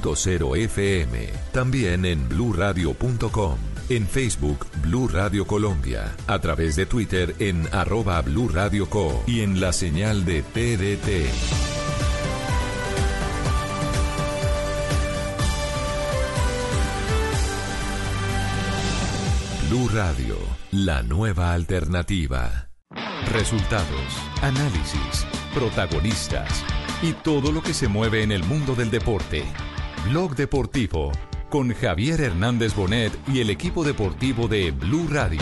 FM. También en bluradio.com. En Facebook, Blue Radio Colombia. A través de Twitter en arroba Blue Radio Co. Y en la señal de TDT. Blue Radio, la nueva alternativa. Resultados, análisis, protagonistas y todo lo que se mueve en el mundo del deporte. Blog Deportivo con Javier Hernández Bonet y el equipo deportivo de Blue Radio.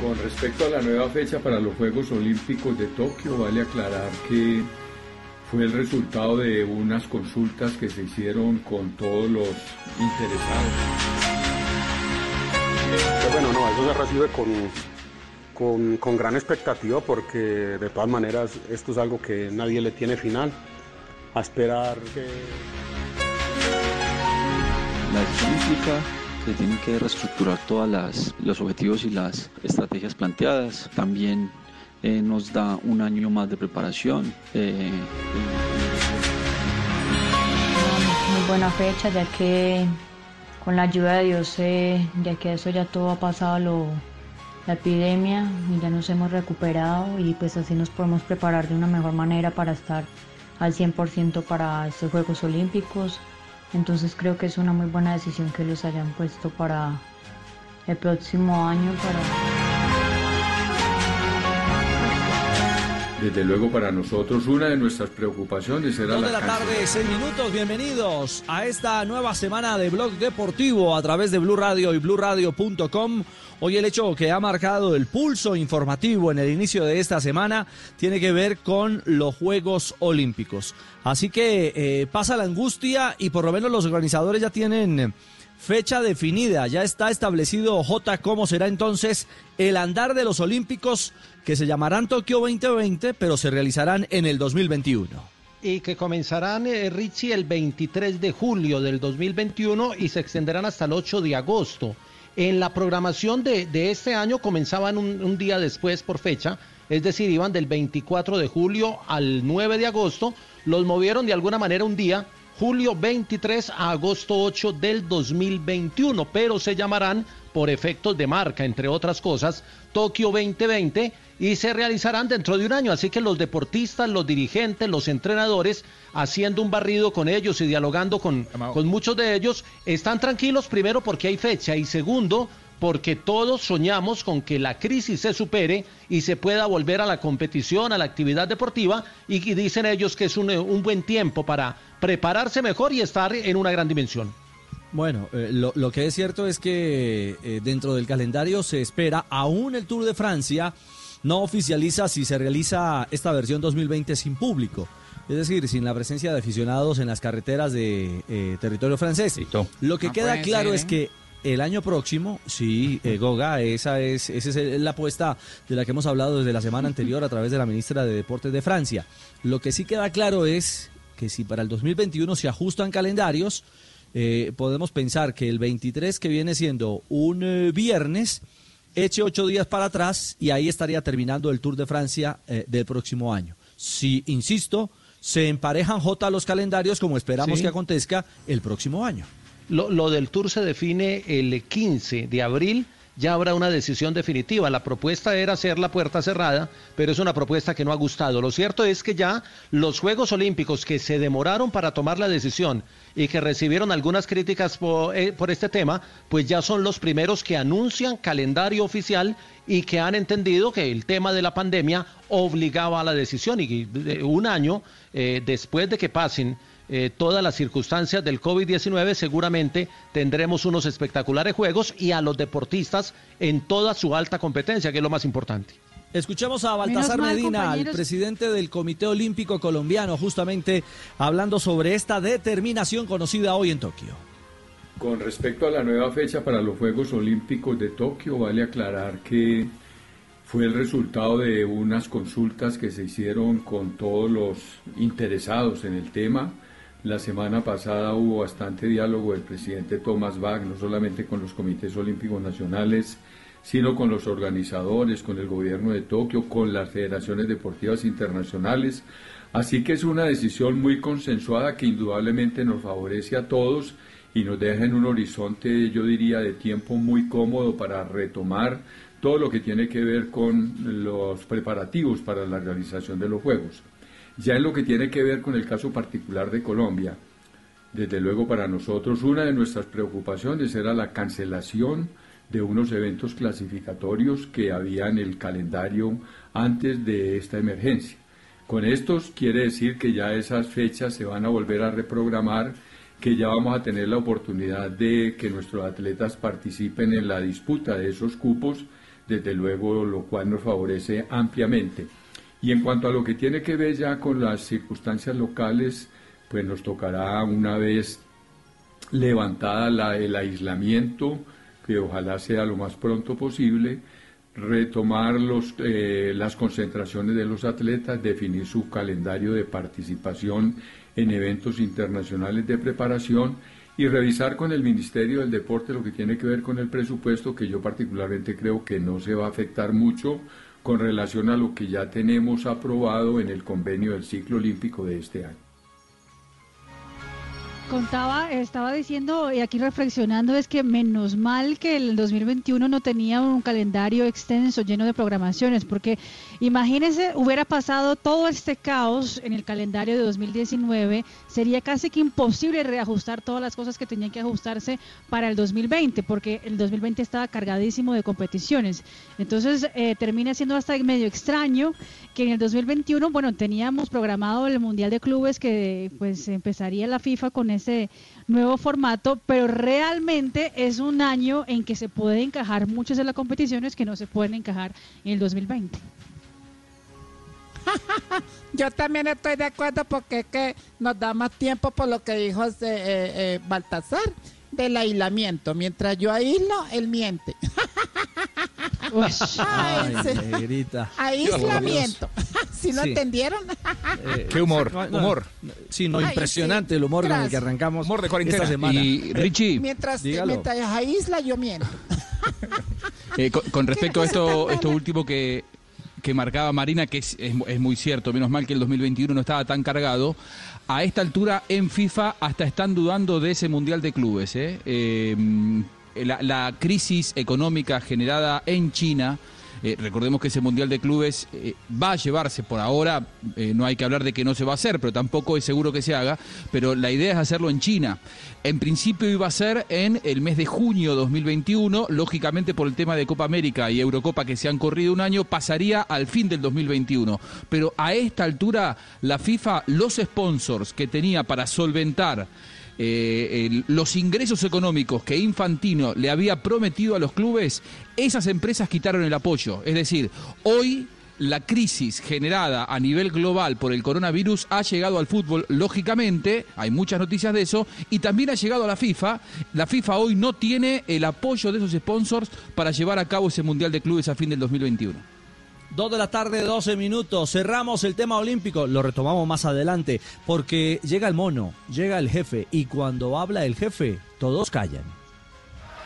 Con respecto a la nueva fecha para los Juegos Olímpicos de Tokio, vale aclarar que fue el resultado de unas consultas que se hicieron con todos los interesados. Pues bueno, no, eso se recibe con, con, gran expectativa porque de todas maneras esto es algo que nadie le tiene final. A esperar que... La decisión se tienen que reestructurar todos los objetivos y las estrategias planteadas. También eh, nos da un año más de preparación. Eh, Muy buena fecha, ya que con la ayuda de Dios, eh, ya que eso ya todo ha pasado lo, la epidemia ya nos hemos recuperado y pues así nos podemos preparar de una mejor manera para estar al 100% para estos Juegos Olímpicos. Entonces creo que es una muy buena decisión que los hayan puesto para el próximo año para Desde luego para nosotros una de nuestras preocupaciones era Dos la de la tarde, seis minutos. Bienvenidos a esta nueva semana de Blog Deportivo a través de Blue Radio y BlueRadio.com. Hoy el hecho que ha marcado el pulso informativo en el inicio de esta semana tiene que ver con los Juegos Olímpicos. Así que eh, pasa la angustia y por lo menos los organizadores ya tienen fecha definida. Ya está establecido J cómo será entonces el andar de los Olímpicos que se llamarán Tokio 2020, pero se realizarán en el 2021 y que comenzarán, eh, Richie, el 23 de julio del 2021 y se extenderán hasta el 8 de agosto. En la programación de, de este año comenzaban un, un, día después por fecha, es decir, iban del 24 de julio al 9 de agosto, los movieron de alguna manera un día, julio 23 a agosto 8 del 2021, pero se llamarán por efectos de marca, entre otras cosas, Tokio 2020 y se realizarán dentro de un año. Así que los deportistas, los dirigentes, los entrenadores, haciendo un barrido con ellos y dialogando con, con muchos de ellos, están tranquilos primero porque hay fecha y segundo porque todos soñamos con que la crisis se supere y se pueda volver a la competición, a la actividad deportiva y, dicen ellos que es un, un buen tiempo para prepararse mejor y estar en una gran dimensión. Bueno, eh, lo, lo, que es cierto es que eh, dentro del calendario se espera, aún el Tour de Francia no oficializa si se realiza esta versión 2020 sin público. Es decir, sin la presencia de aficionados en las carreteras de eh, territorio francés. Lo que No queda claro ser, es ¿eh? que el año próximo, sí, eh, Goga, esa es, esa es la apuesta de la que hemos hablado desde la semana anterior a través de la ministra de Deportes de Francia. Lo que sí queda claro es que si para el 2021 se ajustan calendarios, eh, podemos pensar que el 23, que viene siendo un eh, viernes, eche ocho días para atrás y ahí estaría terminando el Tour de Francia eh, del próximo año. Si, insisto, se emparejan J los calendarios como esperamos Sí. que acontezca el próximo año. Lo, lo del tour se define el 15 de abril. Ya habrá una decisión definitiva. La propuesta era hacer la puerta cerrada, pero es una propuesta que no ha gustado. Lo cierto es que ya los Juegos Olímpicos que se demoraron para tomar la decisión y que recibieron algunas críticas por, eh, por este tema, pues ya son los primeros que anuncian calendario oficial y que han entendido que el tema de la pandemia obligaba a la decisión y un año eh, después de que pasen eh, todas las circunstancias del COVID-19, seguramente tendremos unos espectaculares juegos y a los deportistas en toda su alta competencia, que es lo más importante. Escuchemos a Baltasar mal, Medina, el compañeros. presidente del Comité Olímpico Colombiano, justamente hablando sobre esta determinación conocida hoy en Tokio. Con respecto a la nueva fecha para los Juegos Olímpicos de Tokio, vale aclarar que fue el resultado de unas consultas que se hicieron con todos los interesados en el tema. La semana pasada hubo bastante diálogo del presidente Thomas Bach, no solamente con los comités olímpicos nacionales, sino con los organizadores, con el gobierno de Tokio, con las federaciones deportivas internacionales. Así que es una decisión muy consensuada que indudablemente nos favorece a todos y nos deja en un horizonte, yo diría, de tiempo muy cómodo para retomar todo lo que tiene que ver con los preparativos para la realización de los Juegos. Ya en lo que tiene que ver con el caso particular de Colombia, desde luego para nosotros una de nuestras preocupaciones era la cancelación de unos eventos clasificatorios que había en el calendario antes de esta emergencia. Con estos quiere decir que ya esas fechas se van a volver a reprogramar, que ya vamos a tener la oportunidad de que nuestros atletas participen en la disputa de esos cupos desde luego lo cual nos favorece ampliamente. Y en cuanto a lo que tiene que ver ya con las circunstancias locales, pues nos tocará una vez levantada el aislamiento, que ojalá sea lo más pronto posible, retomar los, eh, las concentraciones de los atletas, definir su calendario de participación en eventos internacionales de preparación y revisar con el Ministerio del Deporte lo que tiene que ver con el presupuesto, que yo particularmente creo que no se va a afectar mucho con relación a lo que ya tenemos aprobado en el convenio del ciclo olímpico de este año. Contaba, estaba diciendo y aquí reflexionando es que menos mal que el 2021 no tenía un calendario extenso lleno de programaciones, porque imagínense, hubiera pasado todo este caos en el calendario de 2019, sería casi que imposible reajustar todas las cosas que tenían que ajustarse para el 2020, porque el 2020 estaba cargadísimo de competiciones. Entonces eh, termina siendo hasta medio extraño que en el 2021, bueno, teníamos programado el Mundial de Clubes que pues empezaría la FIFA con ese nuevo formato, pero realmente es un año en que se puede encajar muchas de las competiciones que no se pueden encajar en el 2020. Yo también estoy de acuerdo porque es que nos da más tiempo por lo que dijo eh, eh, Baltasar del aislamiento. Mientras yo aíslo, él miente. Ay. Aislamiento. ¿Si no entendieron? Eh, Qué humor, humor. Sí, no, impresionante el humor con el que arrancamos humor de cuarentena. esta semana. Y Richie, mientras, mientras aísla, yo miento. Eh, con, respecto a esto, esto último que, que marcaba Marina, que es, es, muy cierto, menos mal que el 2021 no estaba tan cargado, a esta altura en FIFA hasta están dudando de ese Mundial de Clubes. ¿eh? eh la, crisis económica generada en China, eh, recordemos que ese Mundial de Clubes eh, va a llevarse por ahora, eh, no hay que hablar de que no se va a hacer, pero tampoco es seguro que se haga, pero la idea es hacerlo en China. En principio iba a ser en el mes de junio 2021, lógicamente por el tema de Copa América y Eurocopa que se han corrido un año, pasaría al fin del 2021. Pero a esta altura la FIFA, los sponsors que tenía para solventar eh, los ingresos económicos que Infantino le había prometido a los clubes, esas empresas quitaron el apoyo. Es decir, hoy la crisis generada a nivel global por el coronavirus ha llegado al fútbol, lógicamente, hay muchas noticias de eso, y también ha llegado a la FIFA. La FIFA hoy no tiene el apoyo de esos sponsors para llevar a cabo ese Mundial de Clubes a fin del 2021. Dos de la tarde, 12 minutos. Cerramos el tema olímpico. Lo retomamos más adelante. Porque llega el mono, llega el jefe. Y cuando habla el jefe, todos callan.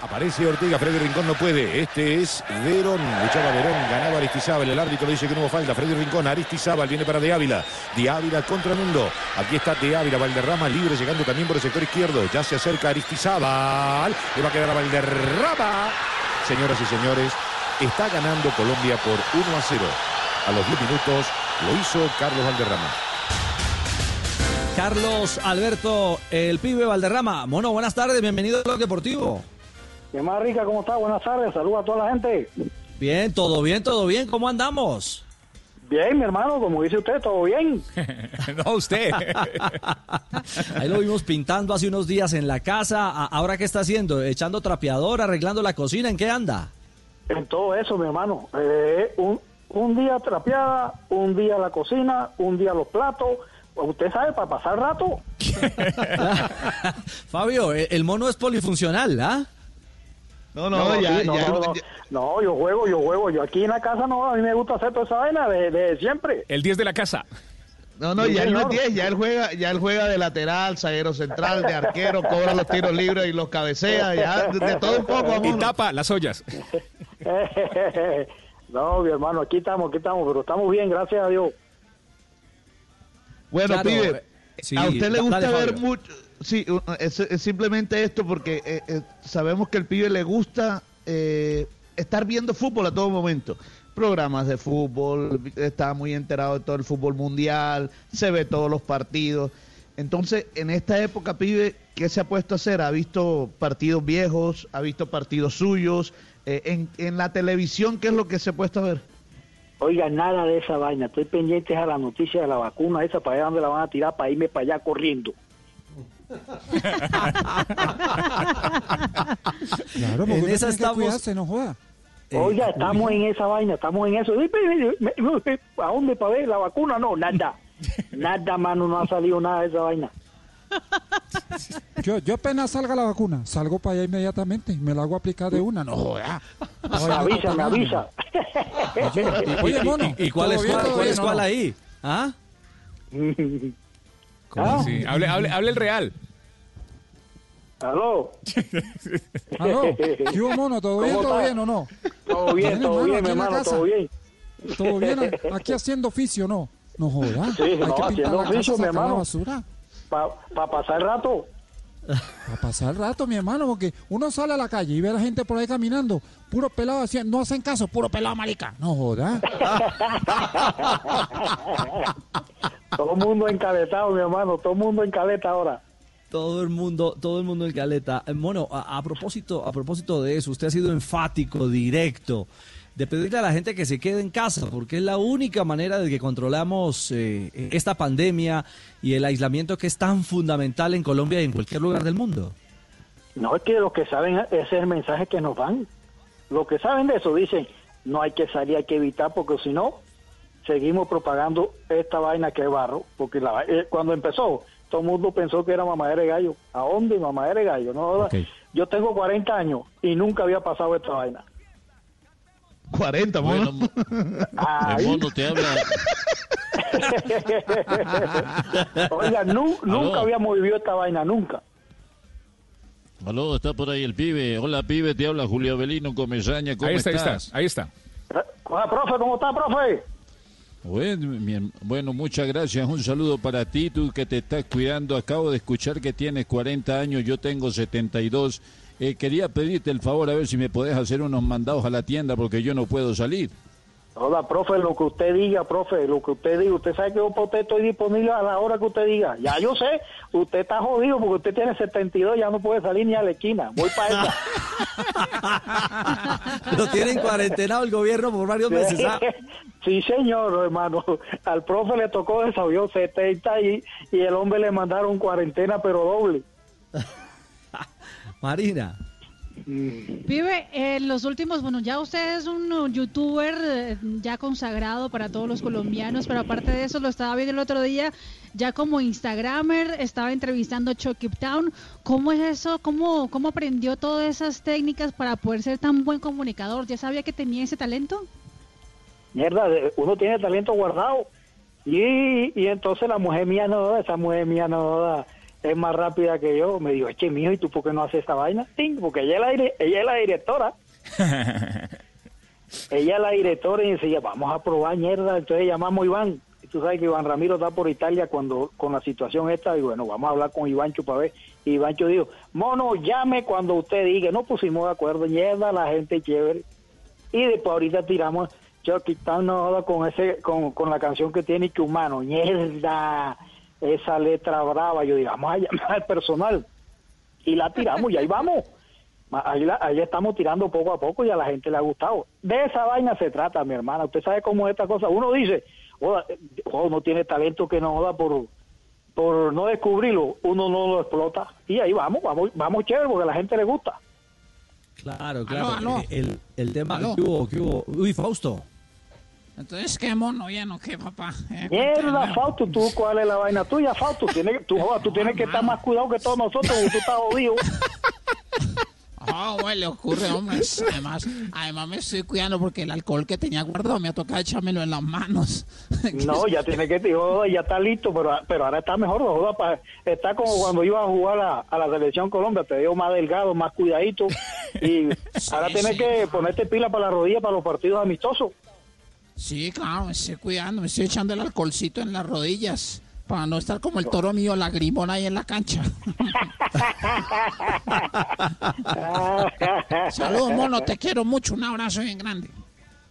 Aparece Ortega, Freddy Rincón no puede. Este es Verón. Luchaba Verón, ganaba Aristizábal. El árbitro dice que no hubo falta. Freddy Rincón, Aristizábal viene para De Ávila. De Ávila contra Mundo. Aquí está De Ávila, Valderrama libre, llegando también por el sector izquierdo. Ya se acerca Aristizábal. Le va a quedar a Valderrama. Señoras y señores, Está ganando Colombia por 1 a 0. A los 10 minutos lo hizo Carlos Valderrama. Carlos Alberto, el pibe Valderrama. Mono, buenas tardes, bienvenido a Blog Deportivo. ¿Qué más rica? ¿Cómo está? Buenas tardes, saludos a toda la gente. Bien, todo bien, todo bien, ¿cómo andamos? Bien, mi hermano, como dice usted, todo bien. no, usted. Ahí lo vimos pintando hace unos días en la casa. ¿Ahora qué está haciendo? ¿Echando trapeador, arreglando la cocina? ¿En qué anda? En todo eso, mi hermano. Eh, un, un día trapeada, un día la cocina, un día los platos. Usted sabe, para pasar rato. Fabio, eh, el mono es polifuncional, ¿ah? No, no, ya, no, no, yo juego, yo juego. Yo aquí en la casa no, a mí me gusta hacer toda esa vaina de, de siempre. El 10 de la casa. No, no, ya él no es 10, ya él juega, ya él juega de lateral, zaguero central, de arquero, cobra los tiros libres y los cabecea, ya de, de todo un poco. Y amor. tapa las ollas. no, mi hermano, aquí estamos, aquí estamos, pero estamos bien, gracias a Dios. Bueno, Claro, pibe, eh, sí, a usted le gusta dale, ver Fabio. mucho. Sí, es simplemente esto porque eh, eh, sabemos que el pibe le gusta eh, estar viendo fútbol a todo momento. Programas de fútbol, está muy enterado de todo el fútbol mundial, se ve todos los partidos. Entonces, en esta época, pibe, ¿qué se ha puesto a hacer? ¿Ha visto partidos viejos? ¿Ha visto partidos suyos? Eh, en, en la televisión, ¿qué es lo que se ha puesto a ver? Oiga, nada de esa vaina, estoy pendiente a la noticia de la vacuna esa, para allá donde la van a tirar, para irme para allá corriendo. Claro, porque En esa tiene que estamos- cuidarse, no joda. Oiga, estamos en esa vaina, estamos en eso. ¿A dónde para ver la vacuna? No, nada. Nada, mano, no ha salido nada de esa vaina. Yo, yo apenas salga la vacuna, salgo para allá inmediatamente, me la hago aplicar de una, no joda. Me avisa, me avisa. Oye, mono, ¿Y cuál es ¿todo bien, cuál, es cuál no? ahí? ¿Ah? ¿Ah? Sí, hable, hable, hable el real. ¿Aló? Aló, ¿qué hubo, mono? ¿Todo bien, ¿Cómo todo bien o no? Todo bien, todo bien, mi hermano, casa. todo bien. ¿Todo bien? Aquí haciendo oficio, ¿no? No joda. Sí, Hay no, que pintar haciendo la casa, oficio, mi la hermano. basura. Para pasar el rato. Para pasar el rato, mi hermano, porque uno sale a la calle y ve a la gente por ahí caminando, puro pelado haciendo, no hacen caso, puro pelado marica. No joda. Todo el mundo encabezado, mi hermano, todo el mundo en caleta ahora. Todo el mundo, todo el mundo en caleta. Eh, Mono, a, a propósito, a propósito de eso, usted ha sido enfático, directo, de pedirle a la gente que se quede en casa, porque es la única manera de que controlamos eh, esta pandemia y el aislamiento que es tan fundamental en Colombia y en cualquier lugar del mundo. No es que los que saben, ese es el mensaje que nos dan. Los que saben de eso dicen, no hay que salir, hay que evitar, porque si no, seguimos propagando esta vaina que es barro. Porque la, eh, cuando empezó, todo el mundo pensó que era mamadera de gallo. ¿A dónde mamadera de gallo? No. Yo tengo 40 años y nunca había pasado esta vaina. 40, Bueno. Ay. el mono te habla. Oiga, nu- nunca habíamos vivido esta vaina, nunca. Aló, está por ahí el pibe. Hola, pibe, te habla Julio Avelino Comesaña. ¿Cómo Ahí está, ahí estás? está, ahí está. Hola, profe, ¿cómo está, profe? Bueno, bueno, muchas gracias. Un saludo para ti, tú que te estás cuidando. Acabo de escuchar que tienes 40 años, yo tengo 72. Eh, quería pedirte el favor a ver si me podés hacer unos mandados a la tienda porque yo no puedo salir. Hola, profe, lo que usted diga, profe, lo que usted diga. Usted sabe que yo para usted estoy disponible a la hora que usted diga. Ya yo sé, usted está jodido porque usted tiene 72, ya no puede salir ni a la esquina. Voy para esa. Lo tienen cuarentenado el gobierno por varios meses. ¿ah? Sí, señor, hermano. Al profe le tocó desahogar 70 y, y el hombre le mandaron cuarentena, pero doble. Marina. Vive, en los últimos, bueno, ya usted es un youtuber eh, ya consagrado para todos los colombianos, pero aparte de eso, lo estaba viendo el otro día, ya como Instagramer, estaba entrevistando a Chucky Town. ¿Cómo es eso? ¿Cómo, ¿Cómo aprendió todas esas técnicas para poder ser tan buen comunicador? ¿Ya sabía que tenía ese talento? Mierda, uno tiene talento guardado. Y, y entonces la mujer mía no, esa mujer mía no es más rápida que yo. Me dijo, che, mijo, ¿y tú por qué no haces esta vaina? Sí, porque ella es la, ella es la directora. ella es la directora y decía, vamos a probar mierda. Entonces llamamos a Iván. Y tú sabes que Iván Ramiro está por Italia cuando con la situación esta. Y bueno, vamos a hablar con Ivancho para ver. Y Ivancho dijo, mono, llame cuando usted diga. No pusimos de acuerdo, mierda, la gente chévere. Y después ahorita tiramos No joda con ese con, con la canción que tiene que humano, mierda, esa letra brava, yo digo, vamos a llamar al personal y la tiramos y ahí vamos. Ahí, la- ahí estamos tirando poco a poco y a la gente le ha gustado. De esa vaina se trata, mi hermana. Usted sabe cómo es esta cosa. Uno dice, joda, joda, no tiene talento que no joda por, por no descubrirlo, uno no lo explota. Y ahí vamos, vamos, vamos chévere porque a la gente le gusta. Claro, claro. Aló, aló. El, el tema. Aló. ¿Qué hubo? ¿Qué hubo? Uy, Fausto. Entonces, ¿qué mono ya no qué, papá? Eh, Mierda. Fausto, tú, ¿cuál es la vaina tuya, Fausto? Tienes, tú, joda, tú tienes que estar más cuidado que todos nosotros, porque tú estás jodido. Ah, ¿Cómo le ocurre, hombre? Además, además me estoy cuidando porque el alcohol que tenía guardado me ha tocado echármelo en las manos. No, ya tiene que, tío, ya está listo, pero, pero ahora está mejor, joda, pa- está como cuando iba a jugar a, a la selección Colombia, te veo más delgado, más cuidadito, y ahora tienes que ponerte pila para la rodilla para los partidos amistosos. Sí, claro, me estoy cuidando, me estoy echando el alcoholcito en las rodillas para no estar como el toro mío lagrimón ahí en la cancha. Saludos, mono, te quiero mucho, un abrazo bien grande.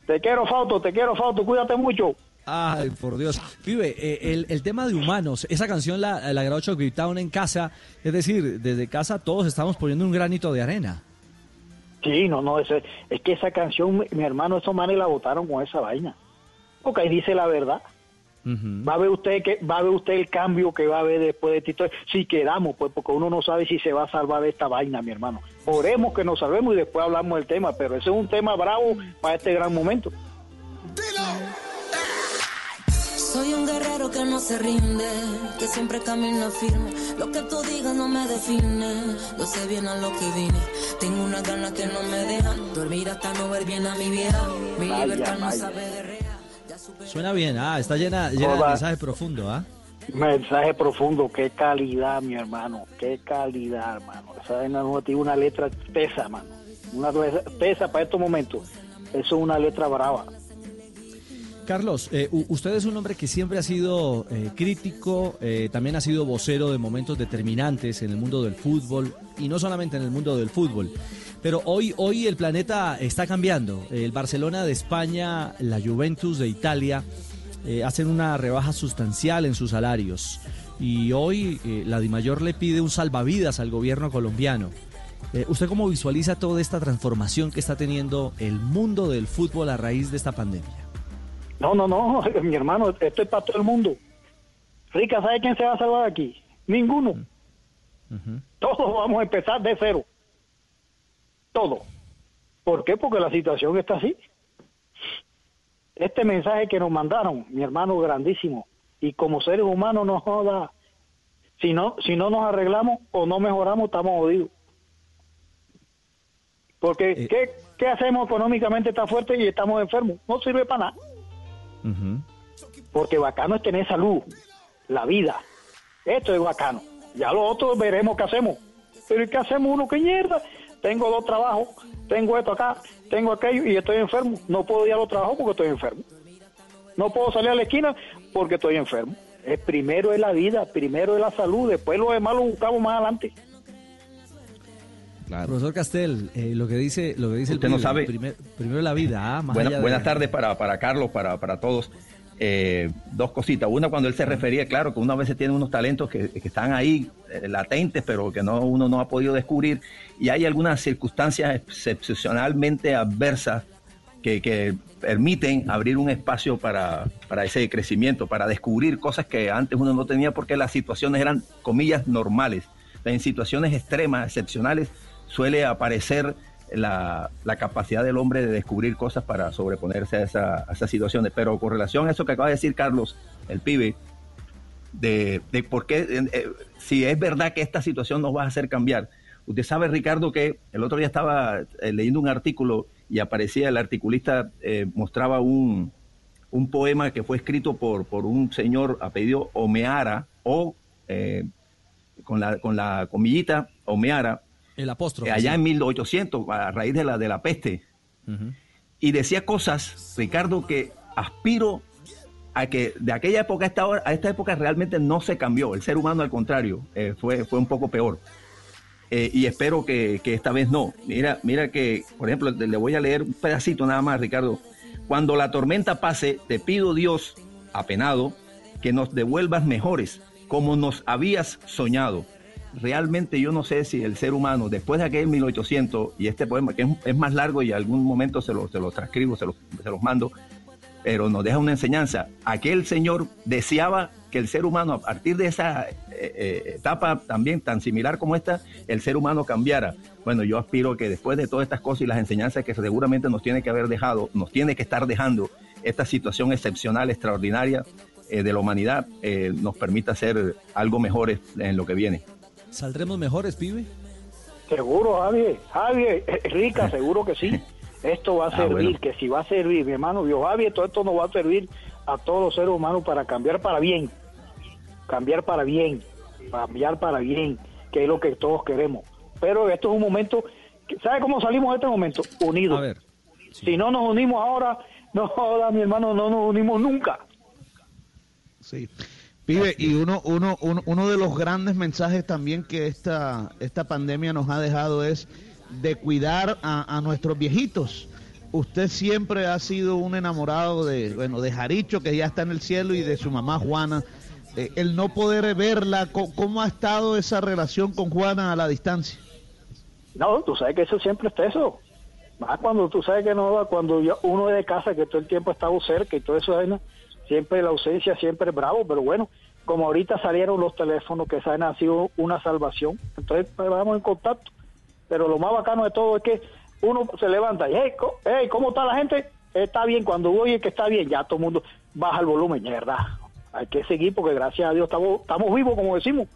Te quiero, Fausto, te quiero, Fausto, cuídate mucho. Ay, por Dios. Pibe, eh, el, el tema de humanos, esa canción la, la grabó Chuck Town en casa, es decir, desde casa todos estamos poniendo un granito de arena. Sí, no, no, es que esa canción, mi, hermano, esos manes la votaron con esa vaina. Porque ahí dice la verdad. Va a ver usted que va a ver usted el cambio que va a haber después de Tito. Si quedamos, pues, porque uno no sabe si se va a salvar de esta vaina, mi hermano. Oremos que nos salvemos y después hablamos del tema, pero ese es un tema bravo para este gran momento. Soy un guerrero que no se rinde, que siempre camina firme. Lo que tú digas no me define, yo sé bien a lo que vine. Tengo una gana que no me dejan dormir hasta no ver bien a mi vieja. Mi Vaya, libertad no sabe guerrear. Suena bien, ah, está llena, llena de mensaje profundo, ¿ah? Mensaje profundo, qué calidad, mi hermano, qué calidad, hermano. Esa vaina no tiene una letra pesa, hermano. Una letra pesa para estos momentos. Eso es una letra brava. Carlos, eh, usted es un hombre que siempre ha sido eh, crítico, eh, también ha sido vocero de momentos determinantes en el mundo del fútbol y no solamente en el mundo del fútbol. Pero hoy, hoy el planeta está cambiando. El Barcelona de España, la Juventus de Italia hacen una rebaja sustancial en sus salarios. Y hoy la DIMAYOR le pide un salvavidas al gobierno colombiano. ¿Usted cómo visualiza toda esta transformación que está teniendo el mundo del fútbol a raíz de esta pandemia? No, no, no, mi hermano, esto es para todo el mundo. Rica, ¿sabe quién se va a salvar aquí? Ninguno. Todos vamos a empezar de cero. Todo. ¿Por qué? Porque la situación está así. Este mensaje que nos mandaron, mi hermano, grandísimo. Y como seres humanos nos joda. Si no, si no nos arreglamos o no mejoramos, estamos jodidos. Porque, ¿qué, ¿qué hacemos económicamente tan fuerte y estamos enfermos? No sirve para nada. Porque bacano es tener salud, la vida. Esto es bacano. Ya lo otro veremos qué hacemos. Pero ¿y ¿qué hacemos uno? ¿Qué mierda? Tengo dos trabajos, tengo esto acá, tengo aquello y estoy enfermo. No puedo ir a los trabajos porque estoy enfermo. No puedo salir a la esquina porque estoy enfermo. El primero es la vida, primero es la salud, después lo demás lo buscamos más adelante. Profesor Castel, eh, lo que dice, lo que dice Usted el no pibe, sabe. primer- primero la vida, ah, más Buena- allá de- buenas tardes para, para Carlos, para, para todos. Eh, dos cositas. Una, cuando él se refería, claro, que uno a veces tiene unos talentos que, que están ahí eh, latentes, pero que no, uno no ha podido descubrir. Y hay algunas circunstancias excepcionalmente adversas que, que permiten abrir un espacio para, para ese crecimiento, para descubrir cosas que antes uno no tenía porque las situaciones eran, comillas, normales. En situaciones extremas, excepcionales, suele aparecer la, la capacidad del hombre de descubrir cosas para sobreponerse a, esa- a esas situaciones. Pero con relación a eso que acaba de decir Carlos, el pibe, de, de por qué, eh, si es verdad que esta situación nos va a hacer cambiar. Usted sabe, Ricardo, que el otro día estaba eh, leyendo un artículo y aparecía, el articulista eh, mostraba un, un poema que fue escrito por, por un señor apellido Omeara, o con, la, con la comillita Omeara, El apóstrofe. eh, allá sí. en 1800, a raíz de la, de la peste. Y decía cosas, Ricardo, que aspiro a que de aquella época a esta, hora- a esta época realmente no se cambió. El ser humano, al contrario, eh, fue, fue un poco peor. Eh, y espero que, que esta vez no. Mira, mira que, por ejemplo, le voy a leer un pedacito nada más, Ricardo. Cuando la tormenta pase, te pido Dios, apenado, que nos devuelvas mejores, como nos habías soñado. Realmente yo no sé si el ser humano, después de aquel 1800, y este poema, que es, más largo y algún momento se lo, se lo transcribo, se los, mando, pero nos deja una enseñanza. Aquel señor deseaba que el ser humano, a partir de esa eh, eh, etapa también tan similar como esta, el ser humano cambiara. Bueno, yo aspiro que después de todas estas cosas y las enseñanzas que seguramente nos tiene que haber dejado, nos tiene que estar dejando esta situación excepcional, extraordinaria eh, de la humanidad, nos permita ser algo mejores en lo que viene. ¿Saldremos mejores, pibe? Seguro, Javier. Javier, eh, rica, seguro que sí. Esto va a Ah, servir, bueno. que si va a servir, mi hermano, vio Javier, todo esto nos va a servir a todos los seres humanos para cambiar para bien. Cambiar para bien. Cambiar para bien, que es lo que todos queremos. Pero esto es un momento, ¿sabe cómo salimos de este momento? Unidos. A ver. Si no nos unimos ahora, no joda, mi hermano, no nos unimos nunca. Sí. Pibe, y uno, uno, uno, uno de los grandes mensajes también que esta, esta pandemia nos ha dejado es de cuidar a, a nuestros viejitos. Usted siempre ha sido un enamorado de, bueno, de Jaricho, que ya está en el cielo, y de su mamá Juana. Eh, el no poder verla, co- ¿cómo ha estado esa relación con Juana a la distancia? No, tú sabes que eso siempre está eso. Más cuando tú sabes que no, cuando yo- uno es de casa, que todo el tiempo ha estado cerca y todo eso, vaina, siempre la ausencia, siempre es bravo, pero bueno, como ahorita salieron los teléfonos, que saben, ha sido una salvación, entonces pues, vamos en contacto. Pero lo más bacano de todo es que uno se levanta y, hey, hey, ¿cómo está la gente? Está bien, cuando oye que está bien, ya todo el mundo baja el volumen, mierda. Hay que seguir porque gracias a Dios estamos, estamos vivos, como decimos.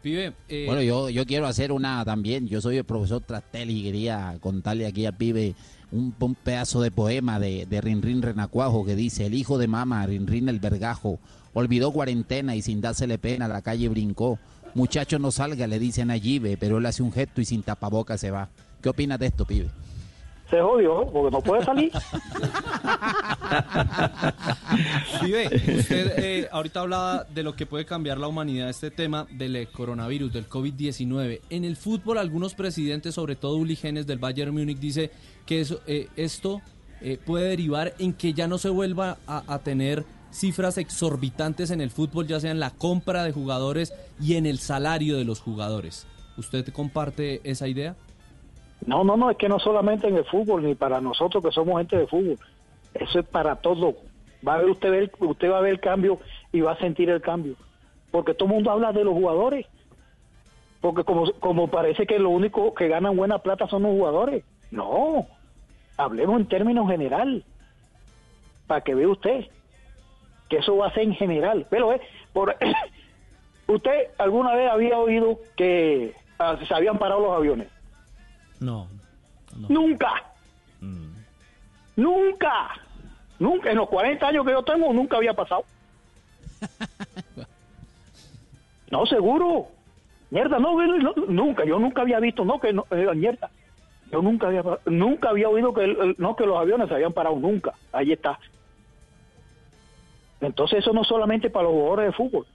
Pibe, eh, Bueno, yo, yo quiero hacer una también. Yo soy el profesor Trastelli y quería contarle aquí al pibe un, pedazo de poema de, de Rinrin Renacuajo que dice: El hijo de mama, Rinrin el vergajo, olvidó cuarentena y sin dársele pena a la calle brincó. Muchacho, no salga, le dicen a Yibe, pero él hace un gesto y sin tapaboca se va. ¿Qué opinas de esto, pibe? Se jodió, porque no puede salir. Pibe, usted eh, ahorita hablaba de lo que puede cambiar la humanidad, este tema del eh, coronavirus, del COVID-19. En el fútbol, algunos presidentes, sobre todo Uli Genes del Bayern Múnich, dice que eh, esto puede derivar en que ya no se vuelva a, a tener cifras exorbitantes en el fútbol, ya sea en la compra de jugadores y en el salario de los jugadores. ¿Usted comparte esa idea? No, no, no, es que no solamente en el fútbol, ni para nosotros que somos gente de fútbol. Eso es para todo. Va a ver usted, ver, usted va a ver el cambio y va a sentir el cambio. Porque todo el mundo habla de los jugadores. Porque como, como parece que lo único que ganan buena plata son los jugadores. No, hablemos en términos general. Para que vea usted que eso va a ser en general. Pero, eh, por, ¿usted alguna vez había oído que ah, se habían parado los aviones? No. Nunca. Nunca. Nunca. En los 40 años que yo tengo, nunca había pasado. No, seguro. Mierda, no, nunca. Yo nunca había visto, no, que no, eh, mierda. Yo nunca había, nunca había oído que, el- no, que los aviones se habían parado, nunca. Ahí está. Entonces eso no solamente para los jugadores de fútbol,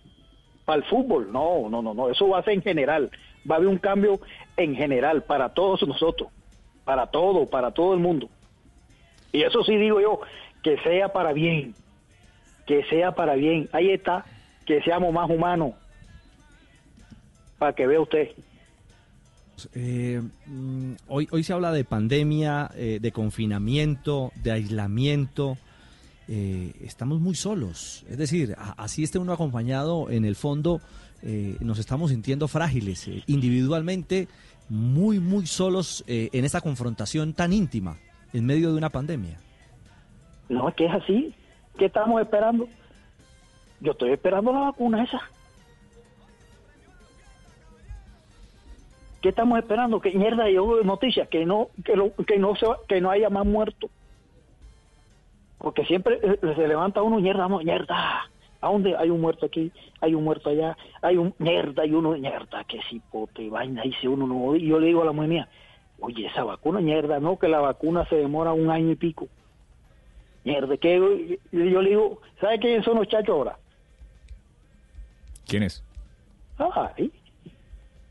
para el fútbol, no, no, no, no, eso va a ser en general, va a haber un cambio en general para todos nosotros, para todo, para todo el mundo. Y eso sí digo yo, que sea para bien, que sea para bien, ahí está, que seamos más humanos, para que vea usted. Eh, mm, hoy, hoy se habla de pandemia, eh, de confinamiento, de aislamiento. Eh, estamos muy solos. Es decir, así esté uno acompañado, en el fondo eh, nos estamos sintiendo frágiles, eh, individualmente muy, muy solos eh, en esta confrontación tan íntima en medio de una pandemia. No, que es así. ¿Qué estamos esperando? Yo estoy esperando la vacuna esa. ¿Qué estamos esperando? Que mierda yo noticias que no que, lo- que no se que no haya más muertos. Porque siempre se levanta uno mierda, no, mierda. ¿A dónde hay un muerto aquí? Hay un muerto allá. Hay un mierda y uno mierda, que cipote, vaina, dice uno no. Y yo le digo a la mujer mía, "Oye, esa vacuna mierda, no, que la vacuna se demora un año y pico." Mierda, que yo le digo, ¿sabe quiénes son los chachos ahora? ¿Quién es? Ay,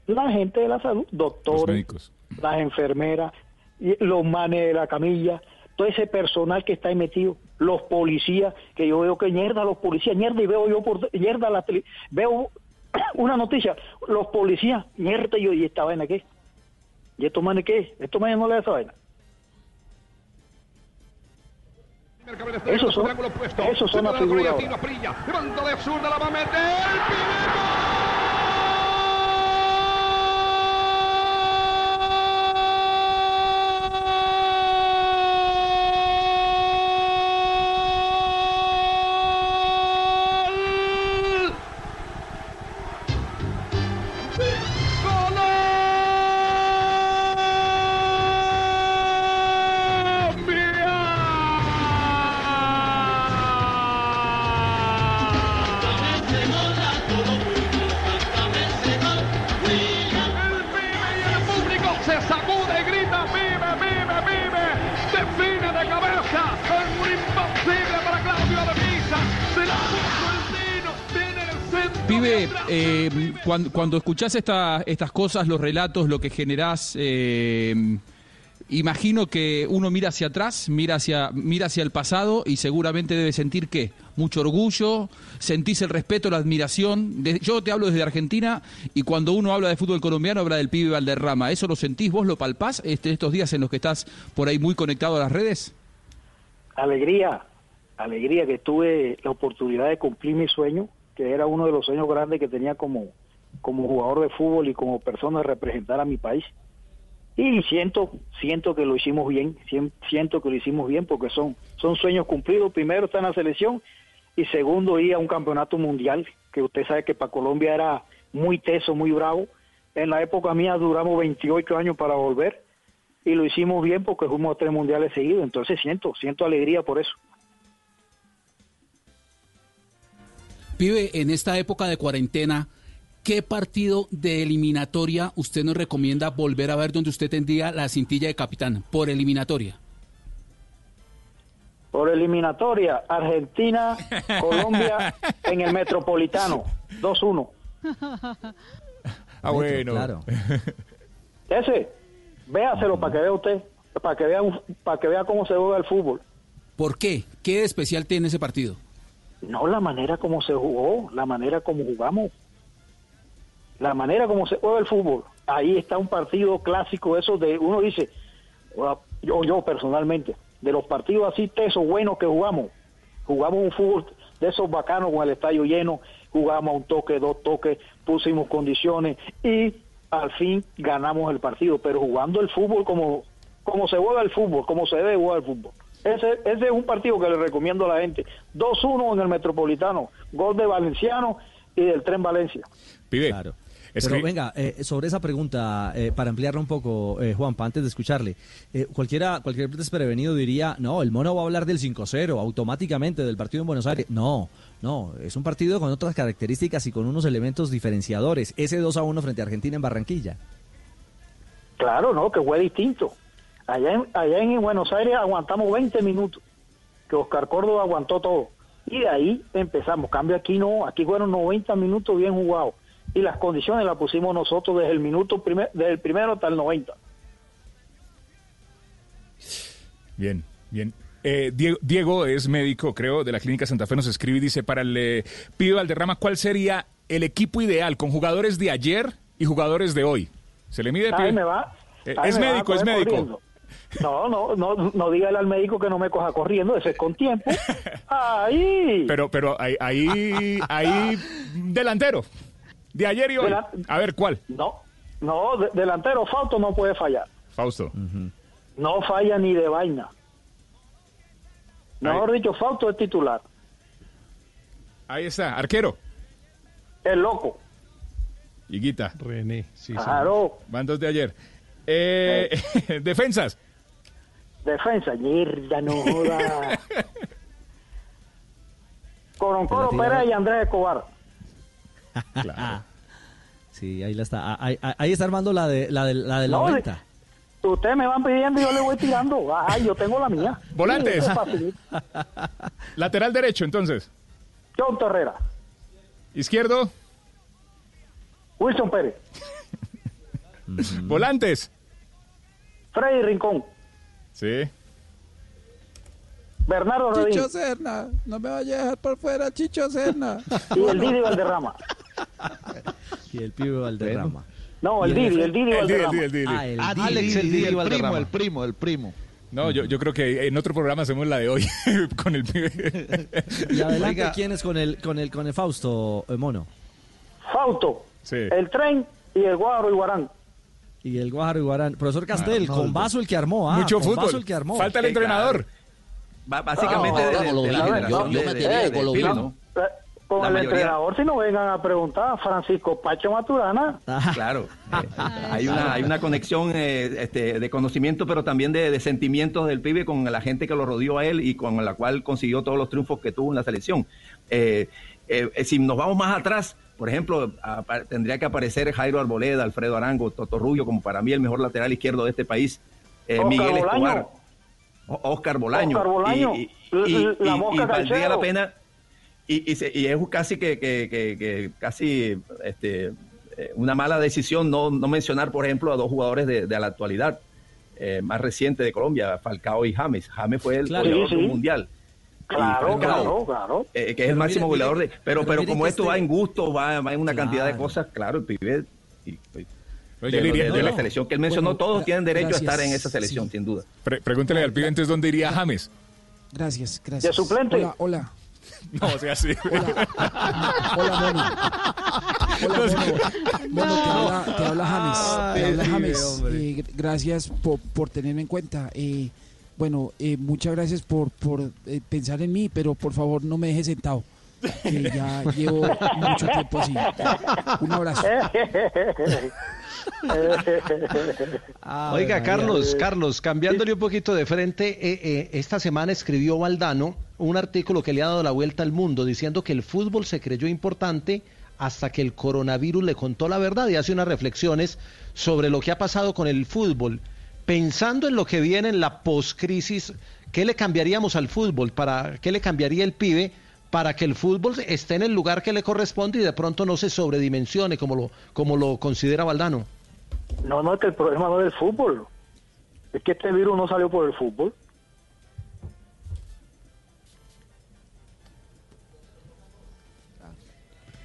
la gente de la salud, doctores, Los médicos. las enfermeras, los manes de la camilla, todo ese personal que está ahí metido, los policías, que yo veo que mierda los policías, mierda, y veo yo por mierda la tele, veo una noticia, los policías, mierda, y yo, ¿y esta vaina qué? ¿Y estos manes qué? ¿Estos manes no le da esa vaina? Esos son, esos son las figuras eh, cuando, cuando escuchás esta- estas cosas, los relatos, lo que generás, eh, imagino que uno mira hacia atrás, mira hacia, mira hacia el pasado y seguramente debe sentir que mucho orgullo, sentís el respeto, la admiración. Yo te hablo desde Argentina y cuando uno habla de fútbol colombiano habla del pibe Valderrama. ¿Eso lo sentís vos, lo palpás este, estos días en los que estás por ahí muy conectado a las redes? alegría, alegría que tuve la oportunidad de cumplir mi sueño, que era uno de los sueños grandes que tenía como, como jugador de fútbol y como persona de representar a mi país. Y siento, siento que lo hicimos bien, sien- siento que lo hicimos bien porque son, son sueños cumplidos. Primero está en la selección y segundo ir a un campeonato mundial, que usted sabe que para Colombia era muy teso, muy bravo. En la época mía duramos 28 años para volver y lo hicimos bien porque fuimos a tres mundiales seguidos. Entonces siento, siento alegría por eso. Pibe, en esta época de cuarentena, ¿qué partido de eliminatoria usted nos recomienda volver a ver donde usted tendría la cintilla de capitán? Por eliminatoria. Por eliminatoria, Argentina, Colombia en el Metropolitano, 2-1. Ah, bueno. Claro. Ese, véaselo para que vea usted, para que vea, un- para que vea cómo se juega el fútbol. ¿Por qué? ¿Qué de especial tiene ese partido? No la manera como se jugó, la manera como jugamos, la manera como se juega el fútbol. Ahí está un partido clásico, eso de uno dice, "Ah, yo, yo personalmente, de los partidos así tesos buenos que jugamos, jugamos un fútbol de esos bacanos con el estadio lleno, jugamos un toque, dos toques, pusimos condiciones y al fin ganamos el partido, pero jugando el fútbol como, como se juega el fútbol, como se debe jugar el fútbol. Ese, ese es un partido que le recomiendo a la gente. 2-1 en el Metropolitano, gol de Valenciano y del Tren Valencia. Pibe. Claro. Es Pero que- venga, eh, sobre esa pregunta, eh, para ampliarla un poco, eh, Juanpa, antes de escucharle, eh, cualquiera, cualquier desprevenido diría, no, el mono va a hablar del 5-0 automáticamente del partido en Buenos Aires. No, no, es un partido con otras características y con unos elementos diferenciadores. Ese 2-1 frente a Argentina en Barranquilla. Claro, no, que fue distinto. Allá en, allá en Buenos Aires aguantamos 20 minutos, que Oscar Córdoba aguantó todo. Y de ahí empezamos. Cambio aquí no, aquí fueron 90 minutos bien jugados. Y las condiciones las pusimos nosotros desde el minuto primer, desde el primero hasta el 90. Bien, bien. Eh, Diego, Diego es médico, creo, de la Clínica Santa Fe, nos escribe y dice, para el eh, Pibe Valderrama, ¿cuál sería el equipo ideal con jugadores de ayer y jugadores de hoy? ¿Se le mide, Ahí me va. Eh, es me va a médico, es médico. No, no, no, no dígale al médico que no me coja corriendo, ese es con tiempo. Ahí. Pero, pero ahí, ahí, ahí, delantero. De ayer y hoy. Delan- A ver, ¿cuál? No, no, de- delantero Fausto no puede fallar. Fausto. No falla ni de vaina. Mejor dicho, Fausto es titular. Ahí está, arquero. El loco. Higuita. René, sí, Claro. Van dos de ayer. Eh, defensas. Defensa, mierda, no joda. Coroncoro la Pérez y Andrés Escobar. Claro. Sí, ahí la está. Ah, Ahí, está armando la de la de la del No, 90. Ustedes me van pidiendo y yo le voy tirando. Ay, yo tengo la mía. Volantes. Sí. Lateral derecho, entonces. John Torrera. Izquierdo. Wilson Pérez. Volantes. Freddy Rincón. Sí. Bernardo Redín. Chicho Serna, no me vayas a dejar por fuera, Chicho Serna. Y el Didi Valderrama. Y el pibe Valderrama. No, el Didi, el Didi Didi, el Valderrama. Didi, el Didi. Ah, el Ah, Didi, Alex, el, Didi Didi, el Valderrama. primo, el primo, el primo. No, yo, yo creo que en otro programa hacemos la de hoy con el pibe. Y adelante, Oiga. ¿quién es con el con el con el Fausto eh, Mono? Fausto. Sí. El tren y el Guaro. Y el Guajaro Iguarán. Profesor Castel, con vaso el que armó, ah, Mucho con fútbol. vaso el que armó. Falta el entrenador. Básicamente No, de, de- de la no, generación yo Con La el mayoría. entrenador, si no vengan a preguntar, Francisco Pacho Maturana. Claro, eh, hay una hay una conexión eh, este, de conocimiento, pero también de, de sentimientos del pibe con la gente que lo rodeó a él y con la cual consiguió todos los triunfos que tuvo en la selección. Eh, eh, si nos vamos más atrás, Por ejemplo, tendría que aparecer Jairo Arboleda, Alfredo Arango, Toto Rubio, como para mí el mejor lateral izquierdo de este país. eh, Miguel Bolaño. Escobar, Oscar Bolaño. Oscar Bolaño. Y, y- y- La y- Mosca y valdría la pena. Y, y se- y es casi que, que- que- que casi este, eh, una mala decisión no, no mencionar, por ejemplo, a dos jugadores de, de la actualidad eh, más reciente de Colombia, Falcao y James. James fue el Claro. goleador sí. mundial. Claro, claro, claro. eh, que es el máximo mire, goleador de. Pero, pero como esto este- va en gusto, va, va en una cantidad de cosas, claro, el pibe. y- de, yo diría- de- de no, la no. selección que él mencionó, Bueno, todos tienen derecho gracias. a estar en esa selección, sin duda. Pre- pregúntele al pibe entonces dónde iría James. Gracias, gracias. ¿De suplente? Hola, hola. No, o sea, sí. Hola, Mono. Hola, Mono. Mono, te habla, te habla James. Te habla James. Eh, gr- gracias por, por tenerme en cuenta. Eh, bueno, eh, muchas gracias por, por eh, pensar en mí, pero por favor no me deje sentado. Que ya llevo mucho tiempo así. Un abrazo. Oiga, Carlos, Carlos, cambiándole un poquito de frente, eh, eh, esta semana escribió Valdano un artículo que le ha dado la vuelta al mundo diciendo que el fútbol se creyó importante hasta que el coronavirus le contó la verdad y hace unas reflexiones sobre lo que ha pasado con el fútbol. Pensando en lo que viene en la poscrisis, ¿qué le cambiaríamos al fútbol? ¿Para qué le cambiaría el pibe para que el fútbol esté en el lugar que le corresponde y de pronto no se sobredimensione como lo como lo considera Valdano? No, no, es que el problema no es el fútbol. Es que este virus no salió por el fútbol.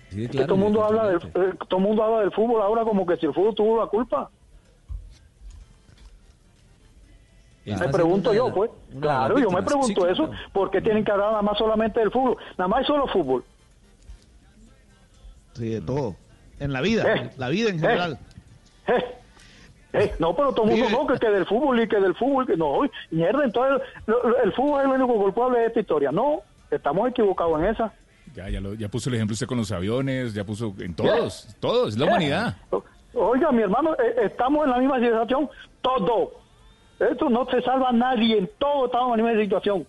Sí, Es que claro, todo el mundo habla del, eh, todo el mundo habla del fútbol ahora como que si el fútbol tuvo la culpa. Me pregunto yo, pues. una Claro, yo me pregunto Sí, eso. claro. ¿Por qué tienen que hablar nada más solamente del fútbol? Nada más hay solo fútbol. Sí, de todo. En la vida, Eh. la vida en general. Eh, no, pero todo el mundo no, que, que del fútbol y que del fútbol, que no, mierda, entonces lo- lo- el fútbol es el único culpable de esta historia. No, estamos equivocados en esa. Ya, ya, lo- ya puso el ejemplo usted con los aviones, ya puso en todos, todos, es la humanidad. Oiga, mi hermano, eh, estamos en la misma situación, todo. Esto no se salva nadie, en todo estamos en la misma situación.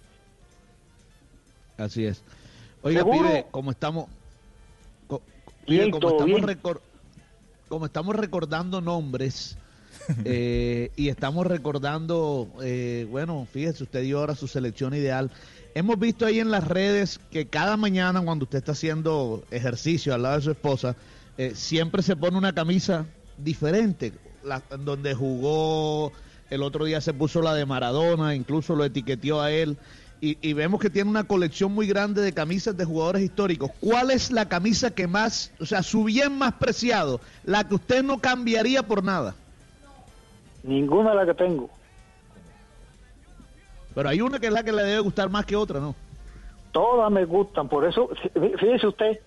Así es. Oiga, ¿Seguro? pibe, como estamos... co- pibe, Bien, como, estamos recor- como estamos recordando nombres eh, y estamos recordando, eh, bueno, fíjese, usted dio ahora su selección ideal. Hemos visto ahí en las redes que cada mañana cuando usted está haciendo ejercicio al lado de su esposa, eh, siempre se pone una camisa diferente, la, donde jugó, el otro día se puso la de Maradona, incluso lo etiqueteó a él. Y, y vemos que tiene una colección muy grande de camisas de jugadores históricos. ¿Cuál es la camisa que más, o sea, su bien más preciado, la que usted no cambiaría por nada? Ninguna de las que tengo. Pero hay una que es la que le debe gustar más que otra, ¿no? Todas me gustan, por eso, fí- fíjese usted,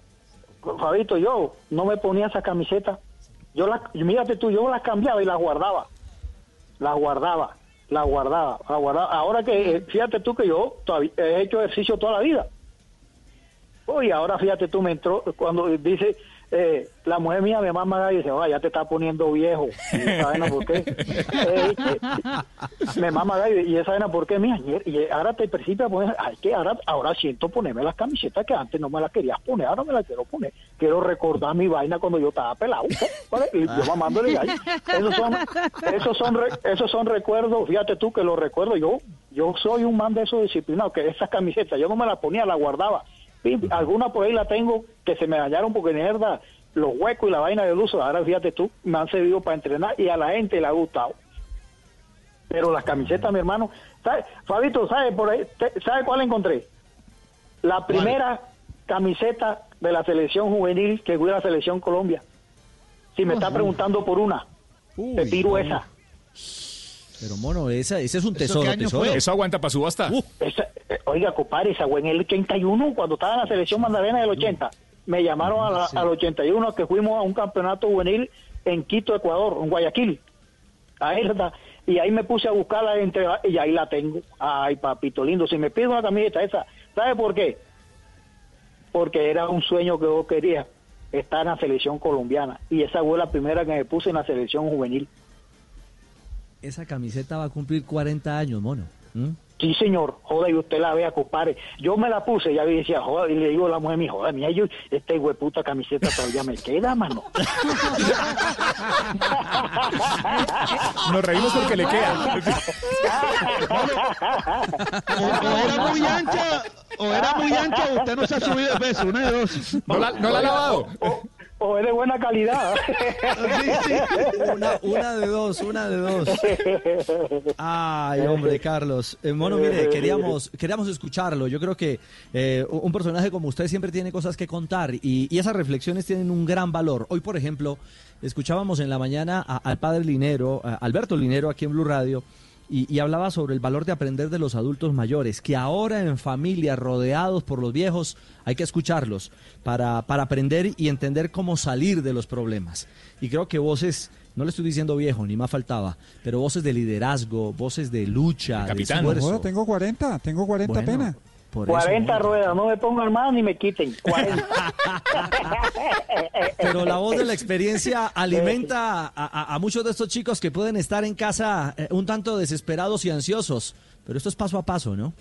Fabito, yo no me ponía esa camiseta. Yo las, mírate tú, yo las cambiaba y las guardaba. Las guardaba, las guardaba, las guardaba. Ahora que, eh, fíjate tú que yo he hecho ejercicio toda la vida. Oye, ahora fíjate tú, me entró, cuando dice, eh, la mujer mía me mama y dice, "Oye, ya te está poniendo viejo. Y esa vaina, ¿por qué? Eh, eh, me mama y esa vaina, ¿por qué, mía? Y, ahora te precipita a poner, ay, que ahora, ahora siento ponerme las camisetas que antes no me las querías poner, ahora me las quiero poner. Quiero recordar mi vaina cuando yo estaba pelado. Y yo mamándole gallo. Esos son, esos son, re- esos son recuerdos, fíjate tú que los recuerdo yo, yo soy un man de esos disciplinados, que esas camisetas yo no me las ponía, las guardaba. Alguna por ahí la tengo que se me dañaron porque mierda, los huecos y la vaina del uso, ahora fíjate tú, me han servido para entrenar y a la gente le ha gustado. Pero las camisetas, mi hermano, ¿sabe? Fabito, ¿sabe por ahí? ¿Sabe cuál encontré? La primera camiseta de la selección juvenil que fue la selección Colombia. Si me está preguntando por una, te tiro esa. Pero mono, esa, ese es un ¿Eso tesoro? Eso aguanta para subasta. Esa- eh, oiga, compadre, esa fue en el 81, cuando estaba en la selección Magdalena del 80. Me llamaron a la- al 81 que fuimos a un campeonato juvenil en Quito, Ecuador, en Guayaquil. Ahí está. Y ahí me puse a buscarla entre y ahí la tengo. Ay, papito lindo, si me pido una camiseta esa, ¿sabe por qué? Porque era un sueño que yo quería estar en la selección colombiana y esa fue la primera que me puse en la selección juvenil. Esa camiseta va a cumplir 40 años, mono. ¿Mm? Sí, señor, joda, y usted la vea, compadre. Yo me la puse, ya decía, joda, y le digo a la mujer, mi joda, mía, yo, esta hueputa camiseta todavía me queda, mano. Nos reímos porque le queda. O era muy ancha, o era muy ancha, o usted no se ha subido de peso, una de dos. No la, no la ha lavado. O es de buena calidad. Una, de dos, una de dos. Ay, hombre, Carlos. Eh, mono, mire, queríamos, queríamos escucharlo. Yo creo que eh, un personaje como usted siempre tiene cosas que contar y, y esas reflexiones tienen un gran valor. Hoy, por ejemplo, escuchábamos en la mañana al padre Linero, Alberto Linero, aquí en Blue Radio. Y, y hablaba sobre el valor de aprender de los adultos mayores, que ahora en familia, rodeados por los viejos, hay que escucharlos para, para aprender y entender cómo salir de los problemas. Y creo que voces, no le estoy diciendo viejo, ni más faltaba, pero voces de liderazgo, voces de lucha, de esfuerzo. Joder, tengo 40, tengo 40 Bueno, apenas. Por eso, 40 mono. ruedas, no me pongan más ni me quiten. 40. Pero la voz de la experiencia alimenta a, a- a muchos de estos chicos que pueden estar en casa eh, un tanto desesperados y ansiosos. Pero esto es paso a paso, ¿no?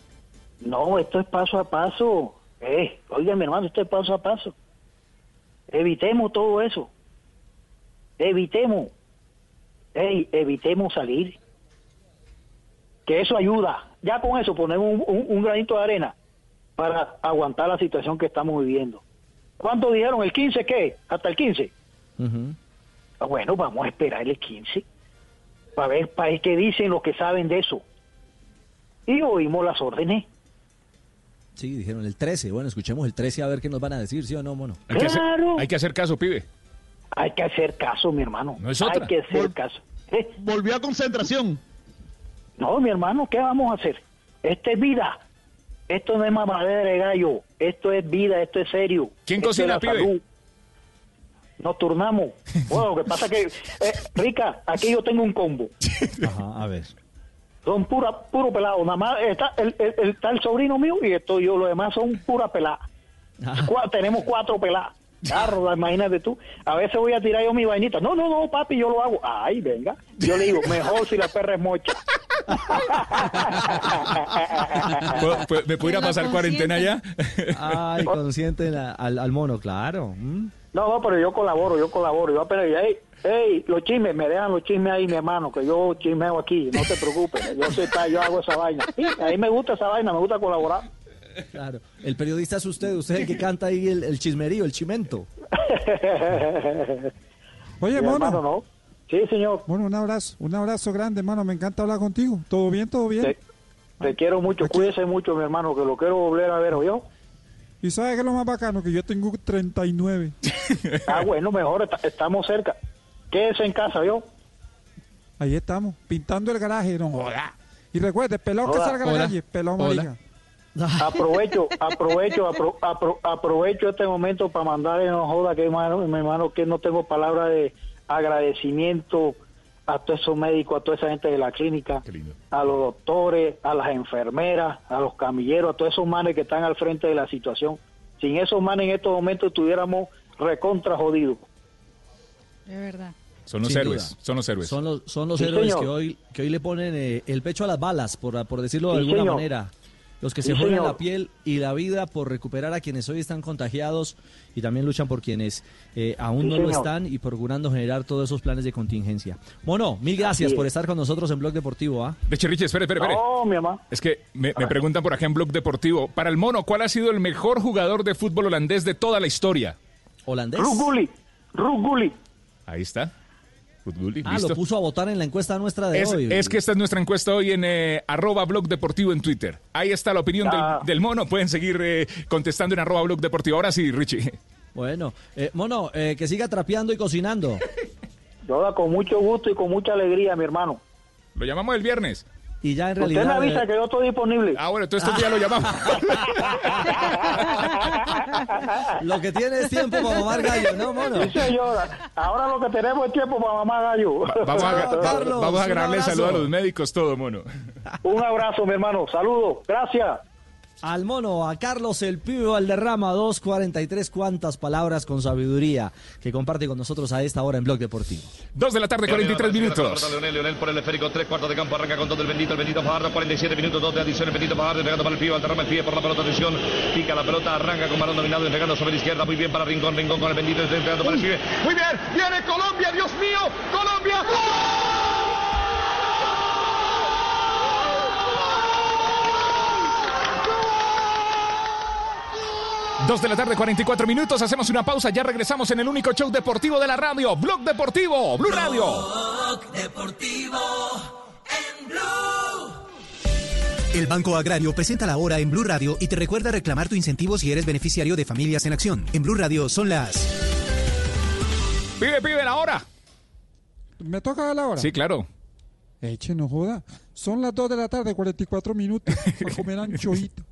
No, esto es paso a paso. Eh, oiga, mi hermano, esto es paso a paso. Evitemos todo eso. Evitemos. Ey, evitemos salir. Que eso ayuda. Ya con eso ponemos un, un- un granito de arena para aguantar la situación que estamos viviendo. ¿Cuánto dijeron? ¿El 15 qué? ¿Hasta el 15? Ah, Bueno, vamos a esperar el 15 para ver, para ver qué dicen los que saben de eso. Y oímos las órdenes. Sí, dijeron el 13. Bueno, escuchemos el 13 a ver qué nos van a decir, ¿sí o no, mono? Hay que, hacer, Claro. hay que hacer caso, pibe. Hay que hacer caso, mi hermano. No es otra. Hay que hacer caso. Eh, Volvió a concentración. No, mi hermano, ¿qué vamos a hacer? Esto es vida. Esto no es mamadera de gallo. Esto es vida, esto es serio. ¿Quién Esto es cocina, la pibe? salud. Nos turnamos. Bueno, lo que pasa que, eh, Rica, aquí yo tengo un combo. Ajá, a ver. Son pura, puro pelado. Nada más está el, el- el- está el sobrino mío y estoy yo. Los demás son pura pelada. Cua- tenemos cuatro peladas. Claro, imagínate tú. A veces voy a tirar yo mi vainita. No, no, no, papi, yo lo hago. Ay, venga. Yo le digo, mejor si la perra es mocha. ¿Puedo- puedo- ¿Me puedo ir a pasar cuarentena ya? Ay, consienten a- al, al mono, claro. ¿Mm? No, no, pero yo colaboro, yo colaboro. Yo apenas, hey, hey, los chismes, me dejan los chismes ahí, mi hermano, que yo chismeo aquí, no te preocupes. Yo, soy, yo hago esa vaina. Sí, a mí me gusta esa vaina, me gusta colaborar. Claro. El periodista es usted, usted es el que canta ahí el, el chismerío, el chimento. Oye, Mi mono. hermano, ¿no? Sí, señor. Bueno, un abrazo, un abrazo grande, hermano. Me encanta hablar contigo. ¿Todo bien, todo bien? Te, te quiero mucho, cuídese mucho, mi hermano, que lo quiero volver a ver, yo. ¿Y sabes qué es lo más bacano? Que yo tengo 39. Ah, bueno, mejor, está- estamos cerca. Quédese en casa, yo. Ahí estamos, pintando el garaje, no joda. Y recuerde, pelón que Hola. salga a la Hola. calle, pelón Hola. marica. Aprovecho, aprovecho, apro- apro- aprovecho este momento para mandarle no joda que hermano, mi hermano que no tengo palabra de agradecimiento a todos esos médicos, a toda esa gente de la clínica, a los doctores, a las enfermeras, a los camilleros, a todos esos manes que están al frente de la situación. Sin esos manes en estos momentos estuviéramos recontra jodidos. De verdad. Son los Sin héroes, duda. son los héroes. Son los, son los Sí, héroes señor. que hoy, que hoy le ponen eh, el pecho a las balas, por, por decirlo de Sí, alguna señor. manera. Los que Sí, se juegan señor. la piel y la vida por recuperar a quienes hoy están contagiados y también luchan por quienes eh, aún Sí, no lo están y procurando generar todos esos planes de contingencia. Mono, mil gracias por es. estar con nosotros en Blog Deportivo. ¿ah? Richie, Richie, espere, espere, espere. No, mi mamá. Es que me, me preguntan por acá en Blog Deportivo. Para el mono, ¿cuál ha sido el mejor jugador de fútbol holandés de toda la historia? ¿Holandés? Ruud Gullit. Ahí está. Fútbol, Ah, lo puso a votar en la encuesta nuestra de Es, hoy. es que esta es nuestra encuesta hoy en eh, arroba blog deportivo en Twitter. Ahí está la opinión Ah. del, del mono. Pueden seguir eh, contestando en arroba blog deportivo. Ahora sí, Richie. Bueno, eh, Mono, eh, que siga trapeando y cocinando. Yo con mucho gusto y con mucha alegría, mi hermano. Lo llamamos el viernes. Y ya en Usted me realidad... avisa eh, que yo estoy disponible. Ah, bueno, entonces ya lo llamamos. Lo que tiene es tiempo para mamar gallo, ¿no, mono? Sí, señora. Ahora lo que tenemos es tiempo para mamá gallo. Vamos a, Ah, Carlos, vamos a grabarle saludo a los médicos, todo, mono. Un abrazo, mi hermano. Saludos. Gracias. Al mono, a Carlos el Pibe Valderrama, 2.43, cuántas palabras con sabiduría que comparte con nosotros a esta hora en Blog Deportivo. Dos de la tarde, 43 minutos. Leonel, Leonel por el esférico, tres cuartos de campo, arranca con todo el bendito, el bendito Fajardo, 47 minutos, dos de adición, el bendito Fajardo, entregando para el pibe, Valderrama, el pibe por la pelota, atención, pica la pelota, arranca con balón dominado, entregando sobre la izquierda, muy bien para Rincón, Rincón con el bendito, entregando para el pibe, muy bien, viene Colombia, Dios mío, Colombia, Dos de la tarde, 44 minutos. Hacemos una pausa. Ya regresamos en el único show deportivo de la radio. Blog Deportivo, Blue Radio. Blog Deportivo en Blue. El Banco Agrario presenta la hora en Blue Radio y te recuerda reclamar tu incentivo si eres beneficiario de Familias en Acción. En Blue Radio son las. Pibe, pibe, la hora. ¿Me toca la hora? Sí, claro. Eche, no joda. Son las 2 de la tarde, 44 minutos. Para comer anchoito.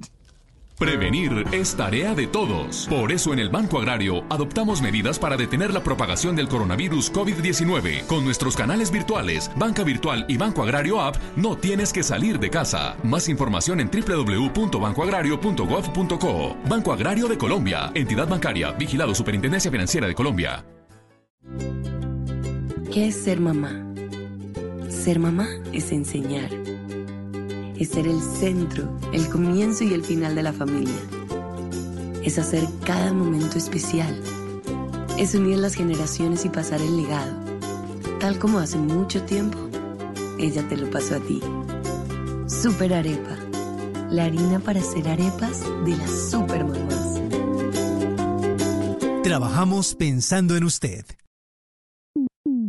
Prevenir es tarea de todos. Por eso en el Banco Agrario adoptamos medidas para detener la propagación del coronavirus COVID-19. Con nuestros canales virtuales, Banca Virtual y Banco Agrario App, no tienes que salir de casa. Más información en www.bancoagrario.gov.co. Banco Agrario de Colombia, entidad bancaria, vigilado Superintendencia Financiera de Colombia. ¿Qué es ser mamá? Ser mamá es enseñar es ser el centro, el comienzo y el final de la familia. Es hacer cada momento especial. Es unir las generaciones y pasar el legado. Tal como hace mucho tiempo, ella te lo pasó a ti. Super Arepa. La harina para hacer arepas de las super mamás. Trabajamos pensando en usted.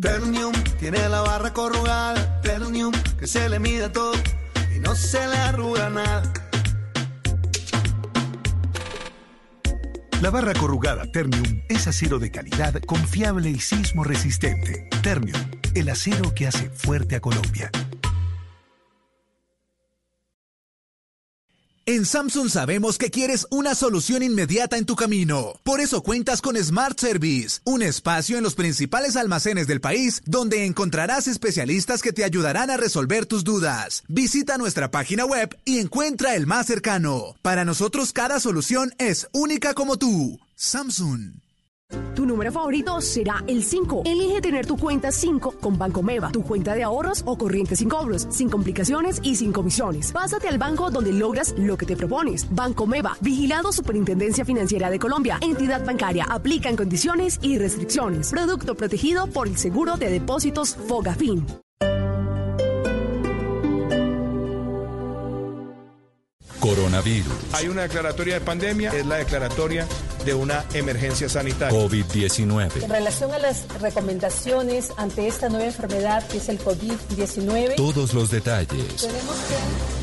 Ternium tiene la barra corrugada. Ternium que se le mide todo no se le arruga nada. La barra corrugada Ternium es acero de calidad, confiable y sismo resistente. Ternium, el acero que hace fuerte a Colombia. En Samsung sabemos que quieres una solución inmediata en tu camino. Por eso cuentas con Smart Service, un espacio en los principales almacenes del país donde encontrarás especialistas que te ayudarán a resolver tus dudas. Visita nuestra página web y encuentra el más cercano. Para nosotros cada solución es única como tú. Samsung. Tu número favorito será el 5. Elige tener tu cuenta 5 con Banco Meva, tu cuenta de ahorros o corriente sin cobros, sin complicaciones y sin comisiones. Pásate al banco donde logras lo que te propones. Banco Meva, vigilado Superintendencia Financiera de Colombia. Entidad bancaria, aplican condiciones y restricciones. Producto protegido por el Seguro de Depósitos Fogafín. Coronavirus. Hay una declaratoria de pandemia, es la declaratoria de una emergencia sanitaria. COVID-19. En relación a las recomendaciones ante esta nueva enfermedad que es el COVID-19, Todos los detalles. tenemos que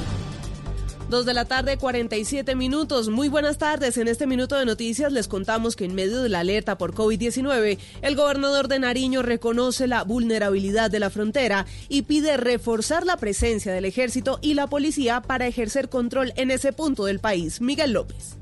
Dos de la tarde, 47 minutos. Muy buenas tardes. En este minuto de noticias les contamos que en medio de la alerta por COVID-19, el gobernador de Nariño reconoce la vulnerabilidad de la frontera y pide reforzar la presencia del ejército y la policía para ejercer control en ese punto del país. Miguel López.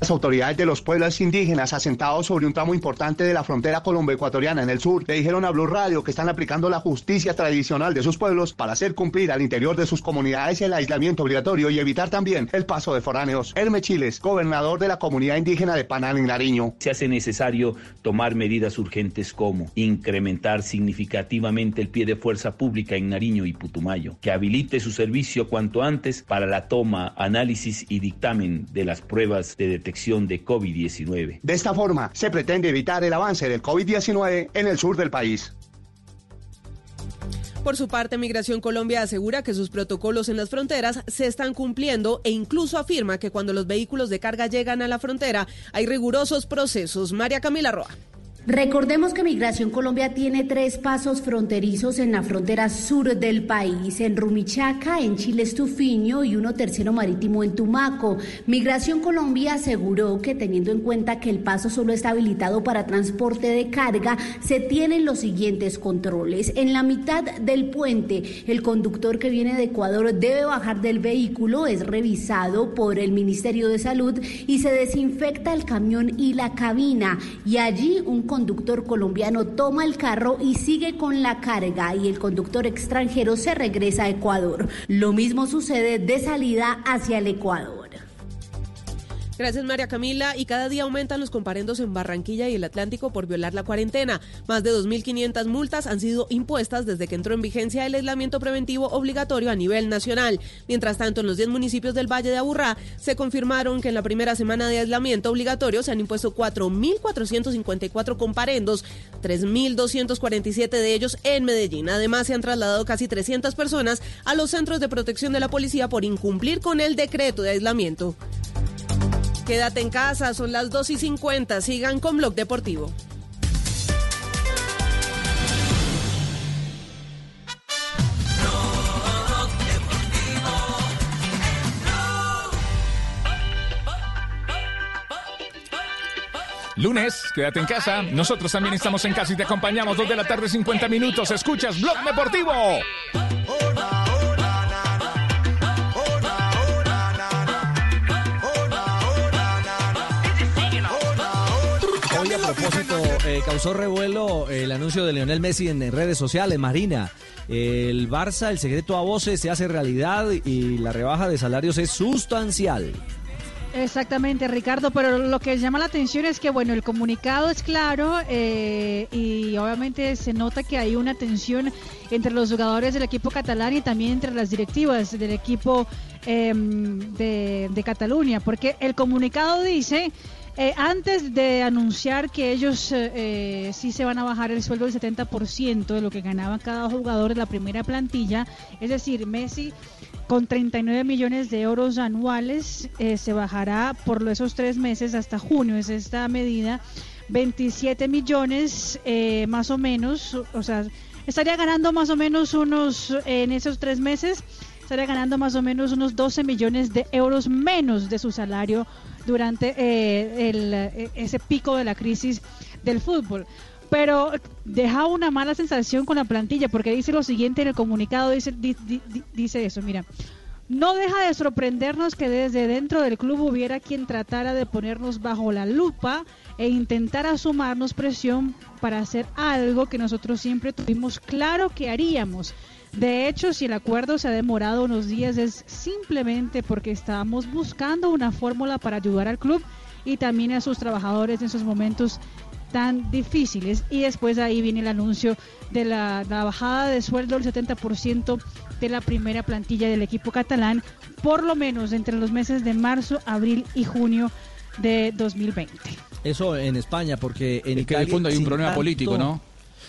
Las autoridades de los pueblos indígenas asentados sobre un tramo importante de la frontera colombo-ecuatoriana en el sur le dijeron a Blue Radio que están aplicando la justicia tradicional de sus pueblos para hacer cumplir al interior de sus comunidades el aislamiento obligatorio y evitar también el paso de foráneos. Herme Chiles, gobernador de la comunidad indígena de Panal en Nariño. Se hace necesario tomar medidas urgentes como incrementar significativamente el pie de fuerza pública en Nariño y Putumayo, que habilite su servicio cuanto antes para la toma, análisis y dictamen de las pruebas de detección de COVID-19. De esta forma, se pretende evitar el avance del COVID-19 en el sur del país. Por su parte, Migración Colombia asegura que sus protocolos en las fronteras se están cumpliendo e incluso afirma que cuando los vehículos de carga llegan a la frontera hay rigurosos procesos. María Camila Roa. Recordemos que Migración Colombia tiene tres pasos fronterizos en la frontera sur del país, en Rumichaca, en Chile Estufiño y uno tercero marítimo en Tumaco. Migración Colombia aseguró que teniendo en cuenta que el paso solo está habilitado para transporte de carga, se tienen los siguientes controles. En la mitad del puente, el conductor que viene de Ecuador debe bajar del vehículo, es revisado por el Ministerio de Salud y se desinfecta el camión y la cabina. Y allí un conductor colombiano toma el carro y sigue con la carga y el conductor extranjero se regresa a Ecuador. Lo mismo sucede de salida hacia el Ecuador. Gracias María Camila. Y cada día aumentan los comparendos en Barranquilla y el Atlántico por violar la cuarentena. Más de 2.500 multas han sido impuestas desde que entró en vigencia el aislamiento preventivo obligatorio a nivel nacional. Mientras tanto, en los 10 municipios del Valle de Aburrá se confirmaron que en la primera semana de aislamiento obligatorio se han impuesto 4.454 comparendos, 3.247 de ellos en Medellín. Además, se han trasladado casi 300 personas a los centros de protección de la policía por incumplir con el decreto de aislamiento. Quédate en casa, son las 2 y 50. Sigan con Blog Deportivo. Lunes, quédate en casa. Nosotros también estamos en casa y te acompañamos dos de la tarde, 50 minutos. Escuchas Blog Deportivo. Propósito, eh, causó revuelo el anuncio de Lionel Messi en redes sociales, Marina. El Barça, el secreto a voces se hace realidad y la rebaja de salarios es sustancial. Exactamente, Ricardo, pero lo que llama la atención es que, bueno, el comunicado es claro eh, y obviamente se nota que hay una tensión entre los jugadores del equipo catalán y también entre las directivas del equipo eh, de, de Cataluña, porque el comunicado dice... Eh, antes de anunciar que ellos eh, sí se van a bajar el sueldo del 70% de lo que ganaba cada jugador de la primera plantilla, es decir, Messi con 39 millones de euros anuales eh, se bajará por esos tres meses hasta junio, es esta medida, 27 millones eh, más o menos, o sea, estaría ganando más o menos unos, en esos tres meses, estaría ganando más o menos unos 12 millones de euros menos de su salario durante eh, el, eh, ese pico de la crisis del fútbol. Pero deja una mala sensación con la plantilla porque dice lo siguiente en el comunicado, dice, di- di- di- dice eso, mira. No deja de sorprendernos que desde dentro del club hubiera quien tratara de ponernos bajo la lupa e intentara sumarnos presión para hacer algo que nosotros siempre tuvimos claro que haríamos. De hecho, si el acuerdo se ha demorado unos días es simplemente porque estábamos buscando una fórmula para ayudar al club y también a sus trabajadores en esos momentos tan difíciles. Y después ahí viene el anuncio de la, la bajada de sueldo del 70% de la primera plantilla del equipo catalán, por lo menos entre los meses de marzo, abril y junio de 2020. Eso en España, porque en Es que de Italia, fondo hay un problema tanto- político, ¿no?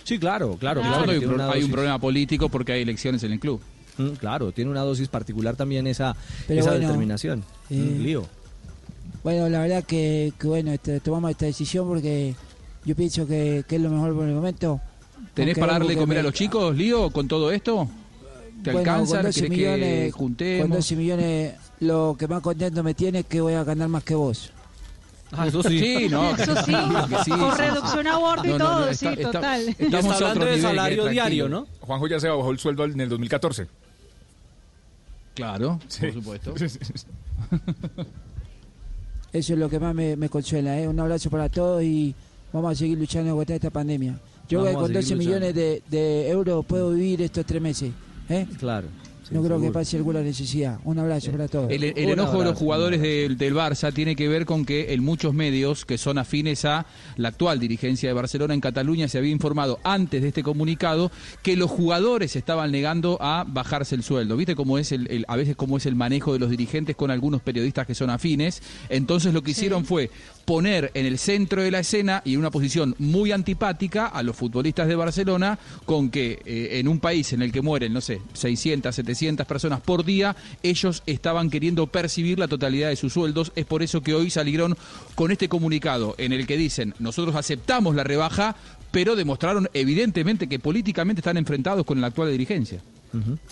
Sí, claro, claro. Claro, hay, un, hay problema político porque hay elecciones en el club. Mm, claro, tiene una dosis particular también esa, Pero esa bueno, determinación. eh, Mm, lío. Bueno, la verdad que, que bueno, este, tomamos esta decisión porque yo pienso que, que es lo mejor por el momento. ¿Tenés Aunque para darle comer me- a los chicos, Lío, con todo esto? ¿Te Bueno, alcanza? con 12 ¿Querés que millones, juntemos? Con 12 millones, lo que más contento me tiene es que voy a ganar más que vos. Ah, eso sí. Sí, no, Eso sí, sí, con sí. reducción a aborto y No, no, no, todo, está- sí, está- total. estamos está otro hablando de nivel, salario diario. ¿no? Juanjo ya se bajó el sueldo en el 2014. Claro, Sí. por supuesto. Eso es lo que más me, me consuela. ¿eh? Un abrazo para todos y vamos a seguir luchando contra esta pandemia. Yo Vamos con 12 seguir luchando. millones de, de euros puedo vivir estos tres meses. ¿eh? Claro. No creo que pase alguna necesidad. Un abrazo para todos. El, el enojo de los jugadores del, del Barça tiene que ver con que en muchos medios que son afines a la actual dirigencia de Barcelona en Cataluña se había informado antes de este comunicado que los jugadores estaban negando a bajarse el sueldo. ¿Viste cómo es el, el- a veces cómo es el manejo de los dirigentes con algunos periodistas que son afines? Entonces lo que hicieron fue poner en el centro de la escena y en una posición muy antipática a los futbolistas de Barcelona con que eh, en un país en el que mueren, no sé, 600, 700 personas por día, ellos estaban queriendo percibir la totalidad de sus sueldos. Es por eso que hoy salieron con este comunicado en el que dicen, nosotros aceptamos la rebaja, pero demostraron evidentemente que políticamente están enfrentados con la actual dirigencia.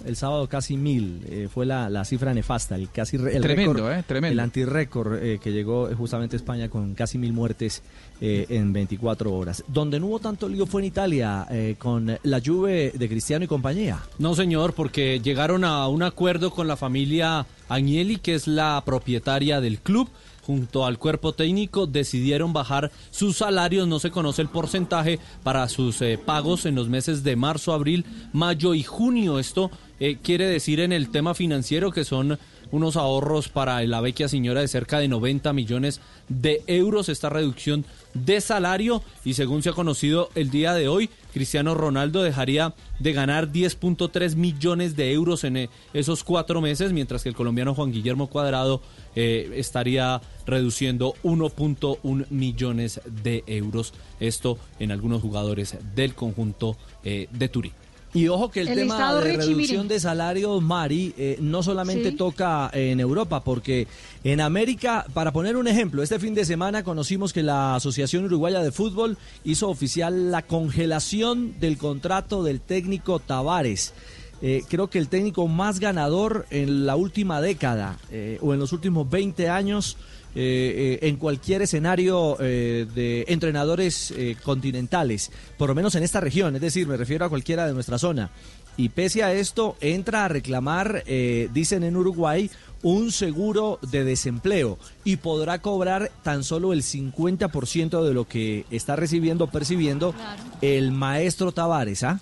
El sábado casi mil eh, fue la, la cifra nefasta, el casi el Tremendo, récord, eh, tremendo. el antirrécord eh, que llegó eh, justamente a España con casi mil muertes eh, en 24 horas. Donde no hubo tanto lío fue en Italia eh, con la Juve de Cristiano y compañía. No, señor, porque llegaron a un acuerdo con la familia Agnelli, que es la propietaria del club. Junto al cuerpo técnico decidieron bajar sus salarios, no se conoce el porcentaje para sus eh, pagos en los meses de marzo, abril, mayo y junio. Esto eh, quiere decir en el tema financiero que son unos ahorros para la vecchia señora de cerca de 90 millones de euros esta reducción de salario y según se ha conocido el día de hoy, Cristiano Ronaldo dejaría de ganar 10.3 millones de euros en eh, esos cuatro meses, mientras que el colombiano Juan Guillermo Cuadrado eh, estaría reduciendo 1.1 millones de euros. Esto en algunos jugadores del conjunto eh, de Turín. Y ojo que el, El tema de Richie, reducción mire. de salarios, Mari, eh, no solamente Sí. toca en Europa, porque en América, para poner un ejemplo, este fin de semana conocimos que la Asociación Uruguaya de Fútbol hizo oficial la congelación del contrato del técnico Tavares. Eh, creo que el técnico más ganador en la última década eh, o en los últimos 20 años eh, eh, en cualquier escenario eh, de entrenadores continentales, por lo menos en esta región, es decir, me refiero a cualquiera de nuestra zona. Y pese a esto, entra a reclamar, dicen en Uruguay, un seguro de desempleo y podrá cobrar tan solo el 50% de lo que está recibiendo, percibiendo el maestro Tavares, ¿ah?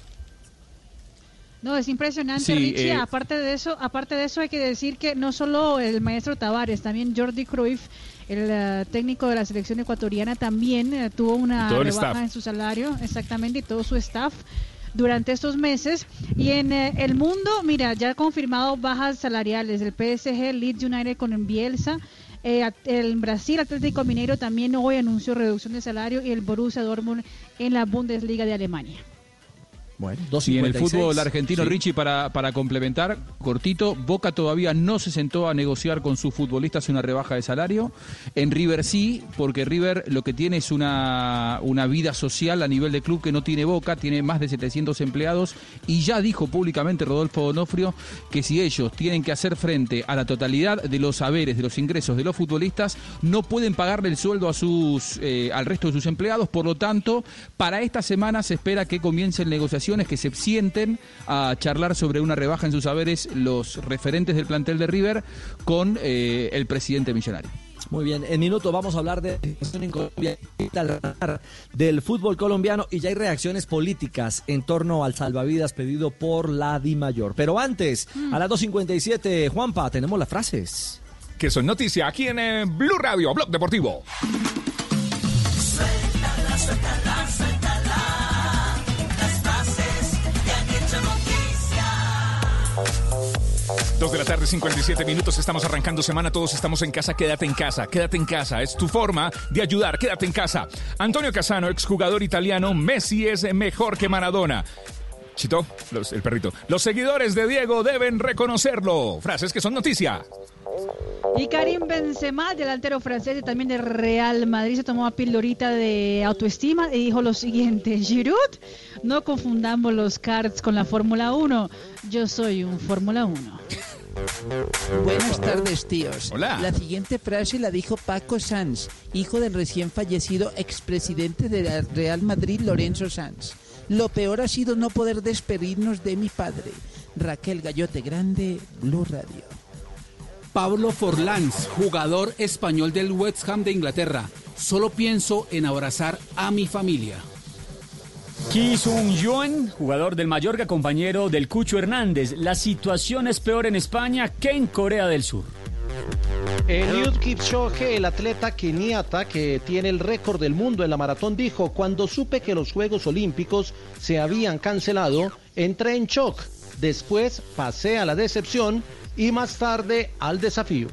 No, es impresionante, Sí, Richie. eh, Aparte de eso, aparte de eso hay que decir que no solo el maestro Tavares, también Jordi Cruyff, el eh, técnico de la selección ecuatoriana, también eh, tuvo una rebaja en su salario, exactamente, y todo su staff durante estos meses. Y en eh, el mundo, mira, ya ha confirmado bajas salariales. El PSG, Leeds United con el Bielsa. Eh, el Brasil Atlético Mineiro también hoy anunció reducción de salario y el Borussia Dortmund en la Bundesliga de Alemania. Bueno, Y en el 2.56. fútbol argentino, Sí. Richie, para, para complementar, cortito, Boca todavía no se sentó a negociar con sus futbolistas una rebaja de salario. En River sí, porque River lo que tiene es una, una vida social a nivel de club que no tiene Boca, tiene más de 700 empleados y ya dijo públicamente Rodolfo Donofrio que si ellos tienen que hacer frente a la totalidad de los saberes, de los ingresos de los futbolistas, no pueden pagarle el sueldo a sus, eh, al resto de sus empleados. Por lo tanto, para esta semana se espera que comiencen que se sienten a charlar sobre una rebaja en sus saberes los referentes del plantel de River con eh, el presidente millonario. Muy bien, en minutos vamos a hablar de en Colombia, del fútbol colombiano y ya hay reacciones políticas en torno al salvavidas pedido por la Di Mayor. Pero antes, a las 2.57, Juanpa, tenemos las frases. Que son noticia aquí en eh, Blue Radio, Blog Deportivo. Suéltala, suéltala, suéltala. 2 de la tarde, 57 minutos. Estamos arrancando semana. Todos estamos en casa. Quédate en casa. Quédate en casa. Es tu forma de ayudar. Quédate en casa. Antonio Casano, exjugador italiano. Messi es mejor que Maradona. Chito, los- el perrito. Los seguidores de Diego deben reconocerlo. Frases que son noticia. Y Karim Benzema, delantero francés y también de Real Madrid, se tomó una pildorita de autoestima y dijo lo siguiente, Giroud, no confundamos los karts con la Fórmula 1, yo soy un Fórmula 1. Buenas tardes, tíos. Hola. La siguiente frase la dijo Paco Sanz, hijo del recién fallecido expresidente de la Real Madrid, Lorenzo Sanz. Lo peor ha sido no poder despedirnos de mi padre. Raquel Gallote Grande, Blue Radio. Pablo Forlans, jugador español del West Ham de Inglaterra. Solo pienso en abrazar a mi familia. Ki Sung-yuan, jugador del Mallorca, compañero del Cucho Hernández. La situación es peor en España que en Corea del Sur. Eliud Kipchoge, el atleta keniata que tiene el récord del mundo en la maratón, dijo, cuando supe que los Juegos Olímpicos se habían cancelado, entré en shock. Después pasé a la decepción y más tarde al desafío.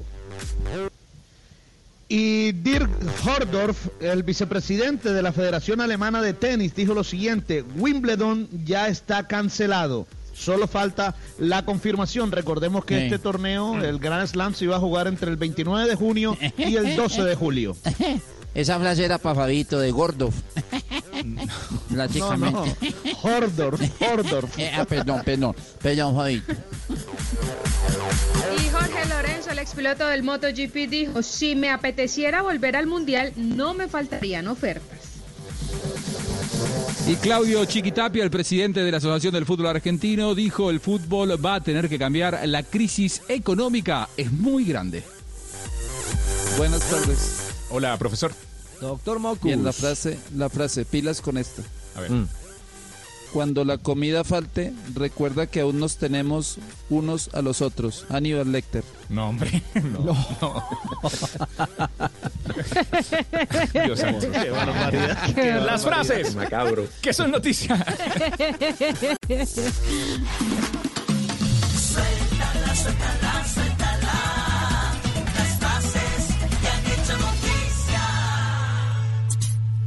Y Dirk Hordorf, el vicepresidente de la Federación Alemana de Tenis, dijo lo siguiente, Wimbledon ya está cancelado. Solo falta la confirmación. Recordemos que Sí. este torneo, el Grand Slam, se iba a jugar entre el 29 de junio y el 12 de julio. Esa frase era para Fabito de Gordov. Prácticamente. No, no. Hordorf, Hordorf. Eh, ah, perdón, perdón, perdón, Fabito. Y Jorge Lorenzo, el expiloto del MotoGP, dijo, si me apeteciera volver al Mundial, no me faltarían ofertas. Y Claudio Chiquitapia, el presidente de la Asociación del Fútbol Argentino, dijo el fútbol va a tener que cambiar. La crisis económica es muy grande. Buenas tardes. Hola, profesor. Doctor Mocus. Bien, la frase, la frase, pilas con esta. A ver. Mm. Cuando la comida falte, recuerda que aún nos tenemos unos a los otros. Aníbal Lecter. No, hombre. No. no. Dios santo. Qué barbaridad. Qué Las frases. Macabro. que son noticias. Suéltala, suéltala, suéltala. Las frases que han hecho noticia.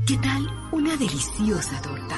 ¿Qué tal una deliciosa torta?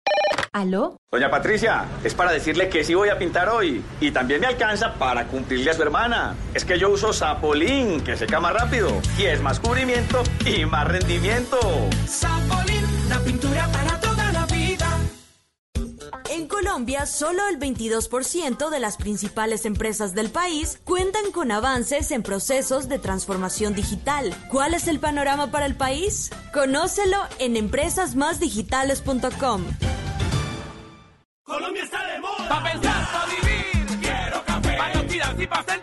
¿Aló? Doña Patricia, es para decirle que sí voy a pintar hoy. Y también me alcanza para cumplirle a su hermana. Es que yo uso Sapolín, que seca más rápido. Y es más cubrimiento y más rendimiento. Sapolín, la pintura para toda la vida. En Colombia, solo el 22% de las principales empresas del país cuentan con avances en procesos de transformación digital. ¿Cuál es el panorama para el país? Conócelo en empresasmásdigitales.com. Colombia está de moda. Pa' pensar, pa' vivir. Quiero café. Pa' tirar y pa'.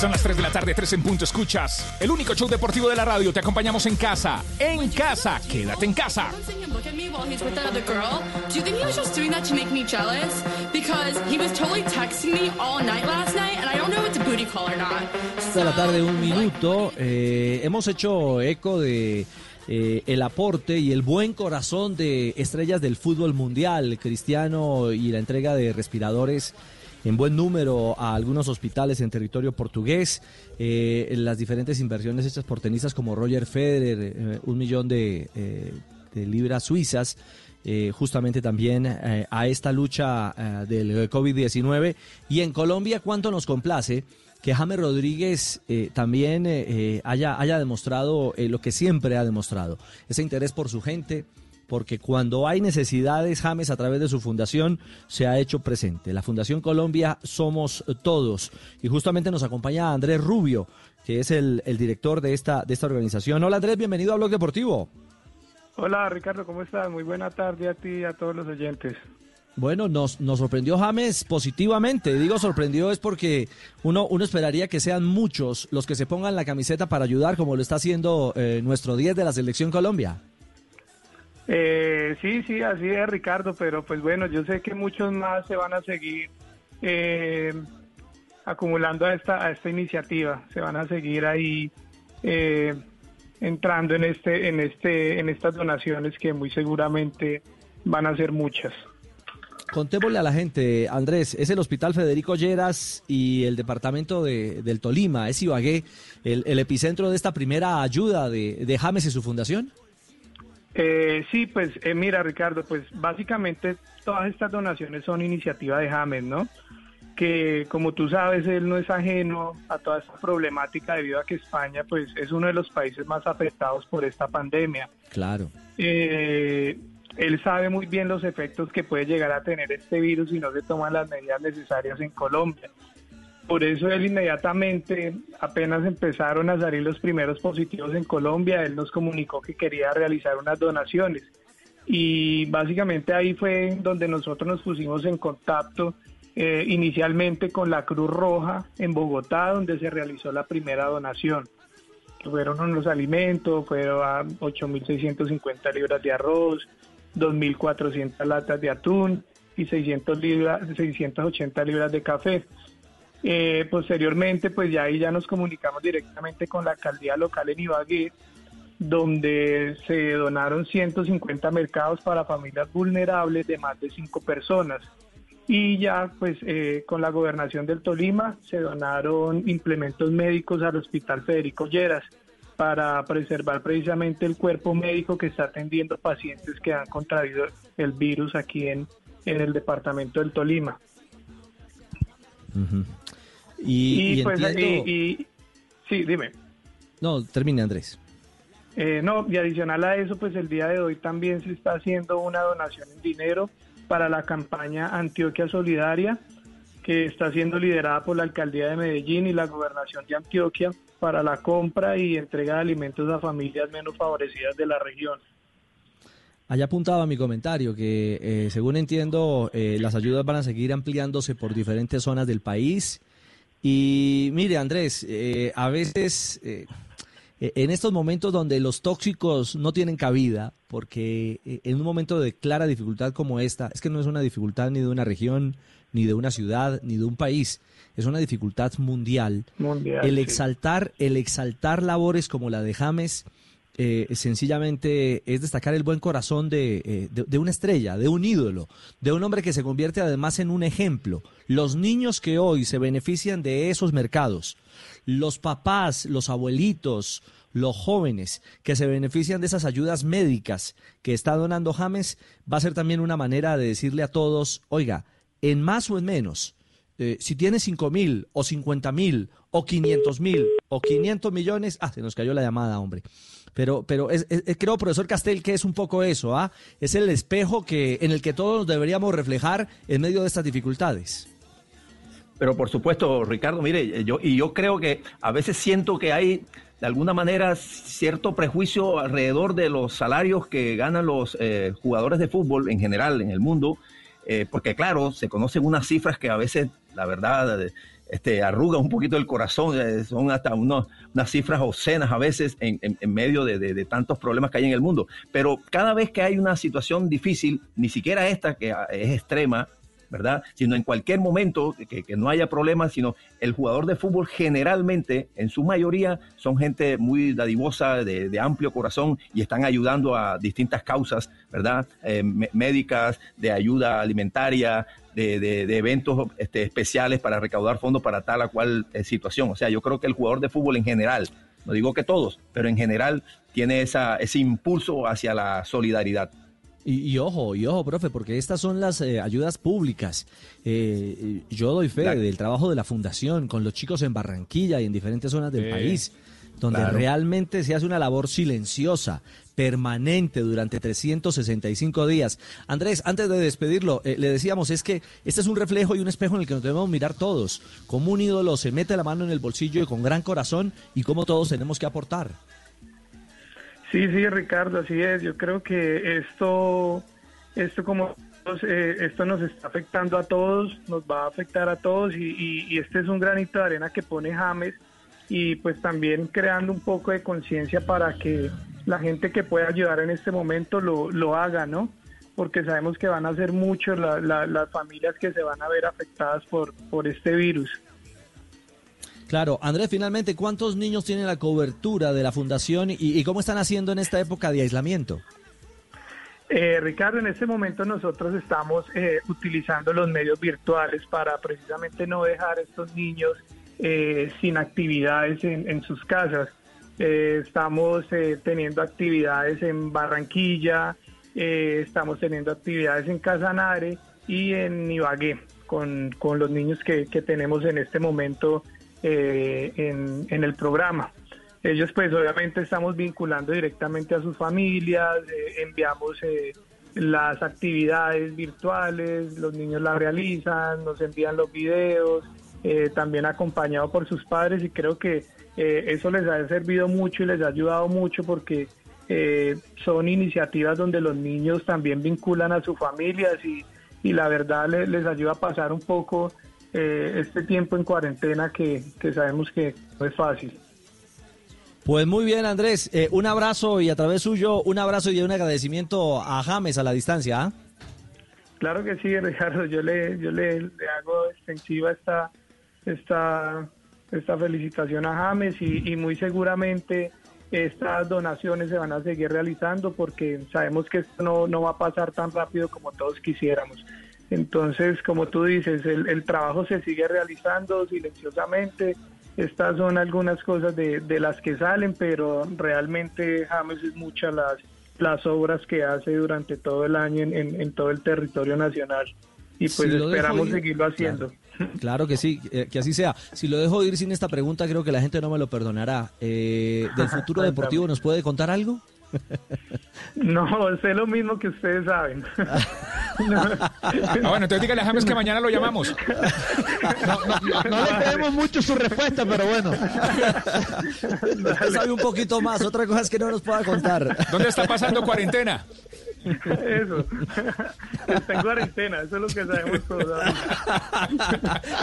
Son las 3 de la tarde, 3 en punto. Escuchas el único show deportivo de la radio. Te acompañamos en casa. En casa. Quédate en casa. de la tarde, un minuto. Eh, hemos hecho eco de eh, el aporte y el buen corazón de estrellas del fútbol mundial, Cristiano, y la entrega de respiradores en buen número a algunos hospitales en territorio portugués, eh, las diferentes inversiones hechas por tenistas como Roger Federer, eh, un millón de, eh, libras suizas, justamente también a esta lucha del COVID-19. Y en Colombia, ¿cuánto nos complace? que James Rodríguez también haya, haya demostrado lo que siempre ha demostrado, ese interés por su gente, porque cuando hay necesidades, James a través de su fundación se ha hecho presente. La Fundación Colombia Somos Todos. Y justamente nos acompaña Andrés Rubio, que es el, el director de esta, de esta organización. Hola Andrés, bienvenido a Blog Deportivo. Hola Ricardo, ¿cómo estás? Muy buena tarde a ti y a todos los oyentes. Bueno, nos, nos sorprendió James positivamente. Digo sorprendió es porque uno, uno esperaría que sean muchos los que se pongan la camiseta para ayudar, como lo está haciendo eh, nuestro 10 de la Selección Colombia. Eh, sí, sí, así es Ricardo, pero pues bueno, yo sé que muchos más se van a seguir eh, acumulando a esta, a esta iniciativa. Se van a seguir ahí eh, entrando en este, en este, en estas donaciones que muy seguramente van a ser muchas. Contémosle a la gente, Andrés, es el Hospital Federico Lleras y el departamento de, del Tolima, es Ibagué, el, el epicentro de esta primera ayuda de, de James y su fundación. Eh, sí, pues eh, mira Ricardo, pues básicamente todas estas donaciones son iniciativa de James, ¿no? Que como tú sabes, él no es ajeno a toda esta problemática debido a que España pues es uno de los países más afectados por esta pandemia. Claro. Eh, él sabe muy bien los efectos que puede llegar a tener este virus si no se toman las medidas necesarias en Colombia. Por eso él inmediatamente, apenas empezaron a salir los primeros positivos en Colombia, él nos comunicó que quería realizar unas donaciones. Y básicamente ahí fue donde nosotros nos pusimos en contacto eh, inicialmente con la Cruz Roja en Bogotá, donde se realizó la primera donación. Fueron unos alimentos, fueron a 8.650 libras de arroz, 2.400 latas de atún y 600 libras, 680 libras de café. Eh, posteriormente, pues ya ahí ya nos comunicamos directamente con la alcaldía local en Ibagué, donde se donaron 150 mercados para familias vulnerables de más de cinco personas. Y ya pues eh, con la gobernación del Tolima se donaron implementos médicos al Hospital Federico Lleras para preservar precisamente el cuerpo médico que está atendiendo pacientes que han contraído el virus aquí en, en el departamento del Tolima. Y, y pues, entiendo- y- y- sí, dime. No, termine Andrés. Eh, no, y adicional a eso, pues el día de hoy también se está haciendo una donación en dinero para la campaña Antioquia Solidaria, que está siendo liderada por la Alcaldía de Medellín y la Gobernación de Antioquia para la compra y entrega de alimentos a familias menos favorecidas de la región. Allá apuntaba mi comentario que, eh, según entiendo, eh, las ayudas van a seguir ampliándose por diferentes zonas del país. Y mire, Andrés, eh, a veces eh, eh, en estos momentos donde los tóxicos no tienen cabida, porque eh, en un momento de clara dificultad como esta, es que no es una dificultad ni de una región, ni de una ciudad, ni de un país, es una dificultad mundial. Mundial, el sí. exaltar, el exaltar labores como la de James, eh, sencillamente es destacar el buen corazón de, eh, de- de una estrella, de un ídolo, de un hombre que se convierte además en un ejemplo. Los niños que hoy se benefician de esos mercados, los papás, los abuelitos, los jóvenes que se benefician de esas ayudas médicas que está donando James, va a ser también una manera de decirle a todos, oiga, en más o en menos, eh, si tiene 5 mil o 50 mil o 500 mil o 500 millones, ah, se nos cayó la llamada, hombre. Pero, pero es, creo, profesor Castel, que es un poco eso, ¿ah? Es el espejo que, en el que todos nos deberíamos reflejar en medio de estas dificultades. Pero por supuesto, Ricardo, mire, yo y yo creo que a veces siento que hay de alguna manera cierto prejuicio alrededor de los salarios que ganan los eh, jugadores de fútbol en general en el mundo, eh, porque claro, se conocen unas cifras que a veces, la verdad, eh, este, arruga un poquito el corazón, eh, son hasta unos- unas cifras obscenas a veces en, medio de, tantos problemas que hay en el mundo. Pero cada vez que hay una situación difícil, ni siquiera esta que ah, es extrema, ¿verdad? Sino en cualquier momento que, no haya problemas, sino el jugador de fútbol generalmente, en su mayoría, son gente muy dadivosa, de, amplio corazón y están ayudando a distintas causas, ¿verdad? Eh, médicas, de ayuda alimentaria, de, de- de eventos este, especiales para recaudar fondos para tal o cual eh, situación. O sea, yo creo que el jugador de fútbol en general, no digo que todos, pero en general tiene esa, ese impulso hacia la solidaridad. Y, y ojo, y ojo, profe, porque estas son las eh, ayudas públicas. Eh, yo doy fe Claro. del trabajo de la fundación con los chicos en Barranquilla y en diferentes zonas del Sí, país, donde claro. realmente se hace una labor silenciosa, permanente durante 365 días. Andrés, antes de despedirlo, eh, le decíamos, es que este es un reflejo y un espejo en el que nos debemos mirar todos, como un ídolo se mete la mano en el bolsillo y con gran corazón y cómo todos tenemos que aportar. Sí, sí, Ricardo, así es. Yo creo que esto, esto como eh, esto nos está afectando a todos, nos va a afectar a todos y, y- y este es un granito de arena que pone James y pues también creando un poco de conciencia para que la gente que pueda ayudar en este momento lo, lo haga, ¿no? Porque sabemos que van a ser muchos la- la- las familias que se van a ver afectadas por, por este virus. Claro, Andrés, finalmente, ¿cuántos niños tienen la cobertura de la fundación y, y cómo están haciendo en esta época de aislamiento? Eh, Ricardo, en este momento nosotros estamos eh, utilizando los medios virtuales para precisamente no dejar a estos niños eh, sin actividades en, en sus casas. Eh, estamos eh, teniendo actividades en Barranquilla, eh, estamos teniendo actividades en Casanare y en Ibagué con, con los niños que, que tenemos en este momento eh, en, en el programa. Ellos pues obviamente estamos vinculando directamente a sus familias, eh, enviamos las actividades virtuales, los niños las realizan, nos envían los videos, eh, también acompañado por sus padres y creo que eh, eso les ha servido mucho y les ha ayudado mucho porque eh, son iniciativas donde los niños también vinculan a sus familias y, y la verdad le- les, ayuda a pasar un poco eh, este tiempo en cuarentena que, que sabemos que no es fácil. Pues muy bien, Andrés. Eh, un abrazo y a través suyo, un abrazo y un agradecimiento a James a la distancia. ¿ah? Claro que sí, Ricardo. Yo le, yo le, le hago extensiva esta, esta, esta felicitación a James y, y muy seguramente estas donaciones se van a seguir realizando porque sabemos que esto no, no va a pasar tan rápido como todos quisiéramos. Entonces, como tú dices, el, el trabajo se sigue realizando silenciosamente. Estas son algunas cosas de, de las que salen, pero realmente James es muchas las, las obras que hace durante todo el año en, en- en todo el territorio nacional. Y pues Si esperamos ir- seguirlo haciendo. Claro que sí, eh, que así sea. Si lo dejo ir sin esta pregunta, creo que la gente no me lo perdonará. Eh, ¿Del futuro deportivo nos puede contar algo? No, sé lo mismo que ustedes saben. Ah, bueno, entonces dígale a James que mañana lo llamamos. No le creemos mucho su respuesta, pero bueno. Usted sabe un poquito más, otra cosa es que no nos pueda contar. ¿Dónde está pasando cuarentena? Eso. Está en cuarentena, eso es lo que sabemos todos.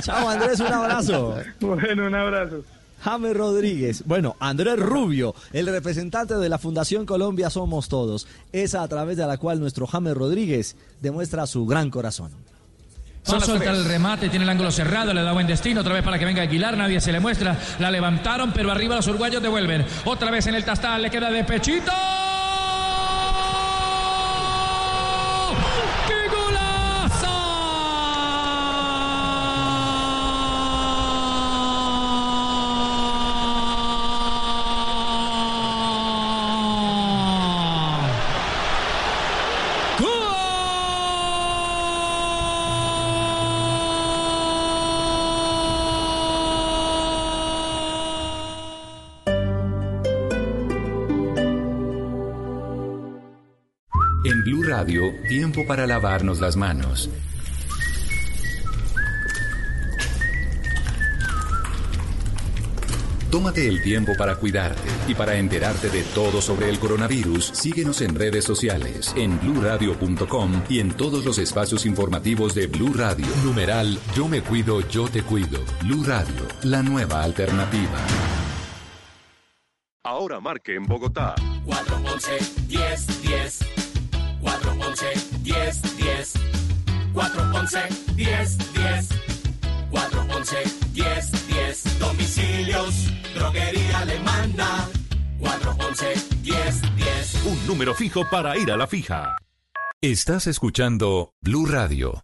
Chao Andrés, un abrazo. Bueno, un abrazo. James Rodríguez. Bueno, Andrés Rubio, el representante de la Fundación Colombia Somos Todos. Esa a través de la cual nuestro James Rodríguez demuestra su gran corazón. Va a soltar el remate, tiene el ángulo cerrado, le da buen destino, otra vez para que venga Aguilar, nadie se le muestra, la levantaron, pero arriba los uruguayos devuelven. Otra vez en el tastal, le queda de pechito. Radio, tiempo para lavarnos las manos. Tómate el tiempo para cuidarte y para enterarte de todo sobre el coronavirus. Síguenos en redes sociales, en bluradio.com y en todos los espacios informativos de Blue Radio. Numeral Yo me cuido, yo te cuido. Blue Radio, la nueva alternativa. Ahora marque en Bogotá 411 10 10 411 10 10 411 10 10 411 10 10 Domicilios, droguería alemana 411 10 10 Un número fijo para ir a la fija. Estás escuchando Blue Radio.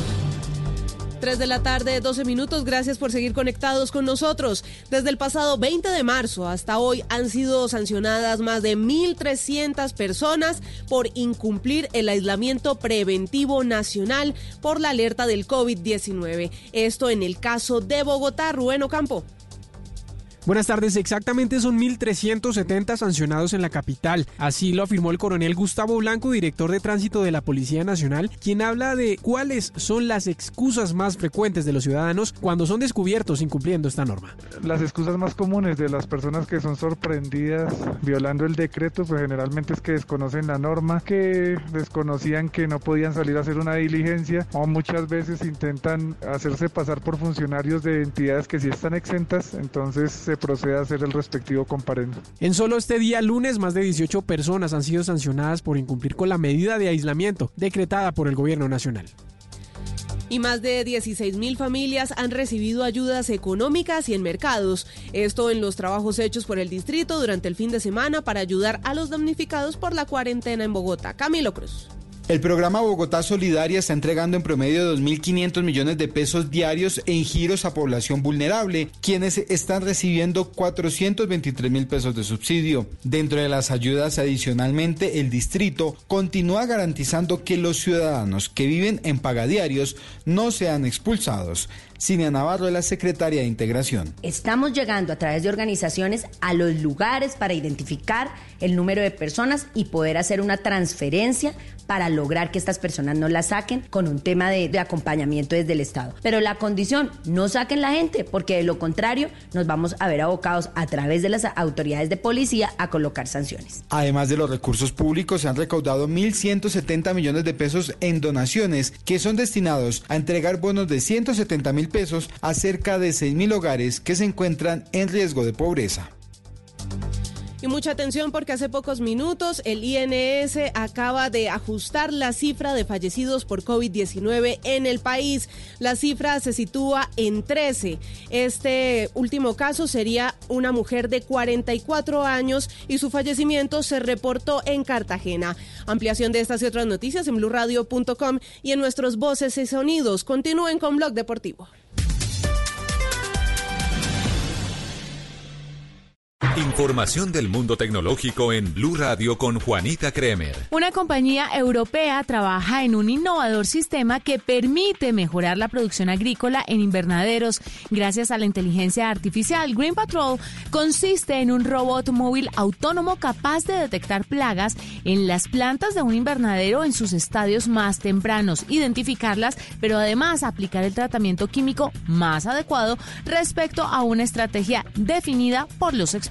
3 de la tarde, 12 minutos. Gracias por seguir conectados con nosotros. Desde el pasado 20 de marzo hasta hoy han sido sancionadas más de 1.300 personas por incumplir el aislamiento preventivo nacional por la alerta del COVID-19. Esto en el caso de Bogotá, Rubén Ocampo. Buenas tardes, exactamente son 1.370 sancionados en la capital. Así lo afirmó el coronel Gustavo Blanco, director de tránsito de la Policía Nacional, quien habla de cuáles son las excusas más frecuentes de los ciudadanos cuando son descubiertos incumpliendo esta norma. Las excusas más comunes de las personas que son sorprendidas violando el decreto, pues generalmente es que desconocen la norma, que desconocían que no podían salir a hacer una diligencia o muchas veces intentan hacerse pasar por funcionarios de entidades que sí están exentas, entonces se procede a hacer el respectivo comparendo. En solo este día lunes, más de 18 personas han sido sancionadas por incumplir con la medida de aislamiento decretada por el gobierno nacional. Y más de 16 mil familias han recibido ayudas económicas y en mercados. Esto en los trabajos hechos por el distrito durante el fin de semana para ayudar a los damnificados por la cuarentena en Bogotá. Camilo Cruz. El programa Bogotá Solidaria está entregando en promedio 2.500 millones de pesos diarios en giros a población vulnerable, quienes están recibiendo 423 mil pesos de subsidio. Dentro de las ayudas adicionalmente, el distrito continúa garantizando que los ciudadanos que viven en pagadiarios no sean expulsados. Cinia Navarro es la secretaria de Integración. Estamos llegando a través de organizaciones a los lugares para identificar el número de personas y poder hacer una transferencia para lograr que estas personas no la saquen con un tema de, de, acompañamiento desde el Estado. Pero la condición, no saquen la gente, porque de lo contrario nos vamos a ver abocados a través de las autoridades de policía a colocar sanciones. Además de los recursos públicos, se han recaudado 1.170 millones de pesos en donaciones que son destinados a entregar bonos de 170 mil pesos a cerca de 6 mil hogares que se encuentran en riesgo de pobreza. Y mucha atención porque hace pocos minutos el INS acaba de ajustar la cifra de fallecidos por COVID-19 en el país. La cifra se sitúa en 13. Este último caso sería una mujer de 44 años y su fallecimiento se reportó en Cartagena. Ampliación de estas y otras noticias en blurradio.com y en nuestros voces y sonidos. Continúen con Blog Deportivo. Información del mundo tecnológico en Blue Radio con Juanita Kremer. Una compañía europea trabaja en un innovador sistema que permite mejorar la producción agrícola en invernaderos gracias a la inteligencia artificial. Green Patrol consiste en un robot móvil autónomo capaz de detectar plagas en las plantas de un invernadero en sus estadios más tempranos, identificarlas, pero además aplicar el tratamiento químico más adecuado respecto a una estrategia definida por los expertos.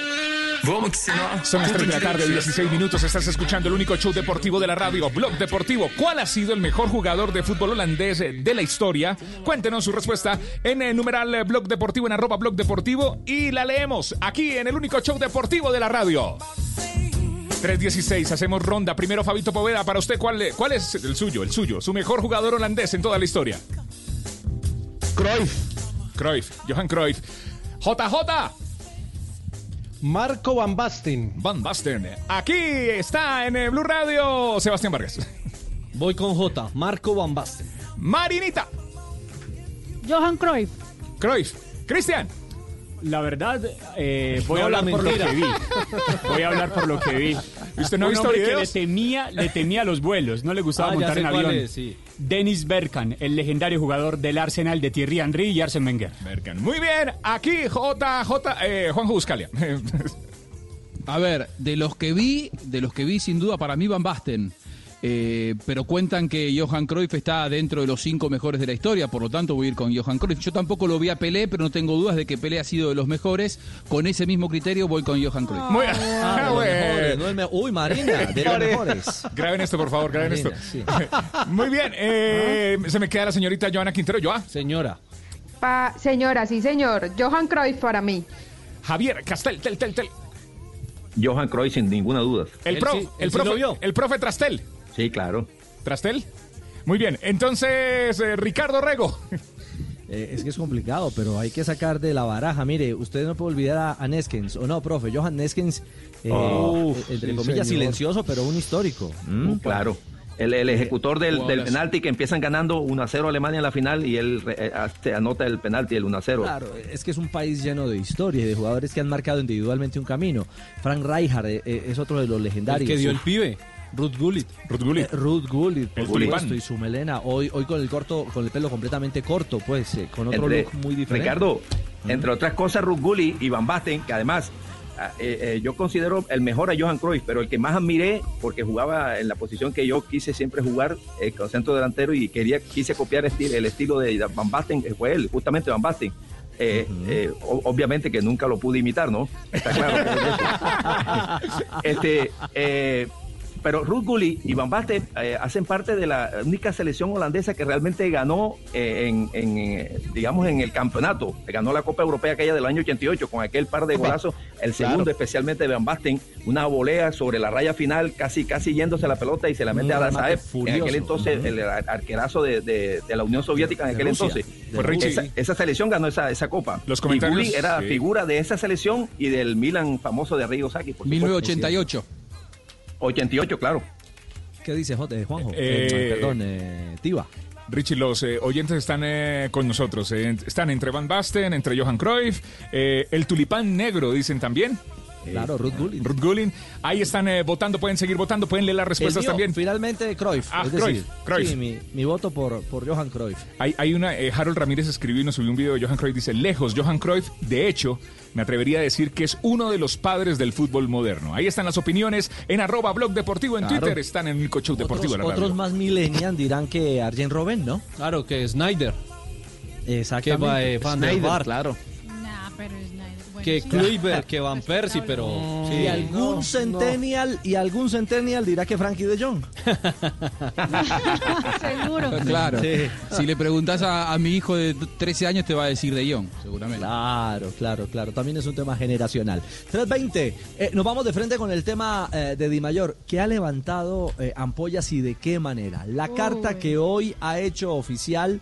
Son las 3 de la tarde, 16 minutos. Estás escuchando el único show deportivo de la radio, Blog Deportivo. ¿Cuál ha sido el mejor jugador de fútbol holandés de la historia? Cuéntenos su respuesta en el numeral Blog Deportivo, en arroba Blog Deportivo. Y la leemos aquí en el único show deportivo de la radio. 3.16, hacemos ronda. Primero, Fabito Poveda, para usted, ¿cuál, ¿cuál es el suyo, el suyo, su mejor jugador holandés en toda la historia? Cruyff. Cruyff, Johan Cruyff. JJ. Marco Van Basten. Van Basten. Aquí está en Blue Radio Sebastián Vargas. Voy con J. Marco Van Basten. Marinita. Johan Cruyff. Cruyff. Cristian. La verdad, eh, voy No, a hablar la por lo que vi. Voy a hablar por lo que vi. ¿Usted no ha visto hombre que le temía, le temía los vuelos, no le gustaba Ah, montar en avión. es, sí. Dennis Bergkamp, el legendario jugador del Arsenal de Thierry Henry y Arsene Wenger. Bergkamp. Muy bien, aquí JJ, eh, Juanjo Buscalia. A ver, de los que vi, de los que vi sin duda para mí Van Basten. Eh, pero cuentan que Johan Cruyff está dentro de los cinco mejores de la historia, por lo tanto voy a ir con Johan Cruyff. Yo tampoco lo vi a Pelé, pero no tengo dudas de que Pelé ha sido de los mejores. Con ese mismo criterio voy con Johan Cruyff. Muy Ah, de los bueno. mejores, no el me- Uy, Marina, de los mejores. Graben esto, por favor, graben Marina, esto. sí. Muy bien, eh, se me queda la señorita Joana Quintero. Joa. Señora. Pa- señora, sí, señor. Johan Cruyff para mí. Javier Castel, tel, tel, tel. Johan Cruyff, sin ninguna duda. El, pro, sí, el, sí profe, el profe Trastel. Sí, claro. ¿Trastel? Muy bien, entonces, eh, Ricardo Rego. Eh, es que es complicado, pero hay que sacar de la baraja. Mire, usted no puede olvidar a, a Neskens, o no, profe, Johan Neskens, eh, Oh, entre sí, comillas, señor. silencioso, pero un histórico. Mm, claro. El, el ejecutor del, penalti que empiezan ganando 1 a 0 Alemania en la final y él eh, anota el penalti el 1 a 0. Claro, es que es un país lleno de historia y de jugadores que han marcado individualmente un camino. Frank Rijkaard es otro de los legendarios. El que dio el pibe, Ruth Gullit. Ruth Gullit. Eh, Ruth Gullit, por El supuesto, y su melena. Hoy, hoy con el corto, con el pelo completamente corto, pues, eh, con otro Entre- look muy diferente. Ricardo, entre otras cosas, Ruth Gulli y Van Basten, que además ah, eh, eh, yo considero el mejor a Johan Cruyff, pero el que más admiré, porque jugaba en la posición que yo quise siempre jugar, con centro delantero, y quería quise copiar el estilo de Van Basten, que fue él, justamente Van Basten. Eh, eh, obviamente que nunca lo pude imitar, ¿no? Está claro. que es eso. este, eh, pero Ruth Gulli y Van Basten eh, hacen parte de la única selección holandesa que realmente ganó eh, en, en, eh, digamos, en el campeonato. Ganó la Copa Europea aquella del año 88 con aquel par de golazos. El segundo, Claro. especialmente de Van Basten, una volea sobre la raya final, casi casi yéndose la pelota y se la mete Un a Dazaev. En furioso. aquel entonces, el ar- arquerazo de, de- de la Unión Soviética en aquel Rusia, entonces. Richie. Esa, esa selección ganó esa, esa copa. Los y comentarios, Gulli era sí. figura de esa selección y del Milan famoso de Río Saki. por supuesto. 1988. 88, claro. ¿Qué dice J- Juanjo? Eh, Eh, perdón, eh, Tiva. Richie, los eh, oyentes están eh, con nosotros. eh, están entre Van Basten, entre Johan Cruyff, eh, el tulipán negro, dicen también. Claro, Ruth Gullit. Ruth Gullit. Ahí están eh, votando, pueden seguir votando, pueden leer las respuestas mío, también. Finalmente, Cruyff. Ah, es Cruyff, decir, Cruyff. Sí, mi, mi voto por, por Johan Cruyff. Hay, hay una, eh, Harold Ramírez escribió y nos subió un video de Johan Cruyff, dice, lejos, Johan Cruyff, de hecho, me atrevería a decir que es uno de los padres del fútbol moderno. Ahí están las opiniones en arroba blog deportivo en Claro. Twitter, están en el show deportivo Otros, otros más millennial dirán que Arjen Robben, ¿no? Claro, que Snyder. Exactamente. Que va, eh, Van Snyder, claro. Que. Kluivert, que Van Persie, pero... y algún no, centennial y algún centennial dirá que Frankie de Jong. Seguro. Claro. Sí. Si le preguntas a, a mi hijo de 13 años, te va a decir de Jong, seguramente. Claro, claro, claro. También es un tema generacional. 320. eh, nos vamos de frente con el tema eh, de Di Mayor. ¿Qué ha levantado eh, ampollas y de qué manera? La carta que hoy ha hecho oficial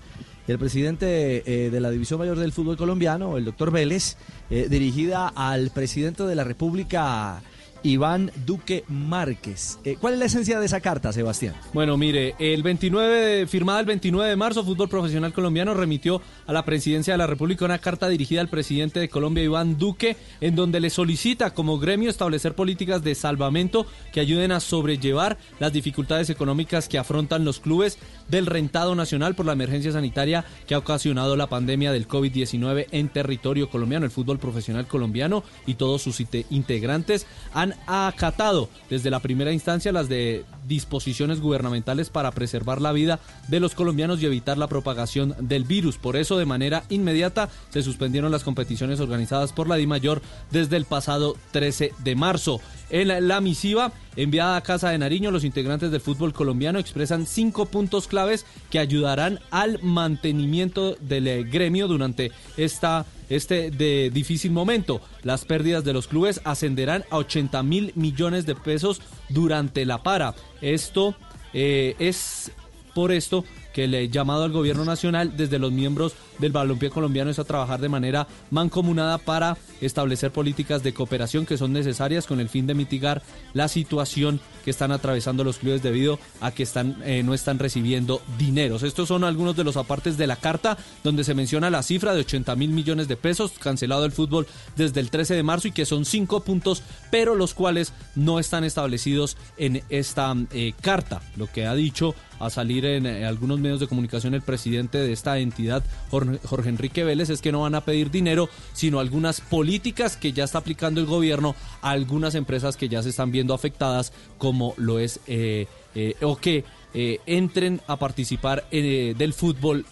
el presidente eh, de la División Mayor del Fútbol Colombiano, el doctor Vélez, eh, dirigida al presidente de la República, Iván Duque Márquez. Eh, ¿Cuál es la esencia de esa carta, Sebastián? Bueno, mire, el 29, de- firmada el 29 de marzo, Fútbol Profesional Colombiano remitió a la Presidencia de la República una carta dirigida al presidente de Colombia, Iván Duque, en donde le solicita como gremio establecer políticas de salvamento que ayuden a sobrellevar las dificultades económicas que afrontan los clubes del rentado nacional por la emergencia sanitaria que ha ocasionado la pandemia del COVID-19 en territorio colombiano. El fútbol profesional colombiano y todos sus inte- integrantes han acatado desde la primera instancia las de disposiciones gubernamentales para preservar la vida de los colombianos y evitar la propagación del virus. Por eso, de manera inmediata, se suspendieron las competiciones organizadas por la DIMAYOR desde el pasado 13 de marzo. En la, la misiva enviada a Casa de Nariño, los integrantes del fútbol colombiano expresan cinco puntos claves que ayudarán al mantenimiento del eh, gremio durante esta, este de difícil momento. Las pérdidas de los clubes ascenderán a 80 mil millones de pesos durante la para. Esto eh, es por esto que el llamado al gobierno nacional desde los miembros del balompié colombiano es a trabajar de manera mancomunada para establecer políticas de cooperación que son necesarias con el fin de mitigar la situación que están atravesando los clubes debido a que están eh, no están recibiendo dineros. Estos son algunos de los apartes de la carta donde se menciona la cifra de 80 mil millones de pesos cancelado el fútbol desde el 13 de marzo y que son cinco puntos, pero los cuales no están establecidos en esta eh, carta. Lo que ha dicho a salir en eh, algunos medios de comunicación el presidente de esta entidad, Jorge, Enrique Vélez, es que no van a pedir dinero, sino algunas políticas que ya está aplicando el gobierno a algunas empresas que ya se están viendo afectadas, como lo es eh, eh, o que eh, entren a participar eh, del fútbol